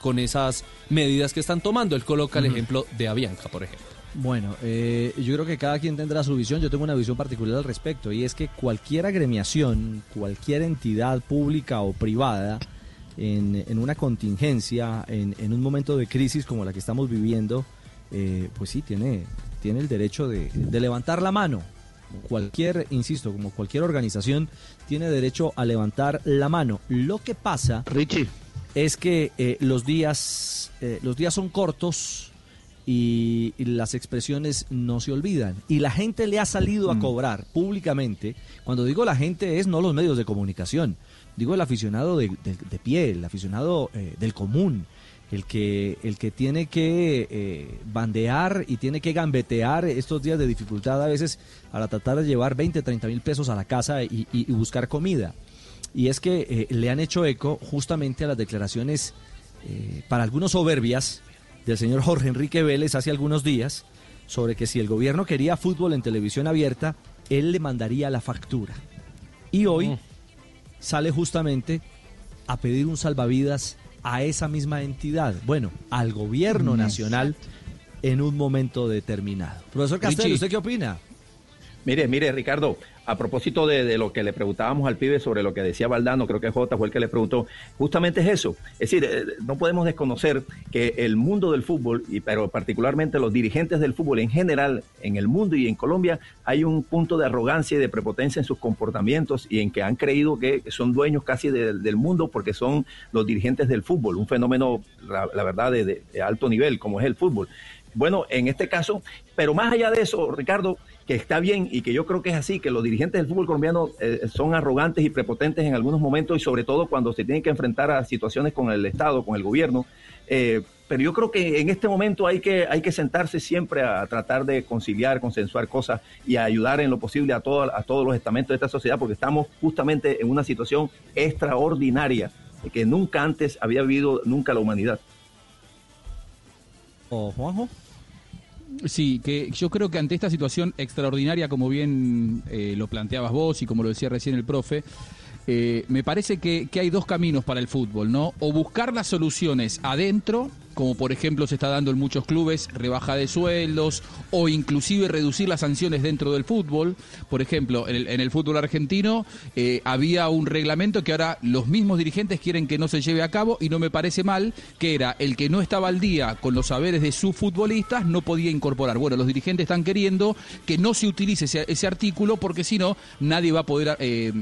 con esas medidas que están tomando. Él coloca el ejemplo de Avianca, por ejemplo. Bueno, eh, yo creo que cada quien tendrá su visión. Yo tengo una visión particular al respecto y es que cualquier agremiación, cualquier entidad pública o privada en, en una contingencia, en, en un momento de crisis como la que estamos viviendo, eh, pues sí, tiene, tiene el derecho de, de levantar la mano. Cualquier, insisto, como cualquier organización, tiene derecho a levantar la mano. Lo que pasa... Richie. es que eh, los días eh, los días son cortos y, y las expresiones no se olvidan y la gente le ha salido a cobrar públicamente. Cuando digo la gente es no los medios de comunicación, digo el aficionado de, de- de pie, el aficionado eh, del común. El que, el que tiene que eh, bandear y tiene que gambetear estos días de dificultad a veces para tratar de llevar 20, 30 mil pesos a la casa y, y- y buscar comida. Y es que eh, le han hecho eco justamente a las declaraciones, eh, para algunos soberbias, del señor Jorge Enrique Vélez hace algunos días, sobre que si el gobierno quería fútbol en televisión abierta, él le mandaría la factura. Y hoy sale justamente a pedir un salvavidas a esa misma entidad, bueno, al gobierno Mm. nacional en un momento determinado. Profesor Castel, Richie. ¿usted qué opina? Mire, mire, Ricardo, a propósito de, lo que le preguntábamos al pibe sobre lo que decía Valdano, creo que Jota fue el que le preguntó, justamente es eso. Es decir, eh, no podemos desconocer que el mundo del fútbol, y pero particularmente los dirigentes del fútbol en general, en el mundo y en Colombia, hay un punto de arrogancia y de prepotencia en sus comportamientos y en que han creído que son dueños casi de- del mundo porque son los dirigentes del fútbol, un fenómeno, la, la verdad, de alto nivel, como es el fútbol. Bueno, en este caso, pero más allá de eso, Ricardo, que está bien y que yo creo que es así, que los dirigentes del fútbol colombiano eh, son arrogantes y prepotentes en algunos momentos y sobre todo cuando se tienen que enfrentar a situaciones con el Estado, con el gobierno. Eh, pero yo creo que en este momento hay que, hay que sentarse siempre a tratar de conciliar, consensuar cosas y ayudar en lo posible a, todo- a todos los estamentos de esta sociedad porque estamos justamente en una situación extraordinaria que nunca antes había vivido nunca la humanidad. ¿O Juanjo? Sí, que yo creo que ante esta situación extraordinaria, como bien eh, lo planteabas vos y como lo decía recién el profe, eh, me parece que, que hay dos caminos para el fútbol, ¿no? O buscar las soluciones adentro, como por ejemplo se está dando en muchos clubes, rebaja de sueldos o inclusive reducir las sanciones dentro del fútbol. Por ejemplo, en el, fútbol argentino eh, había un reglamento que ahora los mismos dirigentes quieren que no se lleve a cabo y no me parece mal, que era el que no estaba al día con los saberes de sus futbolistas no podía incorporar. Bueno, los dirigentes están queriendo que no se utilice ese, ese artículo porque si no, nadie va a poder eh,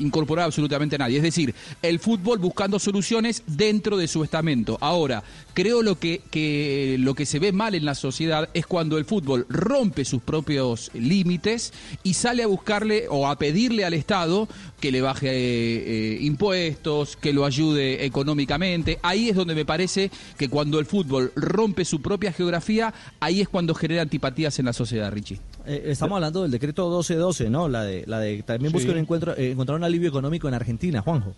incorporar absolutamente a nadie. Es decir, el fútbol buscando soluciones dentro de su estamento. Ahora, creo lo que, que lo que se ve mal en la sociedad es cuando el fútbol rompe sus propios límites y sale a buscarle o a pedirle al Estado que le baje eh, eh, impuestos, que lo ayude económicamente. Ahí es donde me parece que cuando el fútbol rompe su propia geografía, ahí es cuando genera antipatías en la sociedad, Richie. Eh, estamos hablando del decreto 1212, ¿no? La de, la de también Sí. buscar un encuentro, eh, encontrar un alivio económico en Argentina, Juanjo.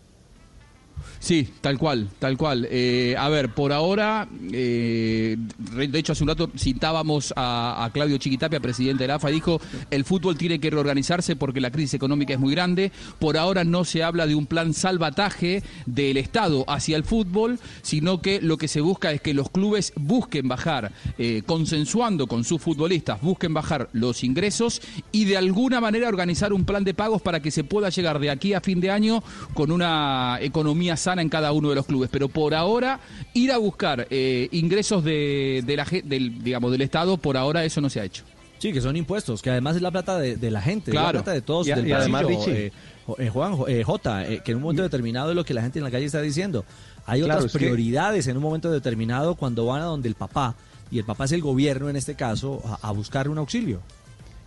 Sí, tal cual, tal cual. Eh, a ver, por ahora, eh, de hecho hace un rato citábamos a, Claudio Chiquitapia, presidente de la AFA, dijo, el fútbol tiene que reorganizarse porque la crisis económica es muy grande. Por ahora no se habla de un plan salvataje del Estado hacia el fútbol, sino que lo que se busca es que los clubes busquen bajar, eh, consensuando con sus futbolistas, busquen bajar los ingresos y de alguna manera organizar un plan de pagos para que se pueda llegar de aquí a fin de año con una economía sana en cada uno de los clubes. Pero por ahora, ir a buscar eh, ingresos de, de la, del, digamos, del Estado, por ahora eso no se ha hecho. Sí, que son impuestos, que además es la plata de, de la gente, es la plata de todos, Y del y además, Richie. eh, eh, Juan, eh, Jota, eh, que en un momento determinado es lo que la gente en la calle está diciendo. Hay Claro, otras que- prioridades en un momento determinado cuando van a donde el papá, y el papá es el gobierno en este caso, a, a buscar un auxilio.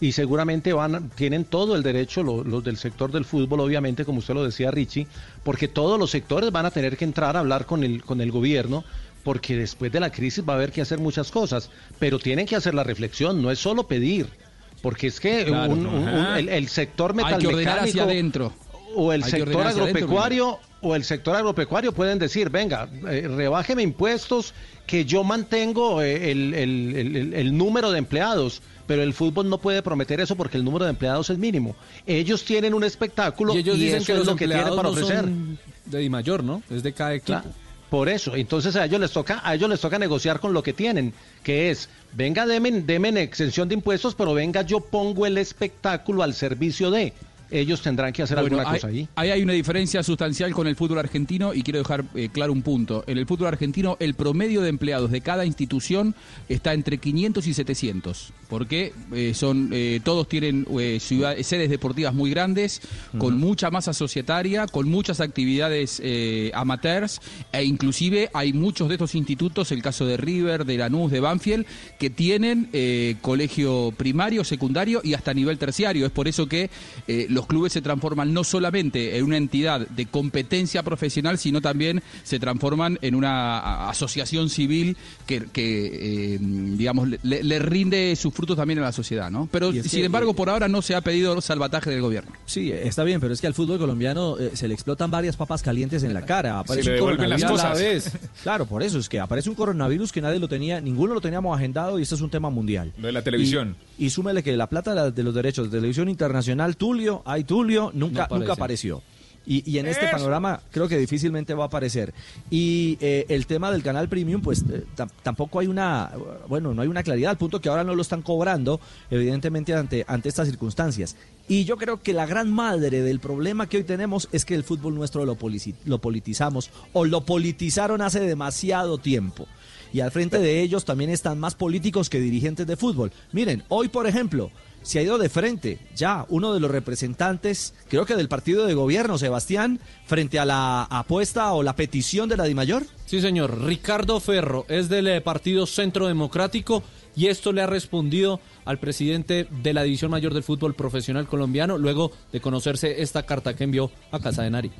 Y seguramente van tienen todo el derecho lo- los, del sector del fútbol obviamente como usted lo decía Richie porque todos los sectores van a tener que entrar a hablar con el con el gobierno porque después de la crisis va a haber que hacer muchas cosas pero tienen que hacer la reflexión no es solo pedir porque es que Claro, un- un- un- el, el sector ordenar hacia metalmecánico adentro. o el Hay sector adentro agropecuario o el sector agropecuario pueden decir, venga, eh, rebájeme impuestos, que yo mantengo eh, el, el- el- número de empleados, pero el fútbol no puede prometer eso porque el número de empleados es mínimo. Ellos tienen un espectáculo Y ellos dicen eso que es lo que tienen para no ofrecer. de Di Mayor, ¿no? Es de cada equipo. Claro, Por eso, entonces a ellos les toca, a ellos les toca negociar con lo que tienen, que es, venga, deme, deme en exención de impuestos, pero venga, yo pongo el espectáculo al servicio de. Ellos tendrán que hacer Bueno, alguna hay- cosa ahí. Ahí hay una diferencia sustancial con el fútbol argentino y quiero dejar eh, claro un punto. En el fútbol argentino el promedio de empleados de cada institución está entre 500 y 700, porque eh, son eh, todos tienen ciudad- sedes deportivas muy grandes, con mucha masa societaria, con muchas actividades amateurs e inclusive hay muchos de estos institutos, el caso de River, de Lanús, de Banfield, que tienen colegio primario, secundario y hasta nivel terciario. Es por eso que eh, los clubes se transforman no solamente en una entidad de competencia profesional, sino también se transforman en una a- asociación civil que, que, eh, digamos, le, le rinde sus frutos también a la sociedad, ¿no? Pero, sin que, embargo, eh, por ahora no se ha pedido salvataje del gobierno. Sí, está bien, pero es que al fútbol colombiano eh, se le explotan varias papas calientes en la cara. Aparece le un las coronavirus a la cosas. vez. Claro, por eso es que aparece un coronavirus que nadie lo tenía, ninguno lo teníamos agendado y este es un tema mundial. Lo de la televisión. Y, y súmele que la plata de la- de los derechos de televisión internacional, Tulio, hay Tulio, nunca, No nunca apareció. Y, y en este Eso. panorama creo que difícilmente va a aparecer. Y eh, el tema del canal premium, pues eh, tam- tampoco hay una, bueno, no hay una claridad, al punto que ahora no lo están cobrando, evidentemente, ante, ante estas circunstancias. Y yo creo que la gran madre del problema que hoy tenemos es que el fútbol nuestro lo politizamos o lo politizaron hace demasiado tiempo. Y al frente de ellos también están más políticos que dirigentes de fútbol. Miren, hoy por ejemplo, se ha ido de frente ya uno de los representantes, creo que del partido de gobierno, Sebastián, frente a la apuesta o la petición de la DIMAYOR. Sí, señor. Ricardo Ferro es del eh, Partido Centro Democrático y esto le ha respondido al presidente de la División Mayor del Fútbol Profesional Colombiano luego de conocerse esta carta que envió a Casa de Nari.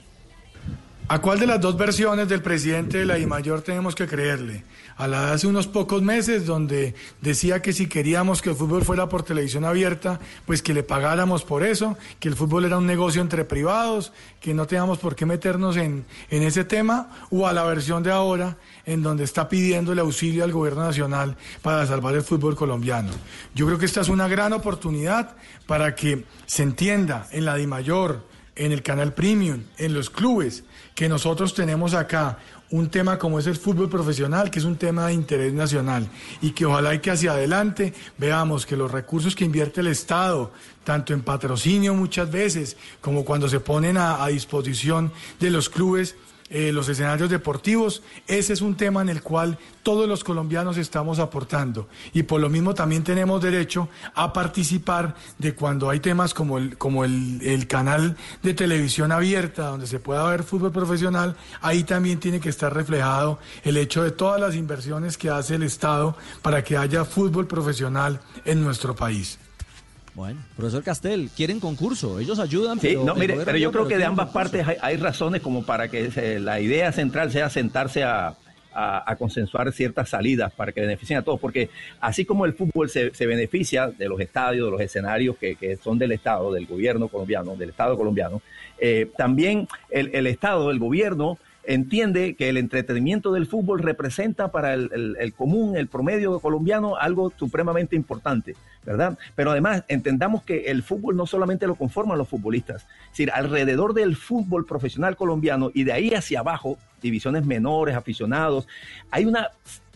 ¿A cuál de las dos versiones del presidente de la DIMAYOR tenemos que creerle? A la de hace unos pocos meses, donde decía que si queríamos que el fútbol fuera por televisión abierta, pues que le pagáramos por eso, que el fútbol era un negocio entre privados, que no teníamos por qué meternos en, en ese tema, o a la versión de ahora, en donde está pidiendo el auxilio al gobierno nacional para salvar el fútbol colombiano. Yo creo que esta es una gran oportunidad para que se entienda en la DIMAYOR, en el canal Premium, en los clubes, que nosotros tenemos acá un tema como es el fútbol profesional, que es un tema de interés nacional, y que ojalá y que hacia adelante veamos que los recursos que invierte el Estado, tanto en patrocinio muchas veces, como cuando se ponen a, a disposición de los clubes, eh, los escenarios deportivos, ese es un tema en el cual todos los colombianos estamos aportando y por lo mismo también tenemos derecho a participar de cuando hay temas como el, como el, el canal de televisión abierta donde se pueda ver fútbol profesional, ahí también tiene que estar reflejado el hecho de todas las inversiones que hace el Estado para que haya fútbol profesional en nuestro país. Bueno, profesor Castel, quieren concurso, ellos ayudan. Sí, pero no, mire, pero yo creo que de ambas concurso. partes hay, hay razones como para que se- la idea central sea sentarse a, a- a consensuar ciertas salidas para que beneficien a todos, porque así como el fútbol se, se beneficia de los estadios, de los escenarios que, que son del Estado, del gobierno colombiano, del Estado colombiano, eh, también el, el Estado, el gobierno, entiende que el entretenimiento del fútbol representa para el, común, el promedio colombiano, algo supremamente importante, ¿verdad? Pero además entendamos que el fútbol no solamente lo conforman los futbolistas, es decir, alrededor del fútbol profesional colombiano y de ahí hacia abajo, divisiones menores, aficionados, hay una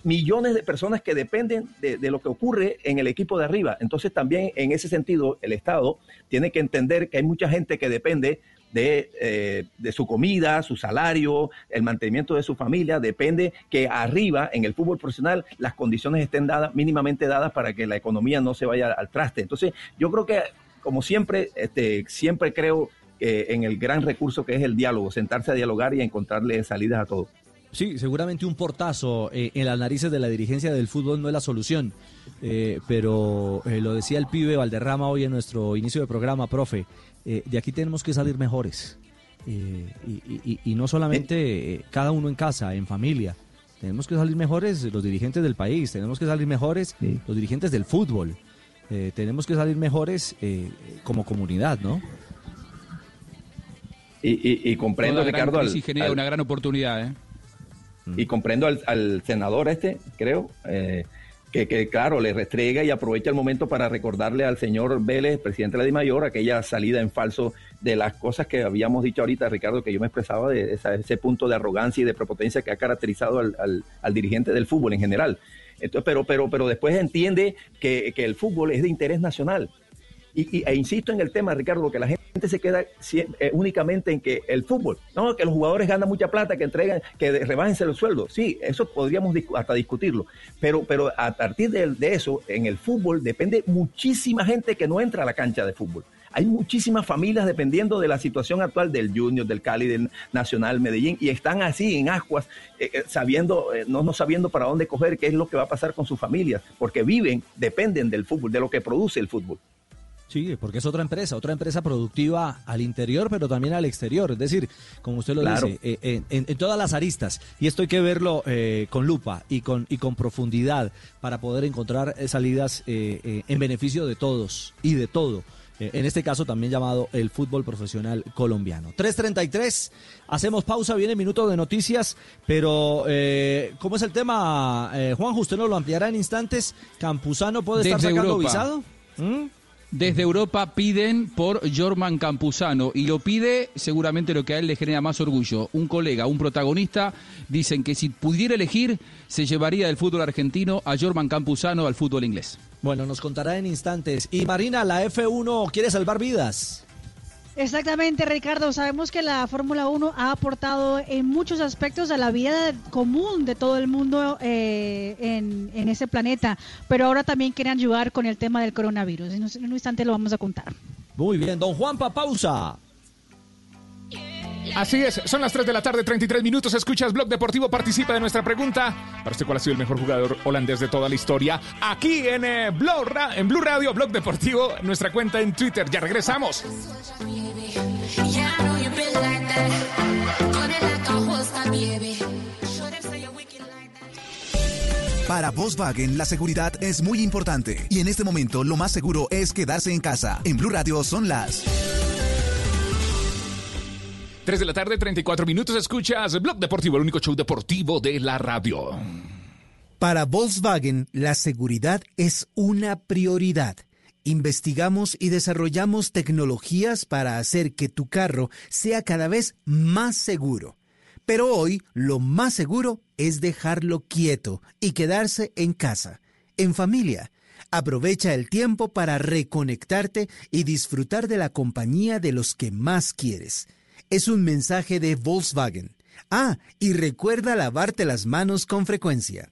millones de personas que dependen de, de lo que ocurre en el equipo de arriba. Entonces también en ese sentido el Estado tiene que entender que hay mucha gente que depende de, eh, de su comida, su salario, el mantenimiento de su familia, depende que arriba en el fútbol profesional las condiciones estén dadas, mínimamente dadas para que la economía no se vaya al traste. Entonces yo creo que como siempre, este, siempre creo eh, en el gran recurso que es el diálogo, sentarse a dialogar y encontrarle salidas a todo. Sí, seguramente un portazo eh, en las narices de la dirigencia del fútbol no es la solución. Eh, pero eh, lo decía el pibe Valderrama hoy en nuestro inicio de programa, profe. Eh, de aquí tenemos que salir mejores. Eh, y, y- y no solamente eh, cada uno en casa, en familia. Tenemos que salir mejores los dirigentes del país, tenemos que salir mejores los dirigentes del fútbol. Eh, tenemos que salir mejores eh, como comunidad, ¿no? Y, y- y comprendo, Toda gran Ricardo, al- crisis genera al- una gran oportunidad, ¿eh? y comprendo al, al senador este, creo, eh, que, que, claro, le restrega y aprovecha el momento para recordarle al señor Vélez, presidente de la DIMAYOR, aquella salida en falso de las cosas que habíamos dicho ahorita, Ricardo, que yo me expresaba de esa- ese punto de arrogancia y de prepotencia que ha caracterizado al, dirigente del fútbol en general. Entonces, pero, pero, pero después entiende que el fútbol es de interés nacional Y, y- e insisto en el tema, Ricardo, que la gente se queda eh, únicamente en que el fútbol, no, que los jugadores ganan mucha plata, que entregan, que rebájense los sueldos. Sí, eso podríamos hasta discutirlo. Pero, pero a partir de, eso, en el fútbol depende muchísima gente que no entra a la cancha de fútbol. Hay muchísimas familias dependiendo de la situación actual del Junior, del Cali, del Nacional, Medellín, y están así en ascuas, eh, eh, sabiendo, no, no sabiendo para dónde coger, qué es lo que va a pasar con sus familias, porque viven, dependen del fútbol, de lo que produce el fútbol. Sí, porque es otra empresa, otra empresa productiva al interior, pero también al exterior. Es decir, como usted lo Claro. dice, eh, en, en- en todas las aristas. Y esto hay que verlo eh, con lupa y con, y con profundidad para poder encontrar eh, salidas eh, eh, en beneficio de todos y de todo. Eh, en este caso también llamado el fútbol profesional colombiano. 3.33, hacemos pausa, viene minuto de noticias, pero eh, ¿cómo es el tema, eh, Juanjo? Usted nos lo ampliará en instantes. ¿Campuzano puede estar sacando Europa. visado? ¿Mm? Desde Europa piden por Jorman Campuzano y lo pide seguramente lo que a él le genera más orgullo. Un colega, un protagonista, dicen que si pudiera elegir se llevaría del fútbol argentino a Jorman Campuzano al fútbol inglés. Bueno, nos contará en instantes. Y Marina, la F1 quiere salvar vidas. Exactamente, Ricardo. Sabemos que la Fórmula 1 ha aportado en muchos aspectos a la vida común de todo el mundo eh, en, ese planeta, pero ahora también quieren ayudar con el tema del coronavirus. En un, en un instante lo vamos a contar. Muy bien, don Juanpa, pausa. Así es, son las 3 de la tarde, 33 minutos. Escuchas Blog Deportivo, participa de nuestra pregunta. Para usted, ¿cuál ha sido el mejor jugador holandés de toda la historia? Aquí en, eh, en Blue Radio, Blog Deportivo, nuestra cuenta en Twitter. Ya regresamos. Para Volkswagen la seguridad es muy importante y en este momento lo más seguro es quedarse en casa. En Blue Radio son las 3 de la tarde, 34 minutos. Escuchas Blog Deportivo, el único show deportivo de la radio. Para Volkswagen, la seguridad es una prioridad. Investigamos y desarrollamos tecnologías para hacer que tu carro sea cada vez más seguro. Pero hoy lo más seguro es dejarlo quieto y quedarse en casa, en familia. Aprovecha el tiempo para reconectarte y disfrutar de la compañía de los que más quieres. Es un mensaje de Volkswagen. Ah, y recuerda lavarte las manos con frecuencia.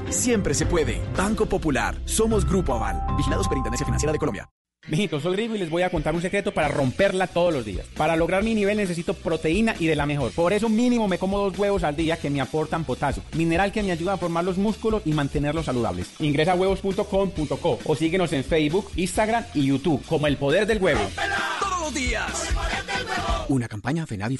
Siempre se puede. Banco Popular. Somos Grupo Aval. Vigilados por Intendencia Financiera de Colombia. Mijitos, soy Rigo y les voy a contar un secreto para romperla todos los días. Para lograr mi nivel necesito proteína y de la mejor. Por eso mínimo me como dos huevos al día que me aportan potasio, mineral que me ayuda a formar los músculos y mantenerlos saludables. Ingresa a huevos.com.co o síguenos en Facebook, Instagram y YouTube como El Poder del Huevo. Todos los días. Una campaña FENAVI.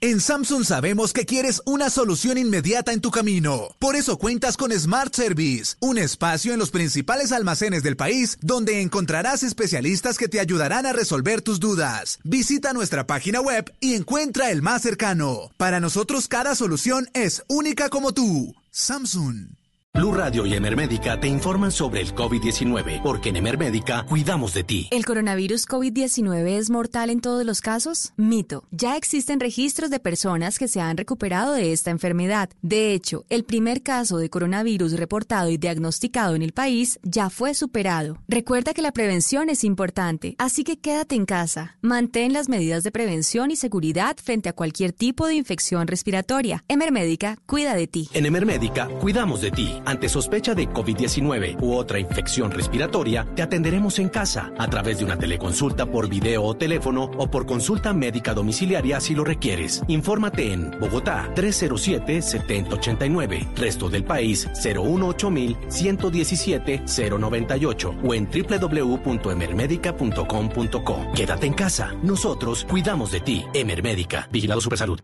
En Samsung sabemos que quieres una solución inmediata en tu camino. Por eso cuentas con Smart Service, un espacio en los principales almacenes del país donde encontrarás especialistas que te ayudarán a resolver tus dudas. Visita nuestra página web y encuentra el más cercano. Para nosotros cada solución es única como tú. Samsung. Blue Radio y Emermédica te informan sobre el COVID-19, porque en Emermédica cuidamos de ti. ¿El coronavirus COVID-19 es mortal en todos los casos? Mito. Ya existen registros de personas que se han recuperado de esta enfermedad. De hecho, el primer caso de coronavirus reportado y diagnosticado en el país ya fue superado. Recuerda que la prevención es importante, así que quédate en casa. Mantén las medidas de prevención y seguridad frente a cualquier tipo de infección respiratoria. Emermédica cuida de ti. En Emermédica cuidamos de ti. Ante sospecha de COVID-19 u otra infección respiratoria, te atenderemos en casa a través de una teleconsulta por video o teléfono o por consulta médica domiciliaria si lo requieres. Infórmate en Bogotá 307-7089, resto del país 018-117-098 o en www.emermedica.com.co. Quédate en casa. Nosotros cuidamos de ti. Emermédica. Vigilado Supersalud.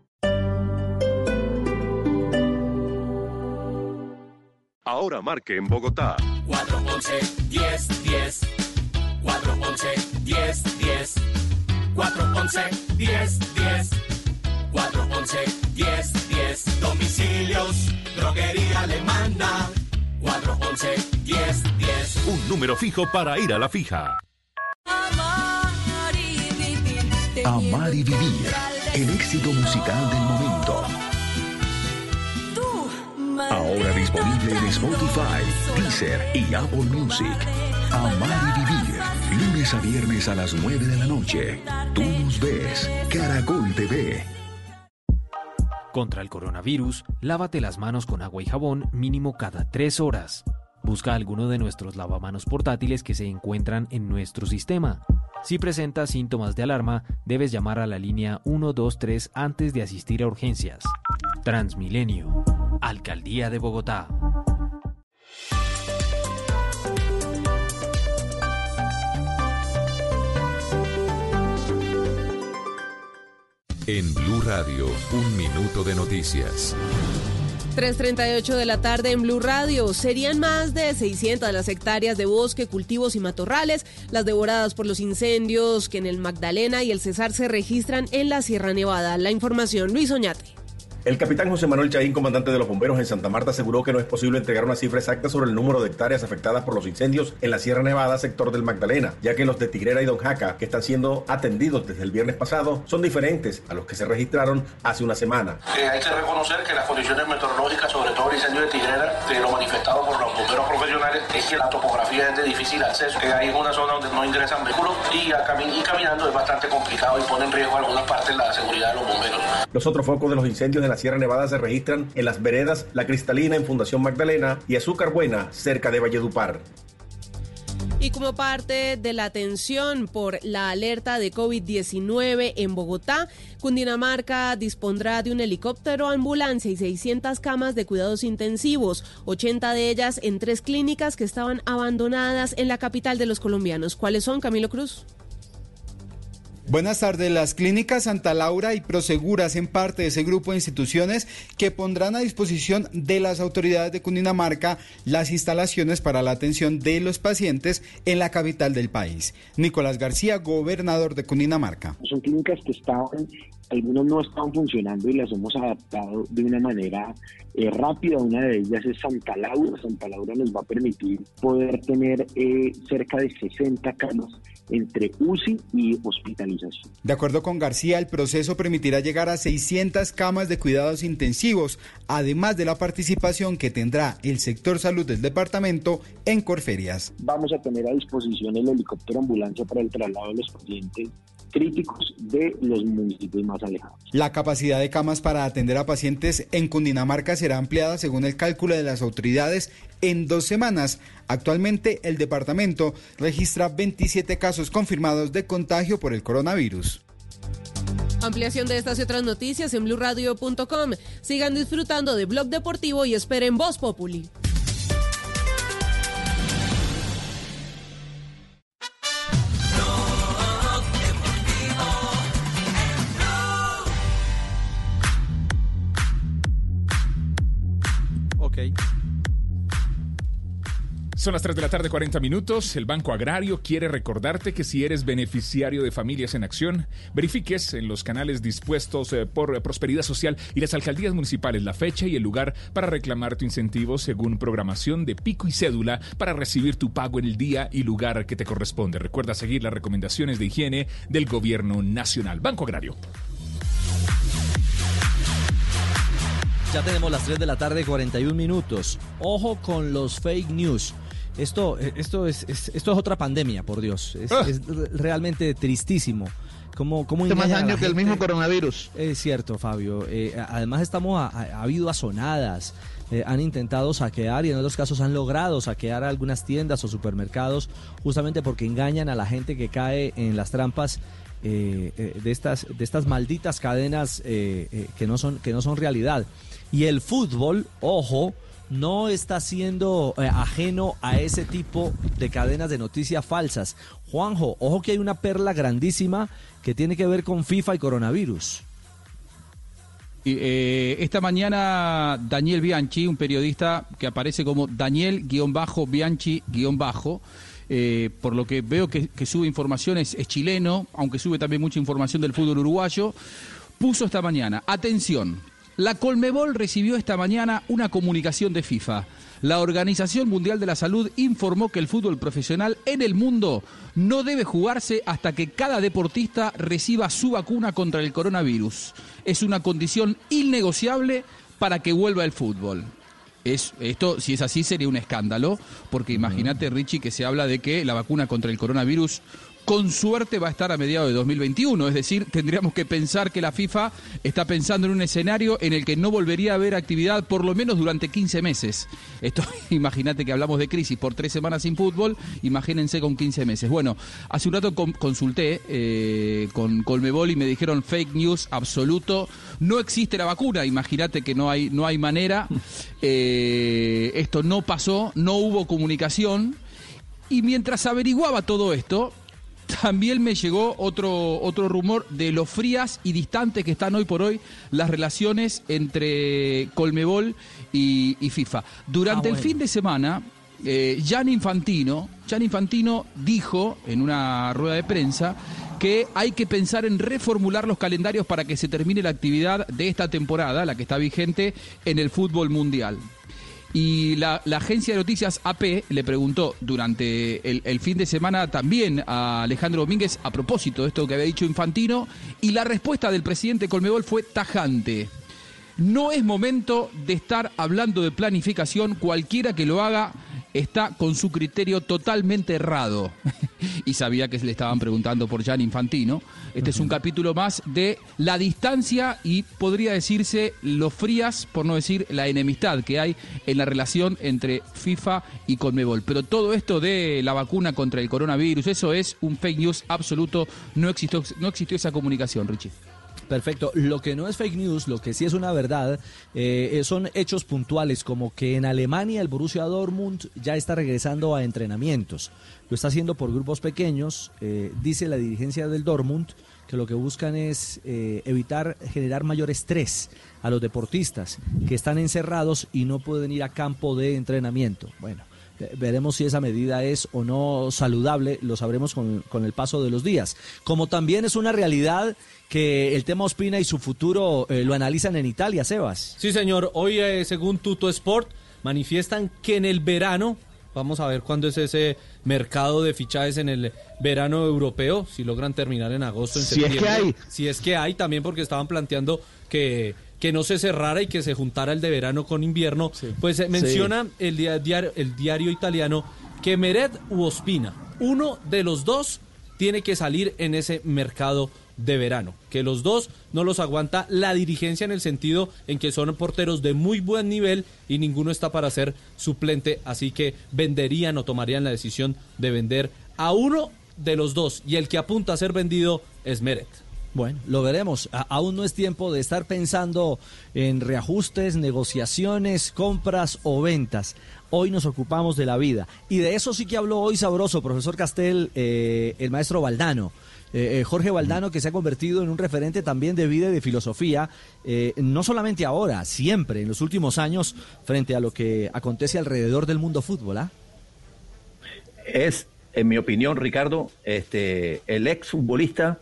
Ahora marque en Bogotá. 411 10 10. 411 10 10. 411 10 10. 411 10 10. Domicilios, droguería alemana. 411 10 10. Un número fijo para ir a la fija. Amar y vivir. El éxito musical de Ahora disponible en Spotify, Deezer y Apple Music. Amar y vivir. Lunes a viernes a las 9 de la noche. Tú nos ves. Caracol TV. Contra el coronavirus, lávate las manos con agua y jabón mínimo cada tres horas. Busca alguno de nuestros lavamanos portátiles que se encuentran en nuestro sistema. Si presentas síntomas de alarma, debes llamar a la línea 123 antes de asistir a urgencias. Transmilenio. Alcaldía de Bogotá. En Blue Radio, un minuto de noticias. 3.38 de la tarde en Blue Radio. Serían más de 600 las hectáreas de bosque, cultivos y matorrales, las devoradas por los incendios que en el Magdalena y el Cesar se registran en la Sierra Nevada. La información, Luis Oñate. El capitán José Manuel Chaín, comandante de los bomberos en Santa Marta, aseguró que no es posible entregar una cifra exacta sobre el número de hectáreas afectadas por los incendios en la Sierra Nevada, sector del Magdalena, ya que los de Tigrera y Don Jaca, que están siendo atendidos desde el viernes pasado, son diferentes a los que se registraron hace una semana. Eh, hay que reconocer que las condiciones meteorológicas, sobre todo el incendio de Tigrera, de lo manifestado por los bomberos profesionales, es que la topografía es de difícil acceso, que hay una zona donde no ingresan vehículos y, cami- y caminando es bastante complicado y pone en riesgo algunas partes la seguridad de los bomberos. Los otros focos de los incendios en la Sierra Nevada se registran en las veredas La Cristalina en Fundación Magdalena y Azúcar Buena, cerca de Valledupar. Y como parte de la atención por la alerta de COVID-19 en Bogotá, Cundinamarca dispondrá de un helicóptero, ambulancia y 600 camas de cuidados intensivos, 80 de ellas en tres clínicas que estaban abandonadas en la capital de los colombianos. ¿Cuáles son, Camilo Cruz? Buenas tardes. Las clínicas Santa Laura y Proseguras hacen parte de ese grupo de instituciones que pondrán a disposición de las autoridades de Cundinamarca las instalaciones para la atención de los pacientes en la capital del país. Nicolás García, gobernador de Cundinamarca. Son clínicas que estaban, algunos no estaban funcionando y las hemos adaptado de una manera eh, rápida. Una de ellas es Santa Laura. Santa Laura nos va a permitir poder tener eh, cerca de 60 camas entre UCI y hospitalización. De acuerdo con García, el proceso permitirá llegar a 600 camas de cuidados intensivos, además de la participación que tendrá el sector salud del departamento en Corferias. Vamos a tener a disposición el helicóptero ambulancia para el traslado de los pacientes críticos de los municipios más alejados. La capacidad de camas para atender a pacientes en Cundinamarca será ampliada según el cálculo de las autoridades en dos semanas. Actualmente el departamento registra 27 casos confirmados de contagio por el coronavirus. Ampliación de estas y otras noticias en blurradio.com. Sigan disfrutando de Blog Deportivo y esperen Voz Populi. Son las 3 de la tarde, 40 minutos. El Banco Agrario quiere recordarte que si eres beneficiario de Familias en Acción, verifiques en los canales dispuestos eh, por Prosperidad Social y las alcaldías municipales la fecha y el lugar para reclamar tu incentivo según programación de pico y cédula para recibir tu pago en el día y lugar que te corresponde. Recuerda seguir las recomendaciones de higiene del Gobierno Nacional. Banco Agrario. Ya tenemos las 3 de la tarde, 41 minutos. Ojo con los fake news. Esto, eh, esto, es, es- esto es otra pandemia, por Dios. Es, Ah. es realmente tristísimo. ¿Cómo, cómo Hace más engañan a la daño que el mismo coronavirus. Es cierto, Fabio. Eh, además, estamos a- a- ha habido azonadas. eh, han intentado saquear y en otros casos han logrado saquear algunas tiendas o supermercados justamente porque engañan a la gente que cae en las trampas eh, eh, de estas de estas malditas cadenas eh, que no son que no son realidad. Y el fútbol, ojo, no está siendo eh, ajeno a ese tipo de cadenas de noticias falsas. Juanjo, ojo que hay una perla grandísima que tiene que ver con FIFA y coronavirus. Eh, esta mañana Daniel Bianchi, un periodista que aparece como Daniel-Bianchi-Bajo, eh, por lo que veo que, que sube informaciones, es chileno, aunque sube también mucha información del fútbol uruguayo, puso esta mañana, atención, la Colmebol recibió esta mañana una comunicación de FIFA. La Organización Mundial de la Salud informó que el fútbol profesional en el mundo no debe jugarse hasta que cada deportista reciba su vacuna contra el coronavirus. Es una condición innegociable para que vuelva el fútbol. Es, esto, si es así, sería un escándalo, porque imagínate, Richie, que se habla de que la vacuna contra el coronavirus con suerte va a estar a mediados de 2021. Es decir, tendríamos que pensar que la FIFA está pensando en un escenario en el que no volvería a haber actividad por lo menos durante 15 meses. Esto, imagínate que hablamos de crisis por tres semanas sin fútbol, imagínense con 15 meses. Bueno, hace un rato con- consulté eh, con Colmebol y me dijeron fake news absoluto. No existe la vacuna, imagínate que no hay, no hay manera. Eh, esto no pasó, no hubo comunicación. Y mientras averiguaba todo esto, también me llegó otro, otro rumor de lo frías y distantes que están hoy por hoy las relaciones entre Colmebol y, y FIFA. Durante Ah, el fin de semana, eh, Infantino, Gianni Infantino dijo en una rueda de prensa que hay que pensar en reformular los calendarios para que se termine la actividad de esta temporada, la que está vigente en el fútbol mundial. Y la, la agencia de noticias AP le preguntó durante el, el fin de semana también a Alejandro Domínguez a propósito de esto que había dicho Infantino, y la respuesta del presidente Colmebol fue tajante. No es momento de estar hablando de planificación, cualquiera que lo haga está con su criterio totalmente errado. y sabía que se le estaban preguntando por Jan Infantino. Este es un capítulo más de la distancia y podría decirse lo frías, por no decir la enemistad que hay en la relación entre FIFA y Conmebol. Pero todo esto de la vacuna contra el coronavirus, eso es un fake news absoluto. No existió, no existió esa comunicación, Richie. Perfecto. Lo que no es fake news, lo que sí es una verdad, eh, son hechos puntuales, como que en Alemania el Borussia Dortmund ya está regresando a entrenamientos. Lo está haciendo por grupos pequeños. eh, dice la dirigencia del Dortmund que lo que buscan es eh, evitar generar mayor estrés a los deportistas que están encerrados y no pueden ir a campo de entrenamiento. Bueno. Eh, Veremos si esa medida es o no saludable, lo sabremos con, con el paso de los días. Como también es una realidad que el tema Ospina y su futuro eh, lo analizan en Italia, Sebas. Sí, señor. Hoy, eh, según Tuto Sport, manifiestan que en el verano, vamos a ver cuándo es ese mercado de fichajes en el verano europeo, si logran terminar en agosto, en Si es que septiembre. hay. Si es que hay, también porque estaban planteando que, que no se cerrara y que se juntara el de verano con invierno. Pues eh, menciona el, dia- diario, el diario italiano que Meret u Ospina, uno de los dos tiene que salir en ese mercado de verano. Que los dos no los aguanta la dirigencia en el sentido en que son porteros de muy buen nivel y ninguno está para ser suplente, así que venderían o tomarían la decisión de vender a uno de los dos y el que apunta a ser vendido es Meret. Bueno, lo veremos. A- aún no es tiempo de estar pensando en reajustes, negociaciones, compras o ventas. Hoy nos ocupamos de la vida. Y de eso sí que habló hoy sabroso, profesor Castel, eh, el maestro Valdano. Eh, eh, Jorge Valdano, que se ha convertido en un referente también de vida y de filosofía, eh, no solamente ahora, siempre, en los últimos años, frente a lo que acontece alrededor del mundo fútbol. ¿ah? es, en mi opinión, Ricardo, este, el ex futbolista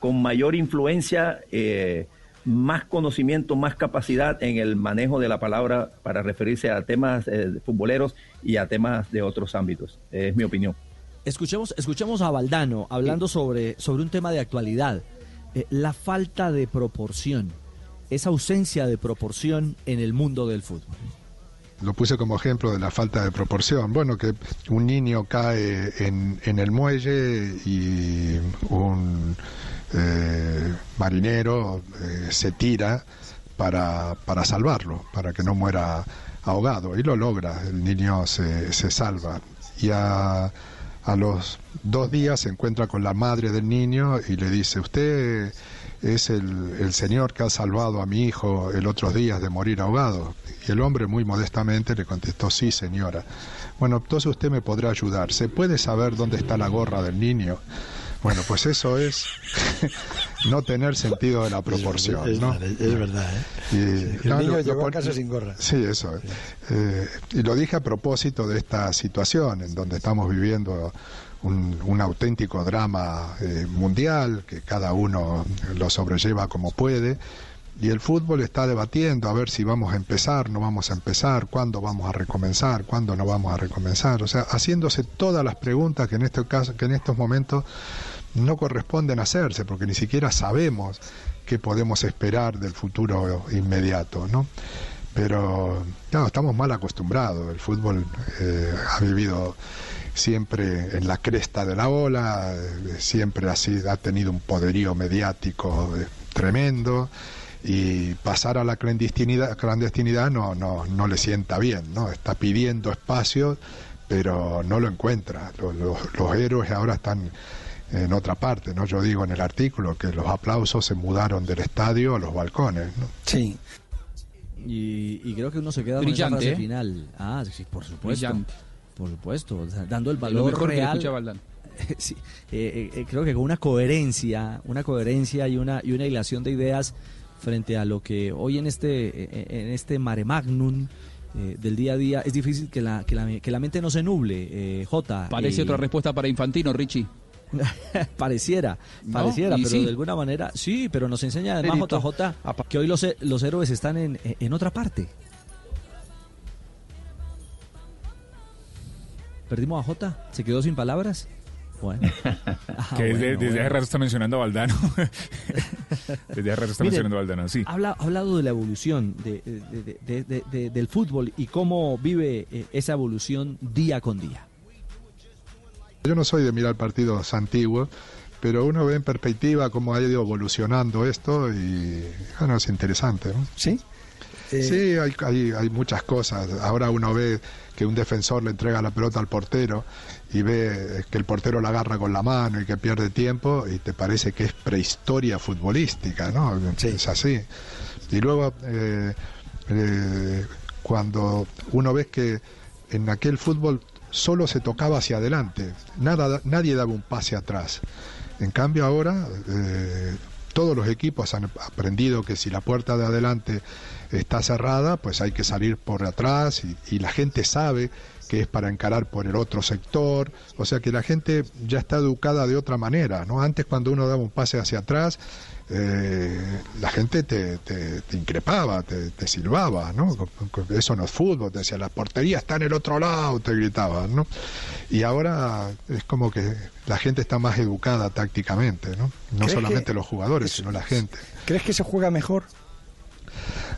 con mayor influencia, eh, más conocimiento, más capacidad en el manejo de la palabra para referirse a temas eh, futboleros y a temas de otros ámbitos. Es mi opinión. Escuchemos, escuchemos a Valdano hablando sobre, sobre un tema de actualidad. Eh, la falta de proporción, esa ausencia de proporción en el mundo del fútbol. Lo puse como ejemplo de la falta de proporción. Bueno, que un niño cae en, en el muelle y un eh, marinero eh, se tira para, para salvarlo, para que no muera ahogado. Y lo logra, el niño se, se salva. Y a, a los dos días se encuentra con la madre del niño y le dice, usted es el, el señor que ha salvado a mi hijo el otro día de morir ahogado. Y el hombre muy modestamente le contestó, sí señora. Bueno, entonces usted me podrá ayudar. ¿Se puede saber dónde está la gorra del niño? Bueno, pues eso es no tener sentido de la proporción. Es, ¿no? es verdad, ¿eh? Y, el niño lo- llegó lo a casa sin gorra. Sí, eso. Eh, y lo dije a propósito de esta situación en donde estamos viviendo un, un auténtico drama eh, mundial, que cada uno lo sobrelleva como puede. Y el fútbol está debatiendo a ver si vamos a empezar, no vamos a empezar, cuándo vamos a recomenzar, cuándo no vamos a recomenzar. O sea, haciéndose todas las preguntas que en este caso, que en estos momentos no corresponden hacerse, porque ni siquiera sabemos qué podemos esperar del futuro inmediato, ¿no? Pero, claro, estamos mal acostumbrados. El fútbol eh, ha vivido siempre en la cresta de la ola, eh, siempre así ha tenido un poderío mediático eh, tremendo y pasar a la clandestinidad, clandestinidad no, no, no le sienta bien, ¿no? Está pidiendo espacio, pero no lo encuentra. Los, los- los héroes ahora están en otra parte, ¿no? Yo digo en el artículo que los aplausos se mudaron del estadio a los balcones, ¿no? Sí. Y, y creo que uno se queda con Brillante, esa ¿eh? frase final. Ah, sí, por supuesto. Brillante. Por supuesto, dando el Lo valor mejor que le real. Sí, eh, eh, creo que con una coherencia, una coherencia y una y una hilación de ideas frente a lo que hoy en este eh, en este mare magnum eh, del día a día es difícil que la que la, que la mente no se nuble, eh, Jota. Parece otra respuesta para Infantino, Richie. pareciera, No, pareciera, pero sí. de alguna manera sí, pero nos enseña además Mérito. JJ que hoy los, los héroes están en, en otra parte. ¿Perdimos a Jota? ¿Se quedó sin palabras? Bueno. Ah, que bueno, desde, desde bueno. hace rato está mencionando a Valdano. desde hace rato está mencionando a Valdano, sí. Habla, ha hablado de la evolución de- de- de- de- de- de- del fútbol y cómo vive eh, esa evolución día con día. Yo no soy de mirar partidos antiguos, pero uno ve en perspectiva cómo ha ido evolucionando esto y bueno, es interesante. ¿no? ¿Sí? Sí, hay, hay, hay muchas cosas. Ahora uno ve que un defensor le entrega la pelota al portero y ve que el portero la agarra con la mano y que pierde tiempo y te parece que es prehistoria futbolística, ¿no? Es así. Y luego, eh, eh, cuando uno ve que en aquel fútbol solo se tocaba hacia adelante, nada, nadie daba un pase atrás. En cambio ahora eh, todos los equipos han aprendido que si la puerta de adelante está cerrada, pues hay que salir por atrás y, y la gente sabe que es para encarar por el otro sector, o sea que la gente ya está educada de otra manera, ¿no? Antes cuando uno daba un pase hacia atrás, eh, la gente te, te- te increpaba, te, te silbaba, ¿no? Eso no es fútbol, te decía, la portería está en el otro lado, te gritaban, ¿no? Y ahora es como que la gente está más educada tácticamente, ¿no? No ¿Crees solamente que los jugadores, sino la gente. ¿Crees que se juega mejor?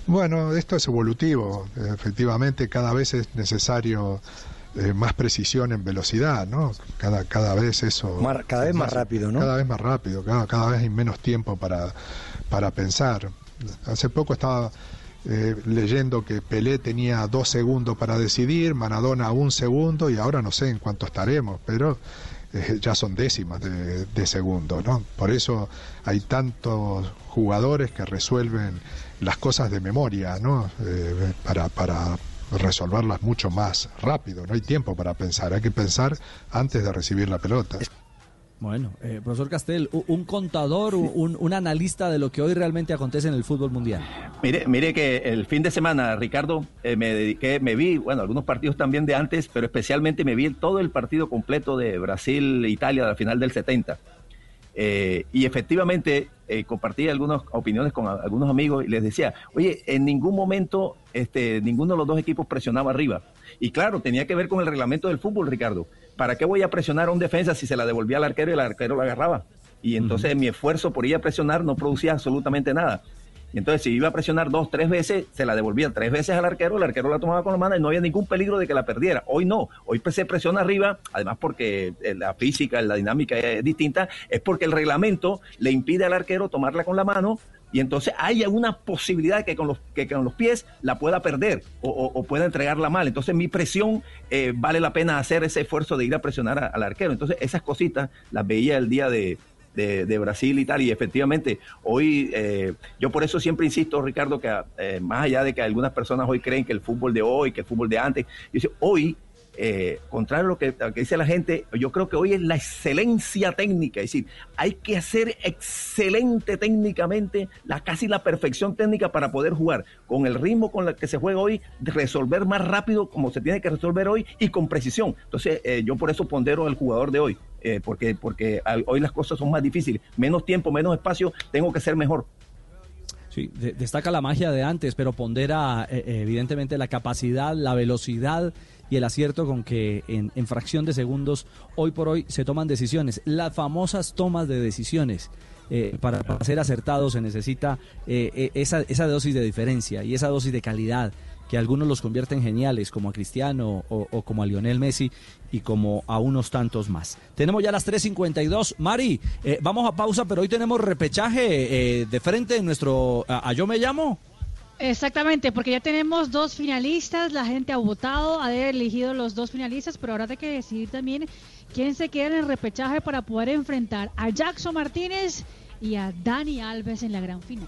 Bueno, esto es evolutivo. Efectivamente, cada vez es necesario eh, más precisión en velocidad, ¿no? Cada, cada vez eso... Mar- cada vez más rápido, ¿no? Cada vez más rápido, cada, cada vez hay menos tiempo para, para pensar. Hace poco estaba eh, leyendo que Pelé tenía dos segundos para decidir, Maradona un segundo y ahora no sé en cuánto estaremos, pero eh, ya son décimas de, de segundo, ¿no? Por eso hay tantos jugadores que resuelven las cosas de memoria, ¿no? Eh, para, para resolverlas mucho más rápido. No hay tiempo para pensar, hay que pensar antes de recibir la pelota. Bueno, eh, profesor Castel, un contador, un, un analista de lo que hoy realmente acontece en el fútbol mundial. Mire, mire que el fin de semana, Ricardo, eh, me dediqué, me vi, bueno, algunos partidos también de antes, pero especialmente me vi todo el partido completo de Brasil-Italia a la final del 70. Eh, y efectivamente eh, compartí algunas opiniones con a- algunos amigos y les decía, oye, en ningún momento este, ninguno de los dos equipos presionaba arriba. Y claro, tenía que ver con el reglamento del fútbol, Ricardo. ¿Para qué voy a presionar a un defensa si se la devolvía al arquero y el arquero la agarraba? Y entonces mi esfuerzo por ir a presionar no producía absolutamente nada. Y entonces si iba a presionar dos, tres veces, se la devolvía tres veces al arquero, el arquero la tomaba con la mano y no había ningún peligro de que la perdiera. Hoy no, hoy se presiona arriba, además porque eh, la física, la dinámica es distinta, es porque el reglamento le impide al arquero tomarla con la mano y entonces hay una posibilidad que con los, que con los pies la pueda perder o, pueda entregarla mal. Entonces mi presión eh, vale la pena hacer ese esfuerzo de ir a presionar al arquero. Entonces esas cositas las veía el día de, de, Brasil y tal. Y efectivamente, hoy, eh, yo por eso siempre insisto, Ricardo, que eh, más allá de que algunas personas hoy creen que el fútbol de hoy, que el fútbol de antes, dice, hoy eh, contrario a lo que, dice la gente, yo creo que hoy es la excelencia técnica, es decir, hay que hacer excelente técnicamente, la casi la perfección técnica para poder jugar con el ritmo con el que se juega hoy, resolver más rápido como se tiene que resolver hoy y con precisión. Entonces, eh, yo por eso pondero al jugador de hoy, eh, porque, porque hoy las cosas son más difíciles, menos tiempo, menos espacio, tengo que ser mejor. Sí, de- destaca la magia de antes, pero pondera eh, eh, evidentemente la capacidad, la velocidad y el acierto con que en, en fracción de segundos hoy por hoy se toman decisiones. Las famosas tomas de decisiones. eh, para, para ser acertados se necesita eh, eh, esa, esa dosis de diferencia y esa dosis de calidad que algunos los convierten geniales, como a Cristiano o, o como a Lionel Messi y como a unos tantos más. Tenemos ya las 3.52. Mari, eh, vamos a pausa, pero hoy tenemos repechaje eh, de frente en nuestro... A, a Yo Me Llamo. Exactamente, porque ya tenemos dos finalistas, la gente ha votado, ha elegido los dos finalistas, pero ahora hay que decidir también quién se queda en el repechaje para poder enfrentar a Jackson Martínez y a Dani Alves en la gran final.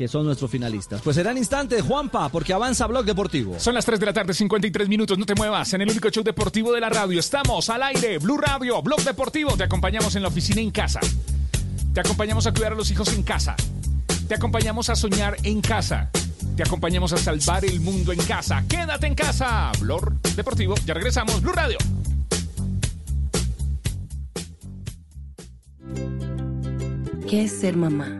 Que son nuestros finalistas. Pues será en instantes, Juanpa, porque avanza Blog Deportivo. Son las 3 de la tarde, 53 minutos. No te muevas. En el único show deportivo de la radio. Estamos al aire. Blue Radio, Blog Deportivo. Te acompañamos en la oficina en casa. Te acompañamos a cuidar a los hijos en casa. Te acompañamos a soñar en casa. Te acompañamos a salvar el mundo en casa. Quédate en casa. Blog Deportivo. Ya regresamos. Blue Radio. ¿Qué es ser mamá?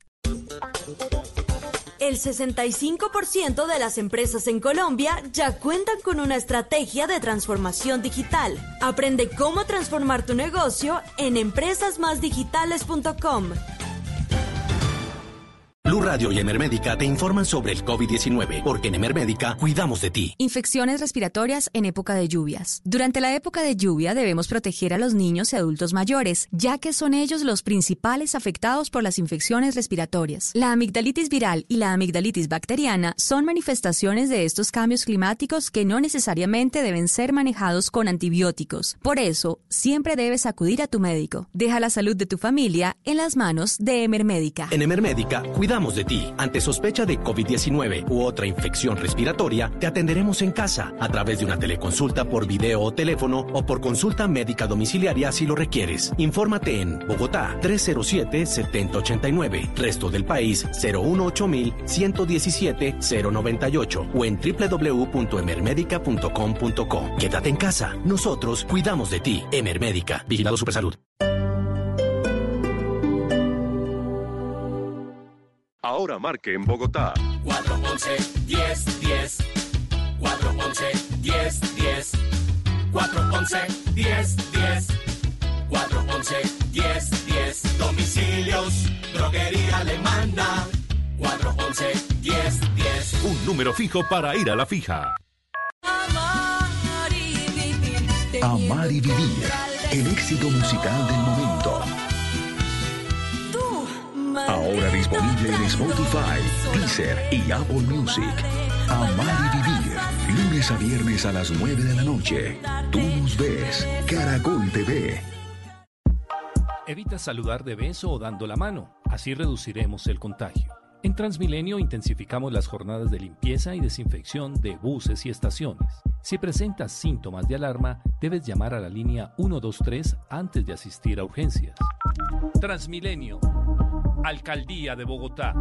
El 65% de las empresas en Colombia ya cuentan con una estrategia de transformación digital. Aprende cómo transformar tu negocio en empresasmásdigitales.com. Blue Radio y Emermédica te informan sobre el COVID-19, porque en Emermédica cuidamos de ti. Infecciones respiratorias en época de lluvias. Durante la época de lluvia debemos proteger a los niños y adultos mayores, ya que son ellos los principales afectados por las infecciones respiratorias. La amigdalitis viral y la amigdalitis bacteriana son manifestaciones de estos cambios climáticos que no necesariamente deben ser manejados con antibióticos. Por eso, siempre debes acudir a tu médico. Deja la salud de tu familia en las manos de Emermédica. En Emermédica cuidamos de ti. Ante sospecha de COVID-19 u otra infección respiratoria, te atenderemos en casa a través de una teleconsulta por video o teléfono o por consulta médica domiciliaria si lo requieres. Infórmate en Bogotá 307-7089, resto del país 018-117-098 o en www.emermedica.com.co. Quédate en casa. Nosotros cuidamos de ti. Emermédica. Vigilado Supersalud. Ahora marque en Bogotá 411 10 10 411 10 10 411 10 10 411 10 10 Domicilios, droguería alemana 411 10 10 un número fijo para ir a la fija. Amar y vivir. El éxito musical del momento. Ahora disponible en Spotify, Deezer y Apple Music. Amar y vivir. Lunes a viernes a las 9 de la noche. Tú nos ves. Caracol TV. Evita saludar de beso o dando la mano, así reduciremos el contagio. En Transmilenio intensificamos las jornadas de limpieza y desinfección de buses y estaciones. Si presentas síntomas de alarma, debes llamar a la línea 123 antes de asistir a urgencias. Transmilenio, Alcaldía de Bogotá.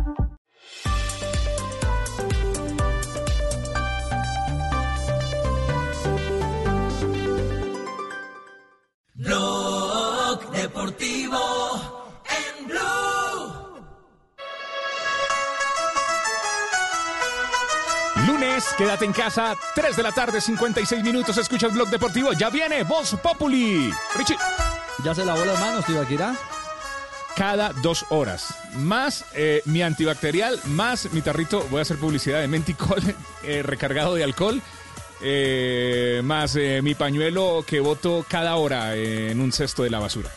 Blog Deportivo en Blue. Lunes, quédate en casa, 3 de la tarde, 56 minutos. Escuchas Blog Deportivo. Ya viene Voz Populi. Richie. ¿Ya se lavó las manos, Tibaquirá? Cada dos horas. Más eh, mi antibacterial, más mi tarrito. Voy a hacer publicidad de Menticol eh, recargado de alcohol. eh, más mi pañuelo que boto cada hora en un cesto de la basura.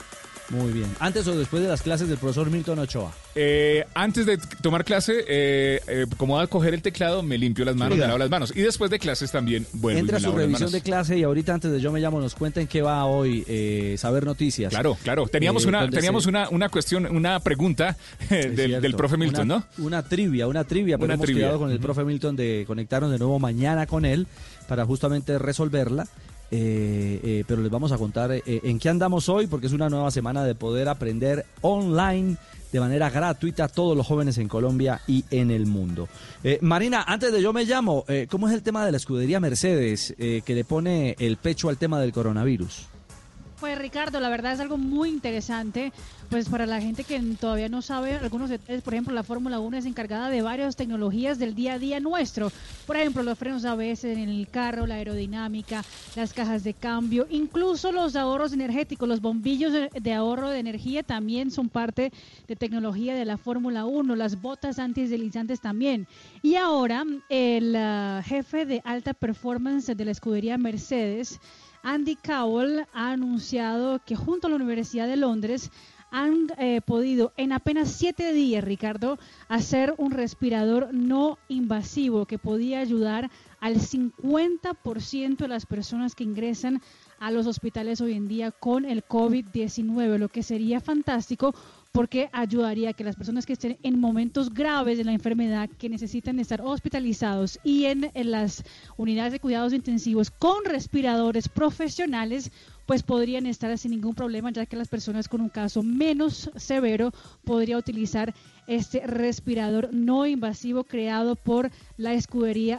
Muy bien. ¿Antes o después de las clases del profesor Milton Ochoa? Eh, antes de tomar clase, eh, eh, como a coger el teclado, me limpio las manos, me lavo las manos. Y después de clases también vuelvo Entra y me su lavo revisión de clase y ahorita antes de Yo Me Llamo nos cuenten qué va hoy eh, Saber Noticias. Claro, claro. Teníamos Eh, una, teníamos una, una cuestión, una pregunta eh, del, cierto. del profe Milton, Una- ¿no? Una trivia, una trivia, pero Una hemos trivia. quedado con el profe Milton de conectarnos de nuevo mañana con él para justamente resolverla. Eh, eh, pero les vamos a contar eh, en qué andamos hoy, porque es una nueva semana de poder aprender online de manera gratuita a todos los jóvenes en Colombia y en el mundo. Eh, Marina, antes de yo me llamo, eh, ¿cómo es el tema de la escudería Mercedes eh, que le pone el pecho al tema del coronavirus? Pues Ricardo, la verdad es algo muy interesante, pues para la gente que todavía no sabe algunos detalles, por ejemplo, la Fórmula 1 es encargada de varias tecnologías del día a día nuestro, por ejemplo, los frenos ABS en el carro, la aerodinámica, las cajas de cambio, incluso los ahorros energéticos, los bombillos de, ahorro de energía también son parte de tecnología de la Fórmula 1, las botas antideslizantes también. Y ahora el ah, jefe de alta performance de la escudería Mercedes, Andy Cowell ha anunciado que junto a la Universidad de Londres han eh, podido en apenas siete días, Ricardo, hacer un respirador no invasivo que podía ayudar al 50% de las personas que ingresan a los hospitales hoy en día con el COVID-19, lo que sería fantástico porque ayudaría a que las personas que estén en momentos graves de la enfermedad, que necesitan estar hospitalizados y en, en las unidades de cuidados intensivos con respiradores profesionales, pues podrían estar sin ningún problema, ya que las personas con un caso menos severo podría utilizar este respirador no invasivo creado por la escudería